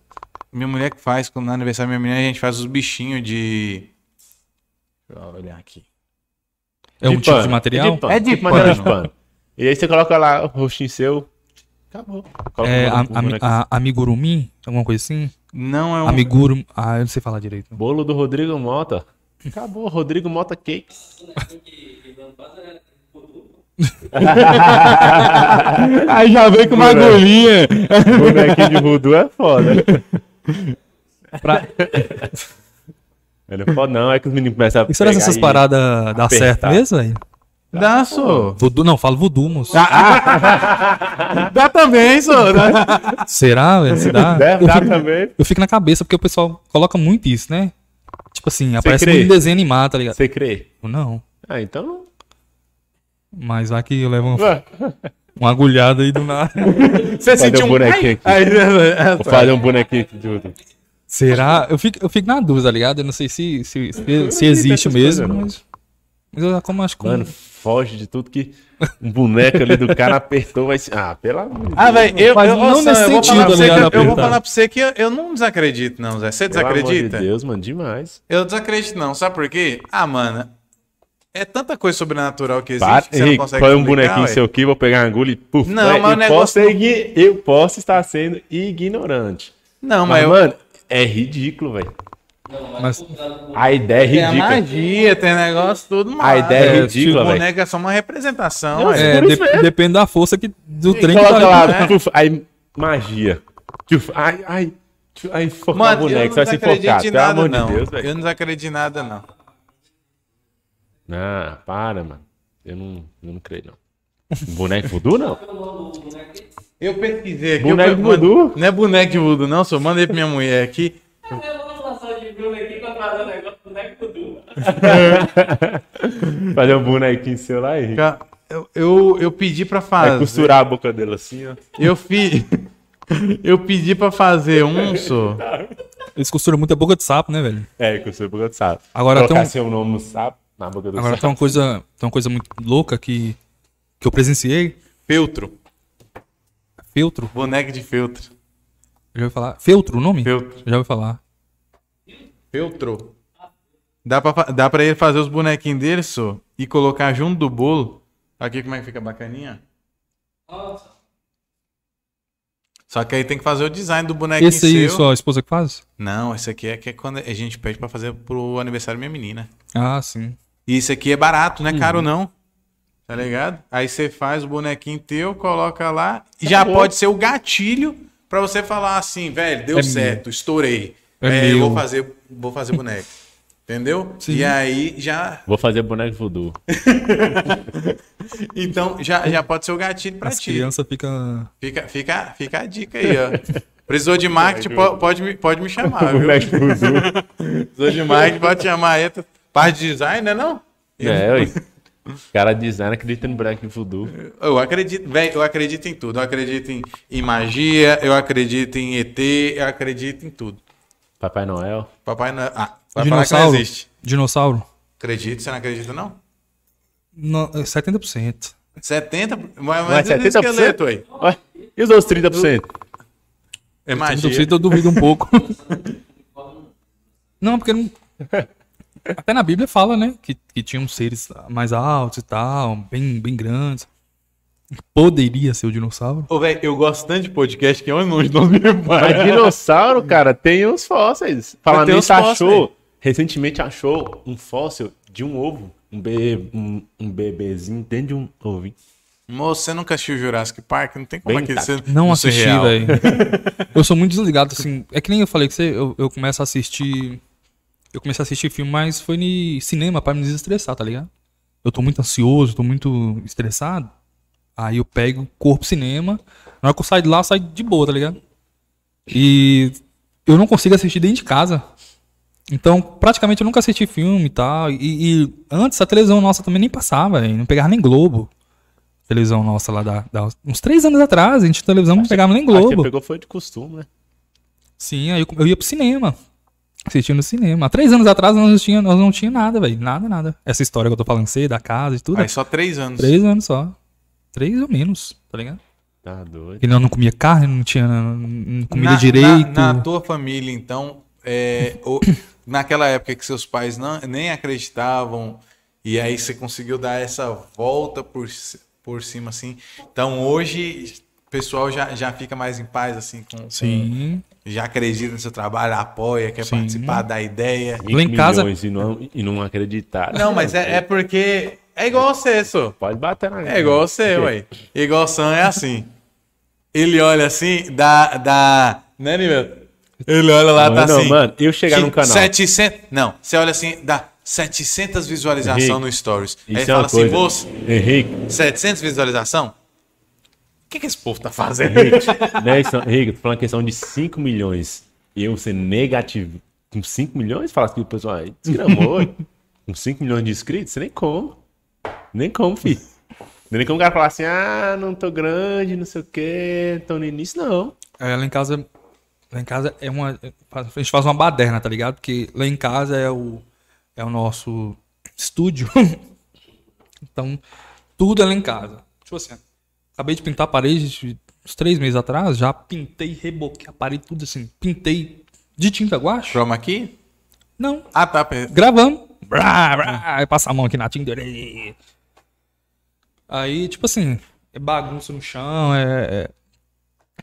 Speaker 1: Minha mulher que faz, quando no aniversário da minha menina, a gente faz os bichinhos de. Deixa eu olhar aqui.
Speaker 3: É um
Speaker 2: De
Speaker 3: tipo
Speaker 2: pano,
Speaker 3: de material?
Speaker 2: É de pano.
Speaker 1: É de
Speaker 2: tipo material de
Speaker 1: pano.
Speaker 2: pano. E aí você coloca lá o rostinho seu. Acabou. Coloca
Speaker 3: É
Speaker 2: um-
Speaker 3: a,
Speaker 2: um
Speaker 3: a,
Speaker 2: boneco.
Speaker 3: a, amigurumi? Alguma coisa assim?
Speaker 1: Não é um.
Speaker 3: Amigurum. Ah, eu não sei falar direito.
Speaker 2: Bolo do Rodrigo Mota. Acabou, Rodrigo Mota Cakes.
Speaker 1: Aí já vem com uma agulhinha.
Speaker 2: Bonequinho de voodoo é foda.
Speaker 3: Pra...
Speaker 2: Ele pode não, é que os meninos começam a
Speaker 3: E será que essas paradas dá
Speaker 2: apertar.
Speaker 3: certo mesmo, velho?
Speaker 1: Dá, só.
Speaker 3: Voodoo, não, falo voodoo, moço.
Speaker 1: Dá também, só.
Speaker 3: Será, velho? Se dá?
Speaker 2: Deve
Speaker 3: eu,
Speaker 2: dar
Speaker 3: fico,
Speaker 2: também.
Speaker 3: eu fico na cabeça porque o pessoal coloca muito isso, né? Tipo assim, aparece
Speaker 2: crê?
Speaker 3: muito em desenho animado, tá ligado?
Speaker 2: Você crê?
Speaker 3: Não.
Speaker 2: Ah, então.
Speaker 3: Mas vai que eu levo uma, uma agulhada aí do nada.
Speaker 1: Você
Speaker 2: Fazer um bonequinho aqui.
Speaker 1: Aí,
Speaker 2: Vou fazer um bonequinho aqui de voodoo.
Speaker 3: Será? Eu fico, eu fico na dúvida, tá ligado? Eu não sei se, se, se, se existe mesmo,
Speaker 2: não.
Speaker 3: mas. Mas eu como acho que.
Speaker 2: Mano, foge de tudo que um boneco ali do cara apertou, vai se. Ah, pelo amor de Deus.
Speaker 1: Ah, velho, eu,
Speaker 3: Mas
Speaker 1: eu,
Speaker 3: não nesse
Speaker 1: eu vou
Speaker 3: sentido,
Speaker 1: falar pra você
Speaker 3: ligado,
Speaker 1: que eu- eu vou
Speaker 3: apertar.
Speaker 1: falar pra você que eu, eu não desacredito, não, Zé. Você
Speaker 2: Pelo amor de
Speaker 1: desacredita?
Speaker 2: Deus, mano, demais.
Speaker 1: Eu desacredito, não. Sabe por quê? Ah, mano. É tanta coisa sobrenatural que existe
Speaker 2: Para,
Speaker 1: que você não
Speaker 2: Henrique,
Speaker 1: consegue
Speaker 2: põe um
Speaker 1: explicar,
Speaker 2: bonequinho
Speaker 1: ué.
Speaker 2: seu aqui, vou pegar uma agulha e puf.
Speaker 1: Não,
Speaker 2: Ué,
Speaker 1: mas o
Speaker 2: eu,
Speaker 1: negócio
Speaker 2: posso eu posso estar sendo ignorante.
Speaker 1: Não,
Speaker 2: Mas,
Speaker 1: mas, eu...
Speaker 2: mano, é ridículo, velho.
Speaker 3: Mas,
Speaker 2: A ideia é
Speaker 1: tem a
Speaker 2: ridícula.
Speaker 1: magia, tem negócio tudo, mas...
Speaker 2: A ideia é
Speaker 3: É,
Speaker 2: ridícula,
Speaker 1: O
Speaker 2: velho.
Speaker 1: boneco é só uma representação,
Speaker 2: Não,
Speaker 3: é,
Speaker 2: isso
Speaker 3: de-
Speaker 2: mesmo.
Speaker 3: depende da força que, do trem que
Speaker 2: Coloca
Speaker 3: tá
Speaker 2: lá,
Speaker 1: né?
Speaker 2: aí, magia. Ai, ai. Aí, focar o boneco, você vai se
Speaker 1: em
Speaker 2: Pelo
Speaker 1: nada,
Speaker 2: amor
Speaker 1: não.
Speaker 2: de Deus, velho.
Speaker 1: eu não desacredito em nada, não.
Speaker 2: Ah, para, mano. Eu não, eu não creio, não. Boneco voodoo, não?
Speaker 1: Eu pesquisei aqui.
Speaker 2: Boneco
Speaker 1: eu,
Speaker 2: de voodoo?
Speaker 1: Não é boneco de voodoo, não, só mandei pra minha mulher aqui.
Speaker 2: Fazer um bonequinho seu lá e
Speaker 1: Ca- Eu, eu, eu pedi pra
Speaker 2: vai
Speaker 1: fazer.
Speaker 2: costurar a boca dele assim, ó.
Speaker 1: Eu fiz. Eu pedi pra fazer um só.
Speaker 3: Eles costuram muito a boca de sapo, né, velho?
Speaker 2: É, costura a boca do sapo.
Speaker 3: Agora
Speaker 2: Colocar
Speaker 3: tem um-
Speaker 2: seu nome no sapo, na boca do
Speaker 3: Agora
Speaker 2: sapo.
Speaker 3: tem uma coisa, tem uma coisa muito louca que, que eu presenciei.
Speaker 1: Feltro.
Speaker 3: Feltro.
Speaker 1: Boneco de feltro.
Speaker 3: Já ouviu falar? Feltro o nome?
Speaker 1: Feltro.
Speaker 3: Já ouviu falar.
Speaker 1: Feltro. Dá pra, dá pra ele fazer os bonequinhos dele, só, e colocar junto do bolo. Aqui como é que fica bacaninha. Só que aí tem que fazer o design do bonequinho
Speaker 3: Esse aí,
Speaker 1: seu.
Speaker 3: sua esposa que faz?
Speaker 1: Não, esse aqui é que é quando a gente pede pra fazer pro aniversário da minha menina.
Speaker 3: Ah, sim.
Speaker 1: E isso aqui é barato, não é caro não. Tá ligado? Aí você faz o bonequinho teu, coloca lá. E já pode ser o gatilho pra você falar assim, velho, deu
Speaker 3: É
Speaker 1: certo, estourei.
Speaker 3: É
Speaker 1: É, eu
Speaker 3: meu.
Speaker 1: vou fazer, vou fazer boneco. Entendeu?
Speaker 3: Sim.
Speaker 1: E aí já.
Speaker 2: Vou fazer boneco voodoo.
Speaker 1: Então já, já pode ser o gatilho pra
Speaker 3: As
Speaker 1: ti.
Speaker 3: crianças ficam.
Speaker 1: Fica, fica, fica a dica aí, ó. Precisou de marketing, po- pode, me, pode me chamar, viu?
Speaker 2: boneco voodoo.
Speaker 1: Precisou de marketing, pode chamar aí. Parte de design, né não?
Speaker 2: É, oi. Cara de design acredita no boneco voodoo.
Speaker 1: Eu acredito, velho, eu acredito em tudo. Eu acredito em, em magia, eu acredito em ET, eu acredito em tudo.
Speaker 2: Papai Noel.
Speaker 1: Papai não. Ah, vai falar que não
Speaker 3: Dinossauro.
Speaker 1: existe.
Speaker 3: Dinossauro?
Speaker 1: Acredito, você não acredita, não?
Speaker 3: No, é 70%.
Speaker 1: 70? Mas,
Speaker 2: Não
Speaker 1: mas o
Speaker 2: 70%?
Speaker 1: esqueleto aí?
Speaker 2: Ué, e os outros 30%?
Speaker 1: É
Speaker 3: 70%
Speaker 1: magia.
Speaker 3: eu duvido um pouco. não, porque não... Até na Bíblia fala, né? Que, que tinham seres mais altos e tal, bem, bem grandes. Poderia ser o dinossauro?
Speaker 1: Ô, velho, eu gosto tanto de podcast que é onde não me
Speaker 2: Mas dinossauro, cara, tem uns fósseis. Falando nisso, achou. Recentemente achou um fóssil de um ovo. Um, bebê, um, um bebezinho dentro de um ovinho.
Speaker 1: Moço, você nunca assistiu Jurassic Park? Não tem como
Speaker 2: Bem
Speaker 1: aquele
Speaker 2: tá-
Speaker 1: ser
Speaker 3: Não assisti, velho. eu sou muito desligado, assim. É que nem eu falei que você, eu, eu começo a assistir. Eu comecei a assistir filme, mas foi no cinema pra me desestressar, tá ligado? Eu tô muito ansioso, tô muito estressado. Aí eu pego corpo cinema. Na hora que eu saio de lá, eu saio de boa, tá ligado? E eu não consigo assistir dentro de casa. Então, praticamente eu nunca assisti filme e tal. E, e antes a televisão nossa também nem passava, véio, não pegava nem Globo. Televisão nossa lá da, da- uns três anos atrás, a gente televisão não pegava nem
Speaker 2: Acho que
Speaker 3: Globo.
Speaker 2: pegou foi de costume, né?
Speaker 3: Sim, aí eu, eu ia pro cinema. Assistia no cinema. Há três anos atrás nós não tinha, nós não tinha nada, velho. Nada, nada. Essa história que eu tô falando com você, da casa e tudo.
Speaker 1: Aí só três anos.
Speaker 3: Três anos só. Três ou menos, tá ligado?
Speaker 2: Tá doido.
Speaker 3: E nós não comia carne, não tinha não, não comida
Speaker 1: Na-
Speaker 3: direito.
Speaker 1: Na, na tua família, então, é, o- naquela época que seus pais não, nem acreditavam, e aí você conseguiu dar essa volta por, por cima, assim. Então, hoje, o pessoal já, já fica mais em paz, assim, com-
Speaker 3: Sim.
Speaker 1: Já acredita no seu trabalho, apoia, quer
Speaker 3: Sim.
Speaker 1: participar da ideia.
Speaker 3: Lá em casa-
Speaker 2: milhões E não, e não acreditar.
Speaker 1: Não, mas é, é porque é igual você, só.
Speaker 2: Pode bater na
Speaker 1: É igual você, ué. Igual Sam é assim. Ele olha assim, dá. dá né, Nível? Ele olha lá,
Speaker 2: Não,
Speaker 1: tá
Speaker 2: não,
Speaker 1: assim.
Speaker 2: mano, eu chegar num canal.
Speaker 1: 700. Não, você olha assim, dá 700 visualizações no Stories. Aí
Speaker 2: é
Speaker 1: fala assim, moço,
Speaker 2: Henrique,
Speaker 1: 700 visualização? O que, que esse povo tá fazendo?
Speaker 2: Henrique, não é isso, não. Henrique, tô falando questão de 5 milhões. E eu ser negativo com 5 milhões, fala que o pessoal desgramou. com 5 milhões de inscritos, você nem come. Nem come, filho. Nem como o cara falar assim, ah, não tô grande, não sei o quê, tô no início, não.
Speaker 3: É, lá em casa. Lá em casa é uma. A gente faz uma baderna, tá ligado? Porque lá em casa é o, é o nosso estúdio. então, tudo é lá em casa. Tipo assim, acabei de pintar a parede uns três meses atrás, já pintei, reboquei a parede, tudo assim. Pintei de tinta guache?
Speaker 1: Chroma aqui?
Speaker 3: Não.
Speaker 1: Ah, tá.
Speaker 3: Gravamos. Brá, brá, aí passa a mão aqui na tinta. Aí, tipo assim, é bagunça no chão, é. é-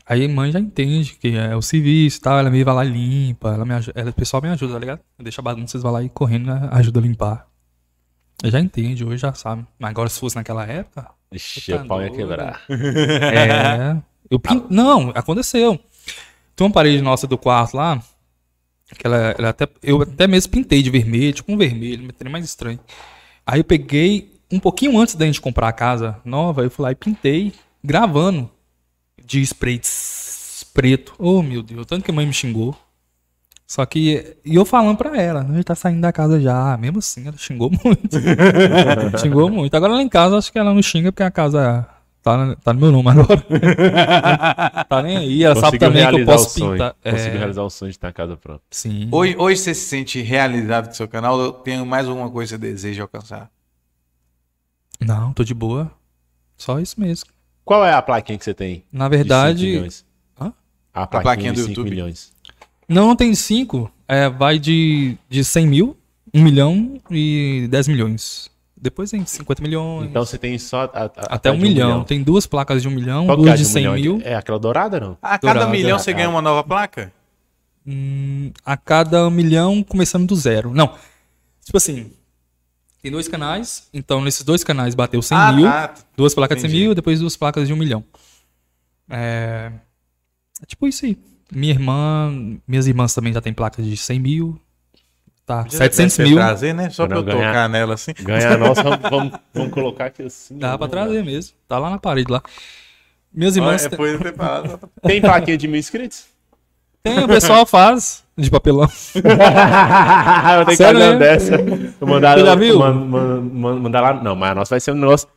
Speaker 3: Aí a mãe já entende que é o serviço e tal, ela me vai lá e limpa, ela me ajuda, ela, o pessoal me ajuda, tá ligado? Deixa a bagunça, vocês vão lá e correndo, né, ajuda a limpar. Ela já entende, hoje já sabe. Mas agora se fosse naquela época,
Speaker 2: Ixi,
Speaker 3: Tá
Speaker 2: o pau ia quebrar.
Speaker 3: é. Eu pin... Não, aconteceu. Tem uma parede nossa do quarto lá, que ela, ela até. Eu até mesmo pintei de vermelho, tipo um vermelho, mais estranho. Aí eu peguei, um pouquinho antes da gente comprar a casa nova, eu fui lá e pintei, gravando de spray preto. Oh, meu Deus, tanto que a mãe me xingou. Só que, e eu falando pra ela, a gente tá saindo da casa já. Mesmo assim, ela xingou muito. xingou muito. Agora lá em casa, acho que ela não xinga porque a casa tá, tá no meu nome agora. tá nem aí. Ela sabe também que eu posso pintar. É,
Speaker 2: Conseguiu realizar o sonho de ter a casa pronta.
Speaker 3: sim.
Speaker 1: Hoje, hoje você se sente realizado com seu canal? Eu tenho mais alguma coisa que você deseja alcançar?
Speaker 3: Não, tô de boa. Só isso mesmo.
Speaker 2: Qual é a plaquinha que você tem?
Speaker 3: Na verdade.
Speaker 2: milhões?
Speaker 3: Hã?
Speaker 2: A
Speaker 1: plaquinha
Speaker 2: plaquinha,
Speaker 1: do
Speaker 2: de 5
Speaker 1: YouTube.
Speaker 2: milhões.
Speaker 3: Não, não tem cinco. É, vai de, de 100 mil, 1 milhão e 10 milhões. Depois tem 50 milhões.
Speaker 2: Então você tem só. a- a-
Speaker 3: até um
Speaker 2: de
Speaker 3: milhão. Tem duas placas de 1 milhão,
Speaker 2: Qual que é
Speaker 3: duas de
Speaker 2: um
Speaker 3: 100
Speaker 2: milhão?
Speaker 3: mil.
Speaker 2: É aquela dourada, não?
Speaker 1: A cada
Speaker 3: Dourado,
Speaker 1: milhão você ganha uma nova placa?
Speaker 3: Hum, a cada milhão começando do zero. Não. Tipo assim. Tem dois canais. Então, nesses dois canais bateu 100
Speaker 1: ah,
Speaker 3: mil.
Speaker 1: tá.
Speaker 3: Duas placas de 100
Speaker 1: Entendi.
Speaker 3: mil, depois duas placas de 1 milhão. É... é tipo isso aí. Minha irmã, minhas irmãs também já têm placas de 100 mil. Tá,
Speaker 1: Já
Speaker 3: 700
Speaker 1: deve
Speaker 3: mil.
Speaker 1: trazer, né? Só
Speaker 2: Pra
Speaker 1: pra eu
Speaker 2: ganhar.
Speaker 1: tocar nela assim.
Speaker 2: Ganhar a nossa, vamos, vamos, vamos colocar aqui assim.
Speaker 3: Dá pra
Speaker 2: vamos
Speaker 3: trazer mesmo. Tá lá na parede lá. Minhas irmãs
Speaker 1: Olha, Depois
Speaker 2: lá. Tem plaquinha de mil inscritos?
Speaker 3: tem, o pessoal faz de papelão.
Speaker 2: eu tenho que
Speaker 3: Sério
Speaker 2: fazer uma
Speaker 3: mesmo?
Speaker 2: dessa. Mandar,
Speaker 3: Você já viu?
Speaker 2: man- man- man- mandar lá. Não, mas a nossa vai ser um negócio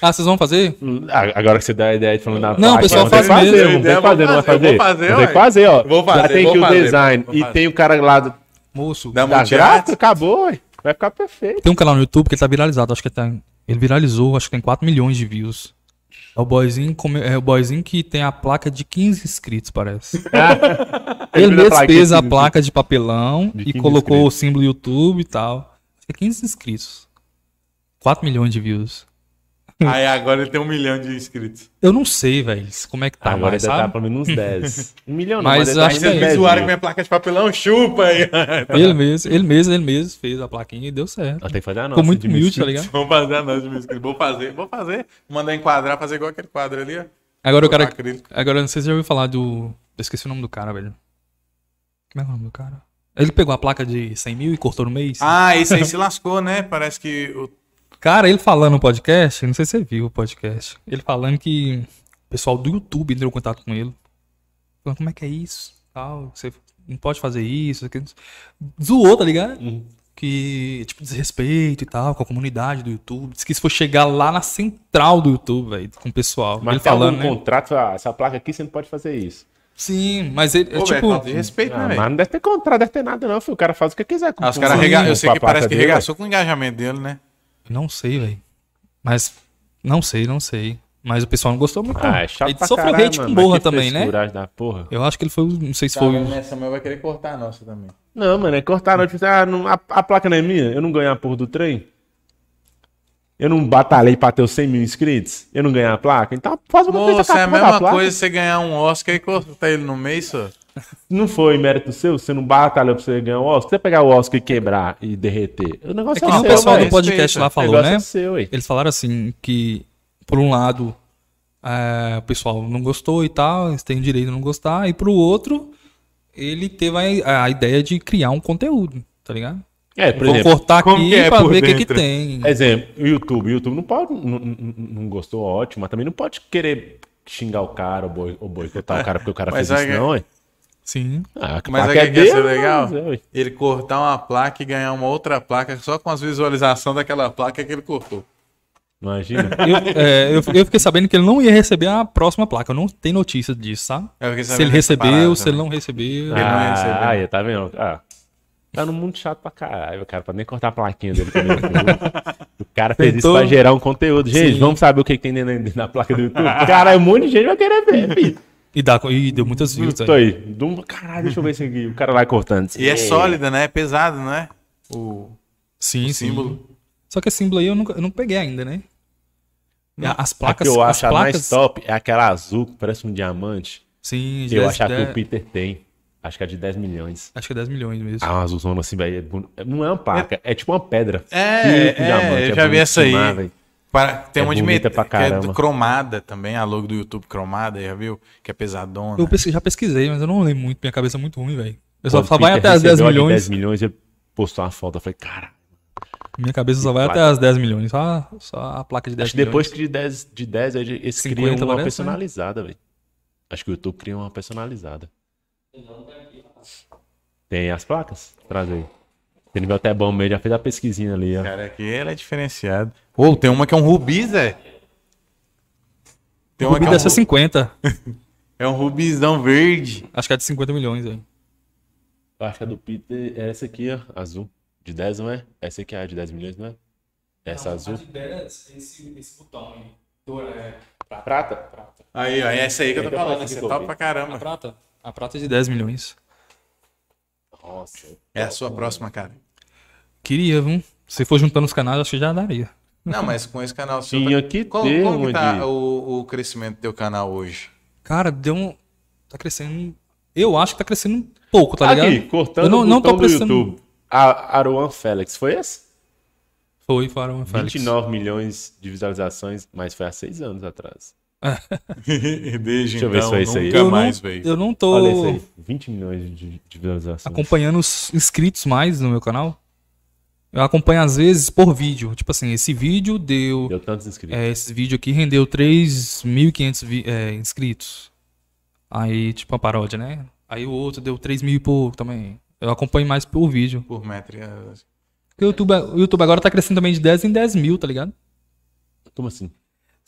Speaker 3: Ah, vocês vão fazer?
Speaker 2: Ah, Agora que você dá a ideia de falando na
Speaker 3: Não, o pessoal
Speaker 2: que
Speaker 3: faz
Speaker 2: fazer,
Speaker 3: mesmo.
Speaker 2: Vamos ter que fazer, não vai
Speaker 1: Eu vou
Speaker 2: fazer?
Speaker 1: fazer,
Speaker 2: que fazer, ó.
Speaker 1: Vou fazer,
Speaker 2: Já tem aqui o
Speaker 1: fazer,
Speaker 2: design e
Speaker 1: fazer.
Speaker 2: tem o cara lá do...
Speaker 3: Moço,
Speaker 1: Da
Speaker 2: graça, acabou, ué. Vai ficar perfeito.
Speaker 3: tem um canal no YouTube que ele tá viralizado. Acho que ele, tá, ele viralizou, acho que tem 4 milhões de views. É o boyzinho, come- é o boyzinho que tem a placa de 15 inscritos, parece. Ele mesmo
Speaker 2: placa
Speaker 3: fez
Speaker 2: de
Speaker 3: a
Speaker 2: 15
Speaker 3: placa de papelão
Speaker 2: De
Speaker 3: e
Speaker 2: 15
Speaker 3: colocou
Speaker 2: inscritos.
Speaker 3: o símbolo YouTube e tal. Que é 15 inscritos. 4 milhões de views.
Speaker 1: Aí agora ele tem um milhão de inscritos.
Speaker 3: Eu não sei, velho, como é que tá
Speaker 2: Agora
Speaker 3: mais,
Speaker 2: ele tá pelo menos uns 10. Um milhão
Speaker 3: Mas
Speaker 2: ele tá
Speaker 3: acho que
Speaker 1: Aí vocês me
Speaker 2: 10
Speaker 1: zoaram com minha placa de papelão, chupa aí.
Speaker 3: Ele mesmo, ele mesmo, ele mesmo fez a plaquinha e deu certo.
Speaker 2: Tem que fazer a nossa.
Speaker 3: Ficou muito
Speaker 2: de
Speaker 3: humilde, tá ligado?
Speaker 1: Vamos fazer a nossa de mil inscritos. Vou fazer, vou fazer. Mandar enquadrar, fazer igual aquele quadro ali, ó.
Speaker 3: Agora o cara.
Speaker 1: acrílico.
Speaker 3: Agora não sei se você já ouviu falar do. Eu esqueci o nome do cara, velho. Como é, o nome do cara? Ele pegou a placa de 100 mil e cortou no mês.
Speaker 1: Ah, esse aí se lascou, né? Parece que o
Speaker 3: Cara, ele falando no podcast, não sei se você viu o podcast. Ele falando que o pessoal do YouTube entrou em contato com ele. Falando, como é que é isso? Tal, você não pode fazer isso. aquilo. Zoou, tá ligado?
Speaker 2: Uhum.
Speaker 3: Que, tipo, desrespeito e tal, com a comunidade do YouTube. Diz que isso foi chegar lá na central do YouTube, velho, com o pessoal.
Speaker 2: Mas
Speaker 3: ele
Speaker 2: tem
Speaker 3: falando,
Speaker 2: algum
Speaker 3: né?
Speaker 2: contrato, ah, essa placa aqui você não pode fazer isso.
Speaker 3: Sim, mas ele, é
Speaker 1: Pô, velho,
Speaker 3: tipo.
Speaker 1: falta de respeito,
Speaker 2: Ah,
Speaker 1: né,
Speaker 2: mas
Speaker 1: velho?
Speaker 2: não deve ter contrato, deve ter nada não, filho. O cara faz o que quiser. com-
Speaker 1: Ah, os caras rega... Eu sei que parece que
Speaker 2: dele,
Speaker 1: regaçou com o engajamento dele, né?
Speaker 3: Não sei, velho. Mas. Não sei, não sei. Mas o pessoal não gostou muito.
Speaker 2: Ah, é chato
Speaker 3: ele
Speaker 2: pra
Speaker 3: sofreu
Speaker 2: caralho,
Speaker 3: hate com borra também, né?
Speaker 2: Da porra.
Speaker 3: Eu acho que ele foi. Não sei se
Speaker 1: Tá,
Speaker 3: foi.
Speaker 1: mas essa mãe vai querer cortar a nossa também.
Speaker 2: Não, mano, é cortar não. Tipo, assim, ah, não- a, a placa não é minha, eu não ganhei a porra do trem. Eu não batalhei pra ter os 100 mil inscritos. Eu não ganhei a placa. Então faz uma coisa
Speaker 1: Moça,
Speaker 2: com
Speaker 1: é a mesma coisa você ganhar um Oscar e cortar ele no meio, só.
Speaker 2: Não foi mérito seu? Você não batalhou pra você ganhar o Oscar? Você pegar o Oscar e quebrar e derreter. O
Speaker 3: É
Speaker 2: negócio
Speaker 3: que
Speaker 2: é,
Speaker 3: o
Speaker 2: seu,
Speaker 3: pessoal
Speaker 2: velho.
Speaker 3: do podcast lá
Speaker 2: O
Speaker 3: falou, né?
Speaker 2: é seu.
Speaker 3: Eles falaram assim que, por um lado, é, o pessoal não gostou e tal, eles têm o direito de não gostar, e pro outro, ele teve a, a ideia de criar um conteúdo, tá ligado?
Speaker 2: É, por
Speaker 3: Vou
Speaker 2: exemplo,
Speaker 3: cortar aqui
Speaker 1: que é
Speaker 3: pra ver o que, que tem.
Speaker 2: exemplo, o YouTube. O YouTube não pode, não, não- não gostou, ótimo, mas também não pode querer xingar o cara ou boi- ou boicotar o cara porque o cara
Speaker 1: Mas
Speaker 2: fez isso, não, ué.
Speaker 3: Sim.
Speaker 2: Ah, a
Speaker 1: Mas
Speaker 2: placa
Speaker 1: aí
Speaker 2: é
Speaker 1: que ia ser legal?
Speaker 2: é, ué.
Speaker 1: Ele cortar uma placa e ganhar uma outra placa só com as visualizações daquela placa que ele cortou.
Speaker 2: Imagina.
Speaker 3: Eu, é, eu, eu fiquei sabendo que ele não ia receber a próxima placa. Eu não tenho notícia disso, sabe?
Speaker 1: Fiquei
Speaker 3: Se ele
Speaker 1: dessa parada
Speaker 3: recebeu, se ele
Speaker 1: também.
Speaker 3: não recebeu.
Speaker 1: Ele não ia receber.
Speaker 2: ah, aí, tá vendo? Ah, tá no mundo chato pra caralho, cara, pra nem cortar a plaquinha dele. também. o cara fez isso
Speaker 3: Tentou.
Speaker 2: pra gerar um conteúdo. Gente,
Speaker 3: Sim.
Speaker 2: vamos saber o que, que tem dentro dentro da placa do YouTube? Cara, um monte de gente vai querer ver, filho.
Speaker 3: E, dá, e deu muitas views.
Speaker 2: Tô
Speaker 3: aí.
Speaker 2: aí. Dum- Caralho, deixa eu ver isso aqui. O cara vai cortando.
Speaker 1: E é sólida, né? É pesado, né? O
Speaker 3: Sim, sim.
Speaker 1: símbolo.
Speaker 3: Só que esse símbolo aí eu nunca, eu não peguei ainda, né? A- As
Speaker 2: A
Speaker 3: placas.
Speaker 2: que eu
Speaker 3: as
Speaker 2: acho a
Speaker 3: placas,
Speaker 2: mais top é aquela azul que parece um diamante.
Speaker 3: Sim, de
Speaker 2: Eu
Speaker 3: 10,
Speaker 2: acho que
Speaker 3: 10
Speaker 2: o Peter tem. Acho que é de 10 milhões.
Speaker 3: Acho que é 10 milhões mesmo.
Speaker 2: Ah, uma azulzona assim, velho. é Não é uma placa, é tipo uma pedra.
Speaker 1: É,
Speaker 2: Tipo
Speaker 1: é,
Speaker 2: diamante,
Speaker 1: eu
Speaker 2: é
Speaker 1: já vi
Speaker 2: bonito
Speaker 1: essa aí.
Speaker 2: velho.
Speaker 1: Para- tem
Speaker 2: É
Speaker 1: uma de
Speaker 2: bonita
Speaker 1: met...
Speaker 2: pra
Speaker 1: que é
Speaker 2: caramba.
Speaker 1: cromada também, a logo do YouTube cromada, já viu? Que é pesadona.
Speaker 3: Eu pesqui- já pesquisei, mas eu não lembro muito. Minha cabeça é muito ruim, velho. Eu só,
Speaker 2: Quando
Speaker 3: só
Speaker 2: o
Speaker 3: vai até as 10
Speaker 2: recebeu a de
Speaker 3: milhões.
Speaker 2: 10 milhões, ele postou uma foto. Eu falei, cara,
Speaker 3: Minha cabeça só vai até as 10 milhões. Só, só a placa de 10
Speaker 2: acho que depois
Speaker 3: milhões.
Speaker 2: que de 10, de 10 aí eles
Speaker 3: 50
Speaker 2: criam uma
Speaker 3: parece, né?
Speaker 2: personalizada, velho. Acho que o YouTube cria uma personalizada. Tem as placas? Traz aí. Tem nível até bom mesmo, já fez a pesquisinha ali, ó.
Speaker 1: Cara, aqui ele é diferenciado. Ou tem uma que é um rubi, Zé. Tem uma
Speaker 3: Rubi
Speaker 1: que é um,
Speaker 3: dessa
Speaker 1: ru-
Speaker 3: 50.
Speaker 1: é um rubizão verde.
Speaker 3: Acho que é de 50 milhões.
Speaker 2: Eu acho que a do Peter é essa aqui, ó, azul. De 10, não é? Essa aqui é a de 10 milhões, não é? Essa azul.
Speaker 3: esse, esse botão aí.
Speaker 2: Prata? Prata.
Speaker 1: Aí, ó, é essa aí que eu tô
Speaker 2: Então,
Speaker 1: falando.
Speaker 2: que
Speaker 1: é top pra
Speaker 3: A
Speaker 1: caramba.
Speaker 3: prata? A prata é de 10 milhões.
Speaker 2: Nossa.
Speaker 1: É a sua próxima, cara.
Speaker 3: Queria, viu? Se for juntando os canais, acho que já daria.
Speaker 1: Não, mas com esse canal seu.
Speaker 2: Tinha
Speaker 1: tá-
Speaker 2: que
Speaker 1: como,
Speaker 2: ter
Speaker 1: como tá o, o crescimento do teu canal hoje?
Speaker 3: Cara, deu um. Tá crescendo. Eu acho que tá crescendo um pouco, tá ligado?
Speaker 2: Aqui, cortando
Speaker 3: Eu não-
Speaker 2: o
Speaker 3: não
Speaker 2: botão
Speaker 3: tô
Speaker 2: do
Speaker 3: prestando-
Speaker 2: YouTube. A Aruan Félix, foi esse?
Speaker 3: Foi, Farão Félix.
Speaker 2: 29 milhões de visualizações, mas foi há seis anos atrás.
Speaker 1: Desde
Speaker 2: Deixa eu ver
Speaker 1: então,
Speaker 2: se isso aí.
Speaker 1: nunca
Speaker 3: Eu
Speaker 1: mais,
Speaker 3: não,
Speaker 1: velho.
Speaker 3: eu não tô
Speaker 2: Olha esse aí, 20 milhões de, de visualizações.
Speaker 3: acompanhando os inscritos mais no meu canal. Eu acompanho às vezes por vídeo. Tipo assim, esse vídeo deu.
Speaker 2: Deu tantos inscritos.
Speaker 3: É, esse vídeo aqui rendeu 3.500 vi- é, inscritos. Aí, tipo, a paródia, né? Aí o outro deu 3 mil e pouco também. Eu acompanho mais por vídeo.
Speaker 1: Por metro. é,
Speaker 3: Porque o YouTube, o YouTube agora tá crescendo também de 10 em 10 mil, tá ligado?
Speaker 2: Como assim?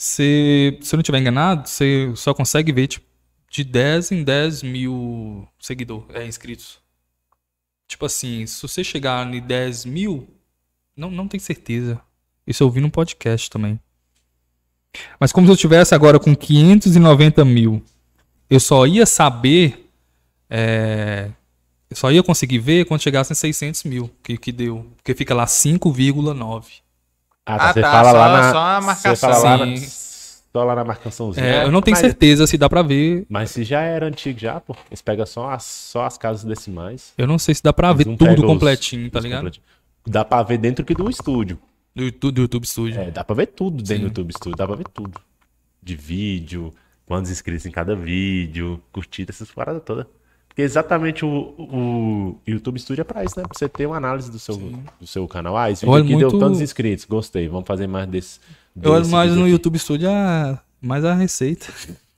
Speaker 3: Se, se eu não estiver enganado, você só consegue ver, tipo, de 10 em 10 mil seguidores, é, inscritos. Tipo assim, se você chegar em 10 mil, não, não tenho certeza. Isso eu vi no podcast também. Mas como se eu tivesse agora com 590 mil, eu só ia saber, é, eu só ia conseguir ver quando chegasse em 600 mil, que, que deu. Porque fica lá 5,9.
Speaker 2: Ah, tá.
Speaker 1: Ah,
Speaker 2: Você
Speaker 1: tá,
Speaker 2: fala
Speaker 1: só-
Speaker 2: lá na.
Speaker 1: só a
Speaker 2: Você
Speaker 1: marcação.
Speaker 2: fala lá na, só lá na marcaçãozinha.
Speaker 3: É, eu não tenho
Speaker 2: mas,
Speaker 3: certeza se dá pra ver.
Speaker 2: Mas se já era antigo já, pô. Eles pegam só as, só as casas decimais.
Speaker 3: Eu não sei se dá pra ver tudo
Speaker 2: pegam os-
Speaker 3: completinho, tá
Speaker 2: os
Speaker 3: ligado?
Speaker 2: completinhos. Dá pra ver dentro aqui do estúdio.
Speaker 3: Do YouTube, do YouTube Studio.
Speaker 2: É, dá pra ver tudo dentro
Speaker 3: Sim.
Speaker 2: do YouTube Studio. Dá pra ver tudo. De vídeo, quantos inscritos em cada vídeo, curtida, essas paradas todas. Porque exatamente o, o YouTube Studio é pra isso, né? Pra você ter uma análise do seu, do seu canal. Ah, esse vídeo aqui deu
Speaker 3: muito-
Speaker 2: tantos inscritos, gostei. Vamos fazer mais desse.
Speaker 3: Eu olho
Speaker 2: desse
Speaker 3: mais no
Speaker 2: aqui.
Speaker 3: YouTube Studio a, mais a receita.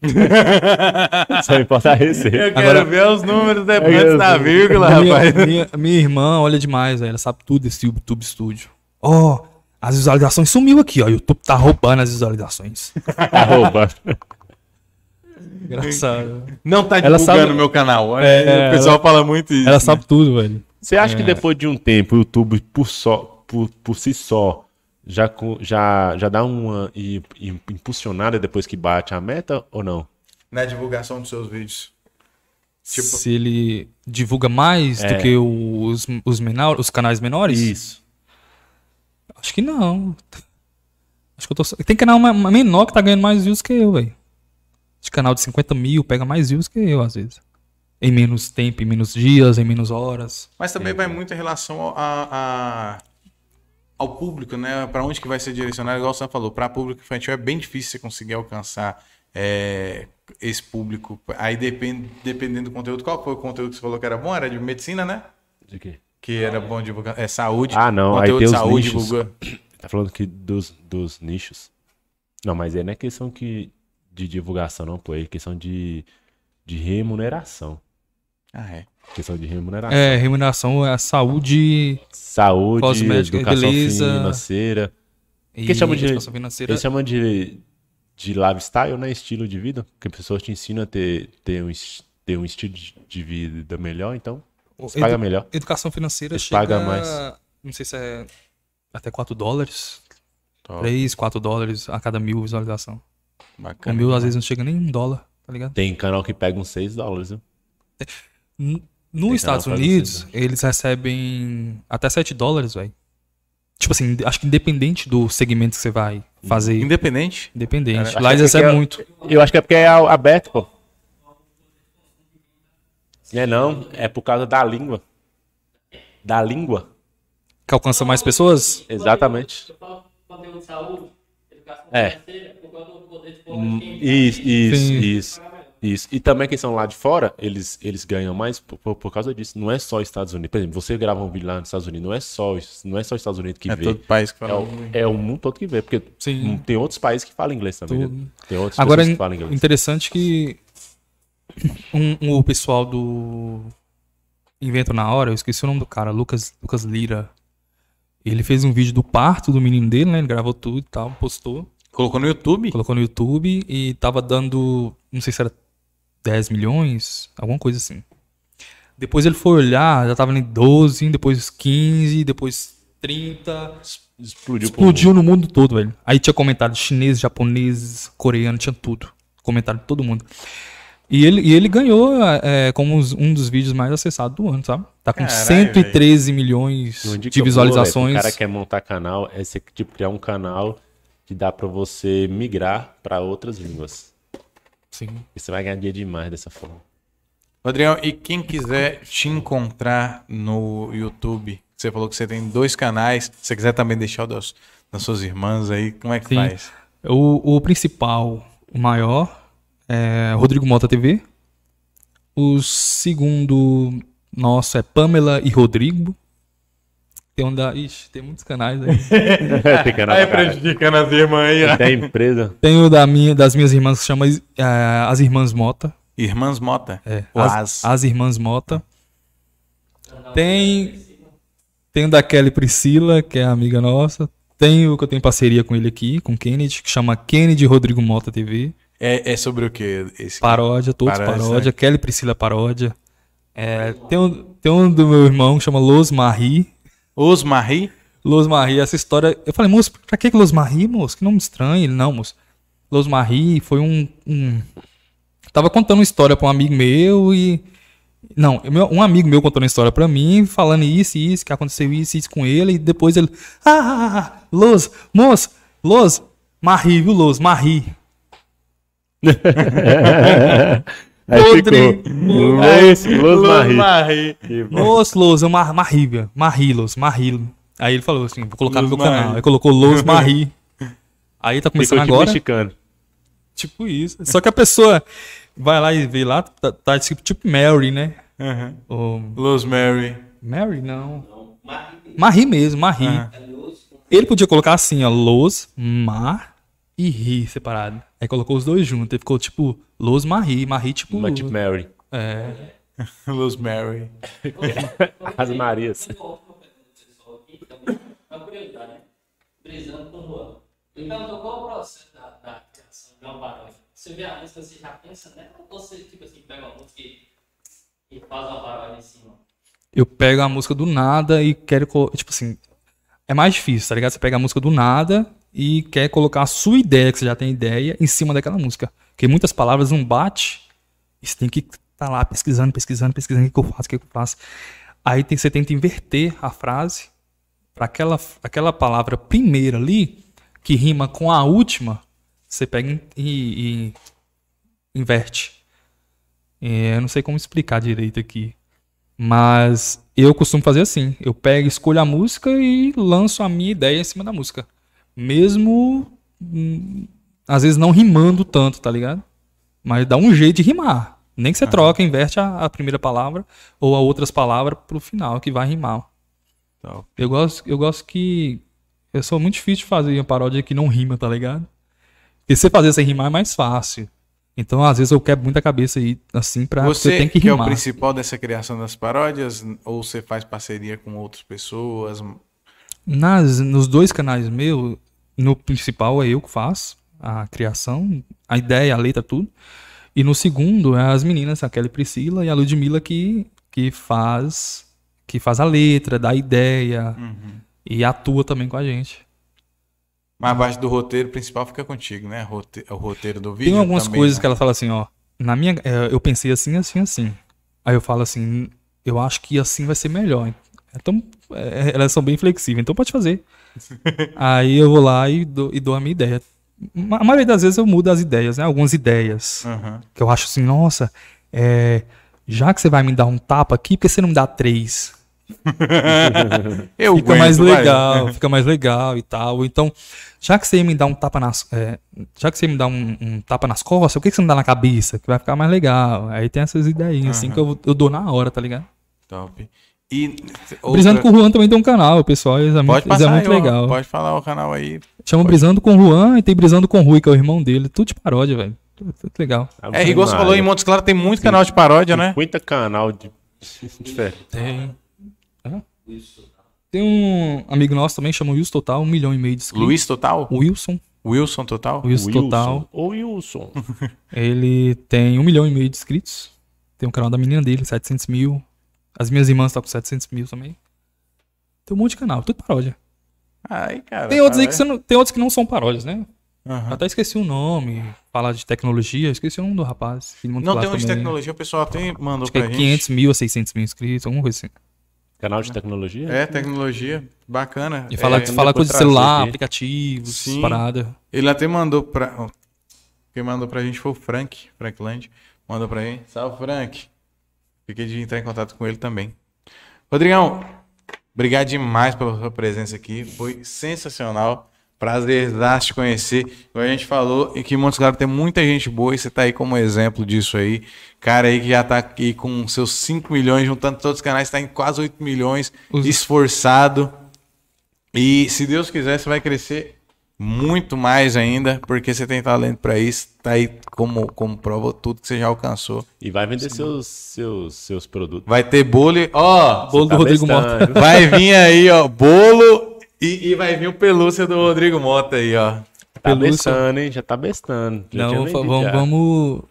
Speaker 2: Só importa a receita.
Speaker 1: Eu quero
Speaker 3: Agora-
Speaker 1: ver os números depois
Speaker 2: quero
Speaker 1: da vírgula,
Speaker 3: minha,
Speaker 1: rapaz.
Speaker 3: minha, minha irmã olha demais, velho. Ela sabe tudo desse YouTube Studio. Ó, as visualizações sumiu aqui, ó. O YouTube tá roubando as visualizações.
Speaker 2: Arroba.
Speaker 3: Engraçado.
Speaker 1: Não tá
Speaker 3: Ela
Speaker 1: divulgando
Speaker 3: sabe-
Speaker 1: o meu canal.
Speaker 3: É,
Speaker 1: o pessoal fala muito isso.
Speaker 3: Ela
Speaker 1: né?
Speaker 3: sabe tudo, velho.
Speaker 2: Você acha que depois de um tempo o YouTube por, só, por, por si só já, já, já dá uma impulsionada depois que bate a meta ou não?
Speaker 1: Na divulgação dos seus vídeos. Tipo-
Speaker 3: Se ele divulga mais
Speaker 2: É.
Speaker 3: do que os, os, menor, os canais menores?
Speaker 2: Isso.
Speaker 3: Acho que não. Acho que eu tô. Tem canal menor que tá ganhando mais views que eu, velho. Esse canal de 50 mil pega mais views que eu, às vezes. Em menos tempo, em menos dias, em menos horas.
Speaker 1: Mas também vai muito em relação ao, a- a- ao público, né? Para onde que vai ser direcionado, igual você falou, para público infantil é bem difícil você conseguir alcançar é, esse público. Aí depende, dependendo do conteúdo. Qual foi o conteúdo que você falou que era bom? Era de medicina, né?
Speaker 2: De quê?
Speaker 1: Que era bom divulgar. É saúde.
Speaker 2: Ah, não, aí
Speaker 1: Conteúdo
Speaker 2: tem
Speaker 1: de
Speaker 2: os
Speaker 1: saúde
Speaker 2: nichos.
Speaker 1: divulga.
Speaker 2: Tá falando que dos, dos nichos. Não, mas aí não é questão que, de divulgação, não, pô. É questão de, de remuneração.
Speaker 1: Ah, é.
Speaker 2: Questão de remuneração.
Speaker 3: É, remuneração é a saúde.
Speaker 2: Saúde,
Speaker 3: Cosmética,
Speaker 2: educação
Speaker 3: beleza.
Speaker 2: financeira.
Speaker 3: E
Speaker 2: que chamam de-
Speaker 3: educação financeira.
Speaker 2: Eles chamam de, de lifestyle, né? Estilo de vida. Que a pessoa te ensina a ter, ter, um, ter um estilo de de vida melhor, então. Você paga
Speaker 3: Edu-
Speaker 2: melhor.
Speaker 3: Educação financeira chega.
Speaker 2: pagam mais.
Speaker 3: Não sei se é até 4 dólares.
Speaker 1: Top.
Speaker 3: 3, 4 dólares a cada mil visualização. O
Speaker 1: Bacana.
Speaker 3: mil às vezes não chega nem um dólar, tá ligado?
Speaker 2: Tem canal que pega uns 6 dólares, viu?
Speaker 3: N-
Speaker 2: Tem
Speaker 3: Nos Estados Unidos, eles recebem até 7 dólares, velho. Tipo assim, acho que independente do segmento que você vai fazer,
Speaker 1: Independente.
Speaker 3: independente.
Speaker 2: Cara,
Speaker 3: Lá eles
Speaker 2: que
Speaker 3: recebem
Speaker 2: é-
Speaker 3: muito.
Speaker 2: Eu acho que é porque é aberto, pô. Não é não, é por causa da língua. Da língua.
Speaker 3: Que alcança mais pessoas?
Speaker 2: Exatamente.
Speaker 4: Falo conteúdo de saúde,
Speaker 2: É. Hum,
Speaker 4: compra. quem
Speaker 2: Isso, isso, isso. Isso. E também quem são lá de fora, eles, eles ganham mais por, por, por causa disso. Não é só Estados Unidos. Por exemplo, você grava um vídeo lá nos Estados Unidos, não é só, não é só Estados Unidos que
Speaker 1: É
Speaker 2: vê.
Speaker 1: todo país que
Speaker 2: É
Speaker 1: fala.
Speaker 2: o, é o mundo todo que vê, porque
Speaker 3: Sim.
Speaker 2: hum, tem outros países que falam inglês também.
Speaker 3: Tudo.
Speaker 2: né? Tem outras
Speaker 3: Agora, é
Speaker 2: que falam inglês.
Speaker 3: interessante que um, um- o pessoal do Invento na Hora, eu esqueci o nome do cara, Lucas, Lucas Lira. Ele fez um vídeo do parto do menino dele, né? Ele gravou tudo e tal, postou,
Speaker 1: Colocou no YouTube?
Speaker 3: colocou no YouTube e tava dando, não sei se era 10 milhões, alguma coisa assim. Depois ele foi olhar, já tava em 12, depois 15, depois 30.
Speaker 2: Explodiu.
Speaker 3: Explodiu no mundo todo, velho. Aí tinha comentário de chinês, japonês, coreano, tinha tudo. Comentário de todo mundo. E ele, e ele ganhou é, como um dos vídeos mais acessados do ano, sabe? Tá com
Speaker 1: Caralho,
Speaker 3: 113 milhões
Speaker 2: Uma dica
Speaker 3: de visualizações.
Speaker 2: velho, pro cara quer montar canal, é você tipo, criar um canal que dá pra você migrar pra outras línguas.
Speaker 3: Sim.
Speaker 2: E você vai ganhar dinheiro demais dessa forma.
Speaker 1: Rodrigão, e quem quiser te encontrar no YouTube, você falou que você tem dois canais, se você quiser também deixar o das, das suas irmãs aí, como é que
Speaker 3: Sim.
Speaker 1: faz?
Speaker 3: O, o principal, o maior, é Rodrigo Mota TV. O segundo nosso é Pamela e Rodrigo. Tem um da. Ixi, tem muitos canais aí.
Speaker 2: tem canal
Speaker 1: Aí prejudicando as irmãs aí.
Speaker 2: Tem empresa.
Speaker 3: Tem o da minha, das minhas irmãs que chama é, As Irmãs Mota.
Speaker 1: Irmãs Mota.
Speaker 3: É, as,
Speaker 1: As.
Speaker 3: as Irmãs Mota. Tem. Tem o da Kelly Priscila, que é amiga nossa. Tem o que eu tenho parceria com ele aqui, com o Kennedy, que chama Kennedy Rodrigo Mota TV.
Speaker 1: É, é sobre o que esse?
Speaker 3: Paródia, todos
Speaker 1: Paródia,
Speaker 3: paródia. Kelly Priscila Paródia. É, tem, um, tem um do meu irmão que chama Los Marie.
Speaker 1: Os Marie?
Speaker 3: Los Marie, essa história. Eu falei, moço, pra que Los Marie, moço? Que nome estranho. Ele, não, moço. Los Marie foi um. um... Tava contando uma história pra um amigo meu e. Não, um amigo meu contou uma história pra mim, falando isso e isso, que aconteceu isso e isso com ele, e depois ele. Ah, ah, ah, Los, moço, Los, Marri, viu, Los, Marri.
Speaker 2: Aí
Speaker 3: Rodrigo.
Speaker 2: ficou. Los, Los Marie.
Speaker 3: Moço, Los, eu mar, Marri, velho. Marri, Los, Marri. Aí ele falou assim: vou colocar
Speaker 1: Los
Speaker 3: no meu canal. Aí colocou Los Marri. Aí tá começando
Speaker 2: Ficou tipo
Speaker 3: agora.
Speaker 2: mexicano.
Speaker 3: Tipo isso. Só que a pessoa vai lá e vê lá, tá, tá tipo, tipo Mary, né?
Speaker 1: Aham.
Speaker 3: Ou
Speaker 1: Rosemary.
Speaker 3: Mary, não.
Speaker 4: Não, Marri,
Speaker 3: Marri mesmo, Marri.
Speaker 4: É luz,
Speaker 3: Ele podia colocar assim, ó, Los, Mar e Ri separado. Aí colocou os dois juntos, aí ficou tipo Los Marri, Marri tipo.
Speaker 2: Tipo Mary.
Speaker 3: É.
Speaker 1: Rosemary.
Speaker 2: As Marias.
Speaker 4: Uma última pergunta, pessoal, aqui também, uma curiosidade, né? Brisando com o Juan. Ele perguntou qual é o processo da, da criação de uma paródia. Você vê a música, você já pensa nela, ou você, tipo assim, pega uma música e, e faz uma paródia em cima?
Speaker 3: Eu pego a música do nada e quero. Tipo assim. É mais difícil, tá ligado? Você pega a música do nada e quer colocar a sua ideia, que você já tem ideia, em cima daquela música. Porque muitas palavras não bate. Você tem que estar lá pesquisando, pesquisando, pesquisando o que eu faço, o que eu faço. Aí tem- você tenta inverter a frase para aquela, aquela palavra primeira ali, que rima com a última, você pega e, e inverte. É, eu não sei como explicar direito aqui. Mas eu costumo fazer assim. Eu pego, escolho a música e lanço a minha ideia em cima da música. Mesmo, hum, às vezes, não rimando tanto, tá ligado? Mas dá um jeito de rimar. Nem que você troca, inverte a, a primeira palavra ou a outras palavras pro final, que vai rimar. Eu gosto, eu gosto que. Eu sou muito difícil de fazer uma paródia que não rima, tá ligado? Porque você fazer sem rimar é mais fácil. Então, às vezes, eu quebro muita cabeça aí, assim, pra você,
Speaker 1: Você
Speaker 3: tem que
Speaker 1: que é o
Speaker 3: rimar.
Speaker 1: principal dessa criação das paródias? Ou você faz parceria com outras pessoas?
Speaker 3: Nas, nos dois canais meus, no principal é eu que faço a criação, a ideia, a letra, tudo. E no segundo é as meninas, a Kelly Priscila e a Ludmilla que, que faz que faz a letra, dá a ideia
Speaker 1: Uhum.
Speaker 3: e atua também com a gente.
Speaker 1: Mas abaixo do roteiro principal fica contigo, né? Rote- o roteiro do vídeo.
Speaker 3: Tem algumas
Speaker 1: também,
Speaker 3: coisas
Speaker 1: né?
Speaker 3: que ela fala assim, ó, na minha, é, eu pensei assim, assim, assim. Aí eu falo assim, eu acho que assim vai ser melhor. Então, elas são bem flexíveis, então pode fazer. Aí eu vou lá e dou, e dou a minha ideia. A maioria das vezes eu mudo as ideias, né? Algumas ideias.
Speaker 1: Aham.
Speaker 3: Que eu acho assim, nossa, é, já que você vai me dar um tapa aqui, por que você não me dá três?
Speaker 1: Eu
Speaker 3: Fica
Speaker 1: aguento,
Speaker 3: mais
Speaker 1: vai.
Speaker 3: legal, fica mais legal e tal. Então, já que você me dar um tapa nas. é, já que você me dá um, um tapa nas costas, por que que você não dá na cabeça? Que vai ficar mais legal. Aí tem essas ideinhas assim que eu, eu dou na hora, tá ligado?
Speaker 1: Top. E
Speaker 3: Brisando
Speaker 1: outra-
Speaker 3: com o Juan também tem um canal, pessoal. Eles é muito,
Speaker 1: Pode
Speaker 3: eles é
Speaker 1: passar
Speaker 3: muito
Speaker 1: aí, ó.
Speaker 3: legal.
Speaker 1: Pode falar o canal aí.
Speaker 3: Chama Brisando com o Juan e tem Brisando com o Rui, que é o irmão dele. Tudo de paródia, velho. Tudo, tudo legal.
Speaker 1: É, igual você falou, em Montes Claros tem muito canal de paródia, né?
Speaker 2: 50 canal de...
Speaker 3: Tem. Tem um amigo nosso também, chama Wilson Total, um milhão e meio de inscritos.
Speaker 1: Luiz Total?
Speaker 3: Wilson.
Speaker 1: Wilson Total?
Speaker 3: Wilson Total.
Speaker 2: Ou Wilson.
Speaker 3: Ele tem um milhão e meio de inscritos. Tem um canal da menina dele, 700 mil. As minhas irmãs estão com 700 mil também. Tem um monte de canal, tudo paródia.
Speaker 1: Aí, cara.
Speaker 3: Tem outros, aí que você não, tem outros que não são paródias, né?
Speaker 1: Aham.
Speaker 3: Até esqueci o nome. Falar de tecnologia, esqueci o nome do rapaz.
Speaker 1: Não tem um de tecnologia, o pessoal até mandou
Speaker 3: Acho que
Speaker 1: pra
Speaker 3: é
Speaker 1: gente.
Speaker 3: 500 mil a 600 mil inscritos, alguma coisa assim.
Speaker 2: Canal de tecnologia?
Speaker 1: É, tecnologia. Bacana.
Speaker 3: E fala,
Speaker 1: É,
Speaker 3: fala coisa de celular,
Speaker 2: aqui.
Speaker 3: aplicativos,
Speaker 1: Sim.
Speaker 3: parada.
Speaker 1: Ele até mandou pra. Quem mandou pra gente foi o Frank, Frank Land. Mandou pra gente. Salve, Frank. Fiquei de entrar em contato com ele também. Rodrigão, obrigado demais pela sua presença aqui. Foi sensacional. Prazer te conhecer. Como a gente falou, e que Montes Claros tem muita gente boa e você tá aí como exemplo disso aí. Cara aí que já tá aqui com seus 5 milhões, juntando todos os canais, tá em quase 8 milhões, esforçado. E se Deus quiser, você vai crescer muito mais ainda, porque você tem talento pra isso. Tá aí como, como prova tudo que você já alcançou.
Speaker 2: E vai vender seus, seus, seus produtos.
Speaker 1: Vai ter bolo, e- ó,
Speaker 3: Bolo do
Speaker 2: Tá
Speaker 3: Rodrigo
Speaker 2: bestando.
Speaker 3: Mota.
Speaker 1: vai vir aí, ó, bolo e, e vai vir o pelúcia do Rodrigo Mota aí, ó.
Speaker 2: Tá
Speaker 3: Pelúcia.
Speaker 2: bestando, hein? Já tá bestando. Já
Speaker 3: Não, vamos,
Speaker 2: já.
Speaker 3: vamos,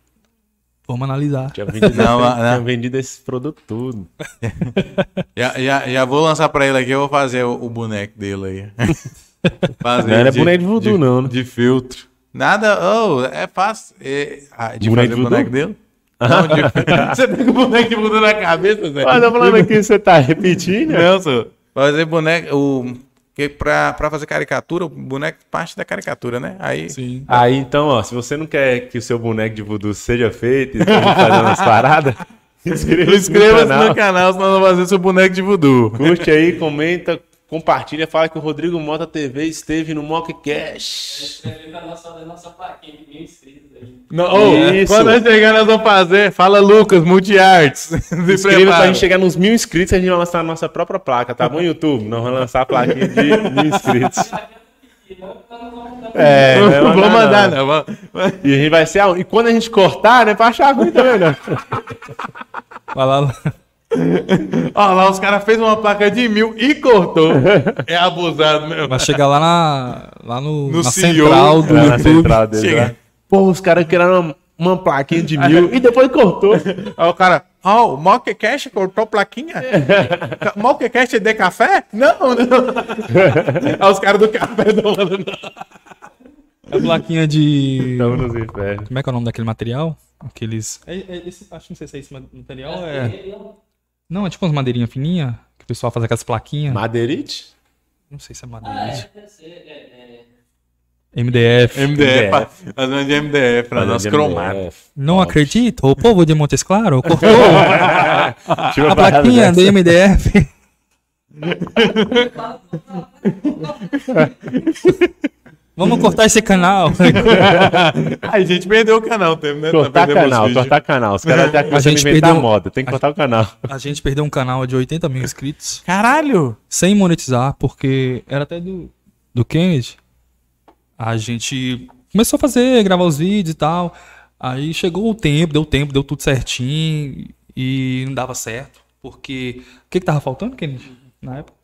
Speaker 3: vamos analisar.
Speaker 2: Tinha vendido,
Speaker 1: Não,
Speaker 2: esse-
Speaker 1: não.
Speaker 2: tinha vendido esses produtos tudo.
Speaker 1: Já, já, já vou lançar pra ele aqui, eu vou fazer o, o boneco dele aí. Fazer
Speaker 2: Não era boneco de voodoo, não, né?
Speaker 1: De filtro. Nada, oh, é fácil. É, ah, de
Speaker 2: Boneco
Speaker 1: fazer
Speaker 2: de
Speaker 1: o boneco
Speaker 2: voodoo?
Speaker 1: dele? Não, de- Você com o boneco de voodoo na cabeça, Zé?
Speaker 2: Mas eu falando aqui, você tá repetindo?
Speaker 1: Não, senhor. Fazer boneco. O, que pra, pra fazer caricatura, o boneco parte da caricatura, né? Aí.
Speaker 3: Sim.
Speaker 2: Aí então, ó, se você não quer que o seu boneco de voodoo seja feito e fazendo umas paradas, inscreva-se
Speaker 1: Inscreva-se
Speaker 2: no canal.
Speaker 1: no canal, senão vamos fazer seu boneco de voodoo.
Speaker 2: Curte aí, comenta, compartilha, fala que o Rodrigo Mota TV esteve no Mockcast.
Speaker 4: Pra nossa, plaquinha de mil inscritos aí.
Speaker 1: Não, ô,
Speaker 2: Isso.
Speaker 1: Quando nós chegar, nós vamos fazer. Fala, Lucas, Multiarts. Se
Speaker 2: Inscreva pra gente chegar nos mil inscritos e a gente vai lançar a nossa própria placa, tá bom, YouTube? Nós vamos lançar a plaquinha de mil inscritos. É,
Speaker 1: Não
Speaker 2: não
Speaker 1: vou mandar,
Speaker 2: não.
Speaker 1: não. Vamos-
Speaker 2: E a gente vai ser a... E quando a gente cortar, né? Pra achar ruim também, né?
Speaker 3: Vai lá.
Speaker 1: Ó, lá os caras fez uma placa de mil e cortou. É abusado mesmo.
Speaker 3: Vai chegar lá na, lá no,
Speaker 1: No
Speaker 3: na
Speaker 1: CEO.
Speaker 3: central do YouTube.
Speaker 2: central dele,
Speaker 1: Chega.
Speaker 2: lá. Pô, os caras criaram uma, uma plaquinha de mil e depois cortou.
Speaker 1: Aí o cara, ó, o Mockcast cortou plaquinha? Mockcast é de café? Não, não. Aí os caras do café estão falando, não.
Speaker 3: A plaquinha de.
Speaker 2: Estamos nos infernos.
Speaker 3: Como é que é o nome daquele material? Aqueles. É, é esse, acho que não sei se é esse material. É... Não, é tipo umas madeirinhas fininhas. Que o pessoal faz aquelas plaquinhas.
Speaker 2: Madeirite?
Speaker 3: Não sei se é
Speaker 4: Ah,
Speaker 3: madeira.
Speaker 4: é, deve ser, é, é.
Speaker 3: MDF.
Speaker 1: MDF, fazendo de MDF pra nós cromato.
Speaker 3: Não acredito. O povo de Montes Claro cortou a plaquinha do MDF. Vamos cortar esse canal.
Speaker 1: A gente perdeu o canal, tem, né?
Speaker 2: Cortar
Speaker 1: Perdemos
Speaker 2: canal, cortar canal. Os caras já começam a
Speaker 3: gente
Speaker 2: inventar
Speaker 3: perdeu-
Speaker 2: moda. Tem que cortar o canal.
Speaker 3: A gente perdeu um canal de 80 mil inscritos
Speaker 1: Caralho!
Speaker 3: sem monetizar, porque era até do, do Kennedy. A gente começou a fazer, gravar os vídeos e tal. Aí chegou o tempo, deu tempo, deu tudo certinho e não dava certo. Porque o que, que tava faltando, Kennedy? Na época?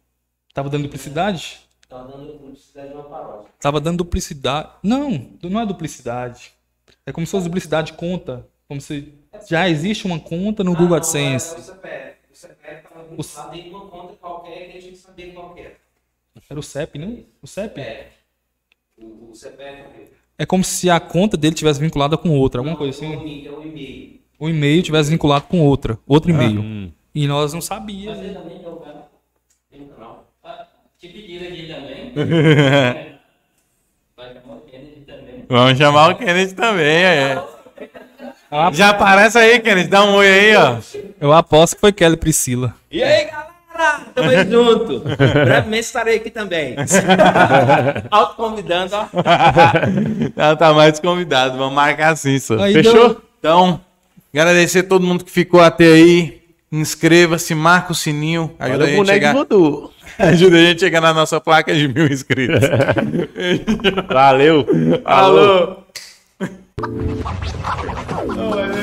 Speaker 3: Tava dando duplicidade?
Speaker 4: Tá dando publicidade de uma paródia.
Speaker 3: Tava dando duplicidade. Não, não é duplicidade. É como se fosse duplicidade de conta. Como se já existe uma conta no Google
Speaker 4: Ah,
Speaker 3: AdSense.
Speaker 4: Não, é o CPF. O CPF tava vinculado em uma conta qualquer que a gente sabia qual era.
Speaker 3: Era o CEP, não? O CEP?
Speaker 4: É. O, o CPF
Speaker 3: É como se a conta dele tivesse vinculada com outra, alguma coisa
Speaker 4: é
Speaker 3: assim.
Speaker 4: o é o e-mail.
Speaker 3: O e-mail tivesse vinculado com outra, outro e-mail.
Speaker 2: Hum.
Speaker 3: E nós não
Speaker 4: Mas
Speaker 3: sabíamos.
Speaker 4: ele também é o cara. Tem um canal. Te pediram aqui também. Vai chamar o Kennedy também.
Speaker 1: Vamos chamar o Kennedy também, é. Já aparece aí, Kennedy. Dá um oi aí, ó.
Speaker 3: Eu aposto que foi Kelly Priscila.
Speaker 6: E aí, galera? Tamo aí junto. Brevemente estarei aqui também. Autoconvidando, ó.
Speaker 1: Ela tá mais convidado. Vamos marcar assim, só.
Speaker 3: Aí
Speaker 1: Fechou?
Speaker 3: deu-
Speaker 1: Então, agradecer a todo mundo que ficou até aí. Inscreva-se, marca o sininho. Ajuda
Speaker 2: Olha
Speaker 1: a gente a chegar.
Speaker 2: voodoo.
Speaker 1: Ajuda a gente a chegar na nossa placa de mil inscritos.
Speaker 2: Valeu.
Speaker 1: Alô.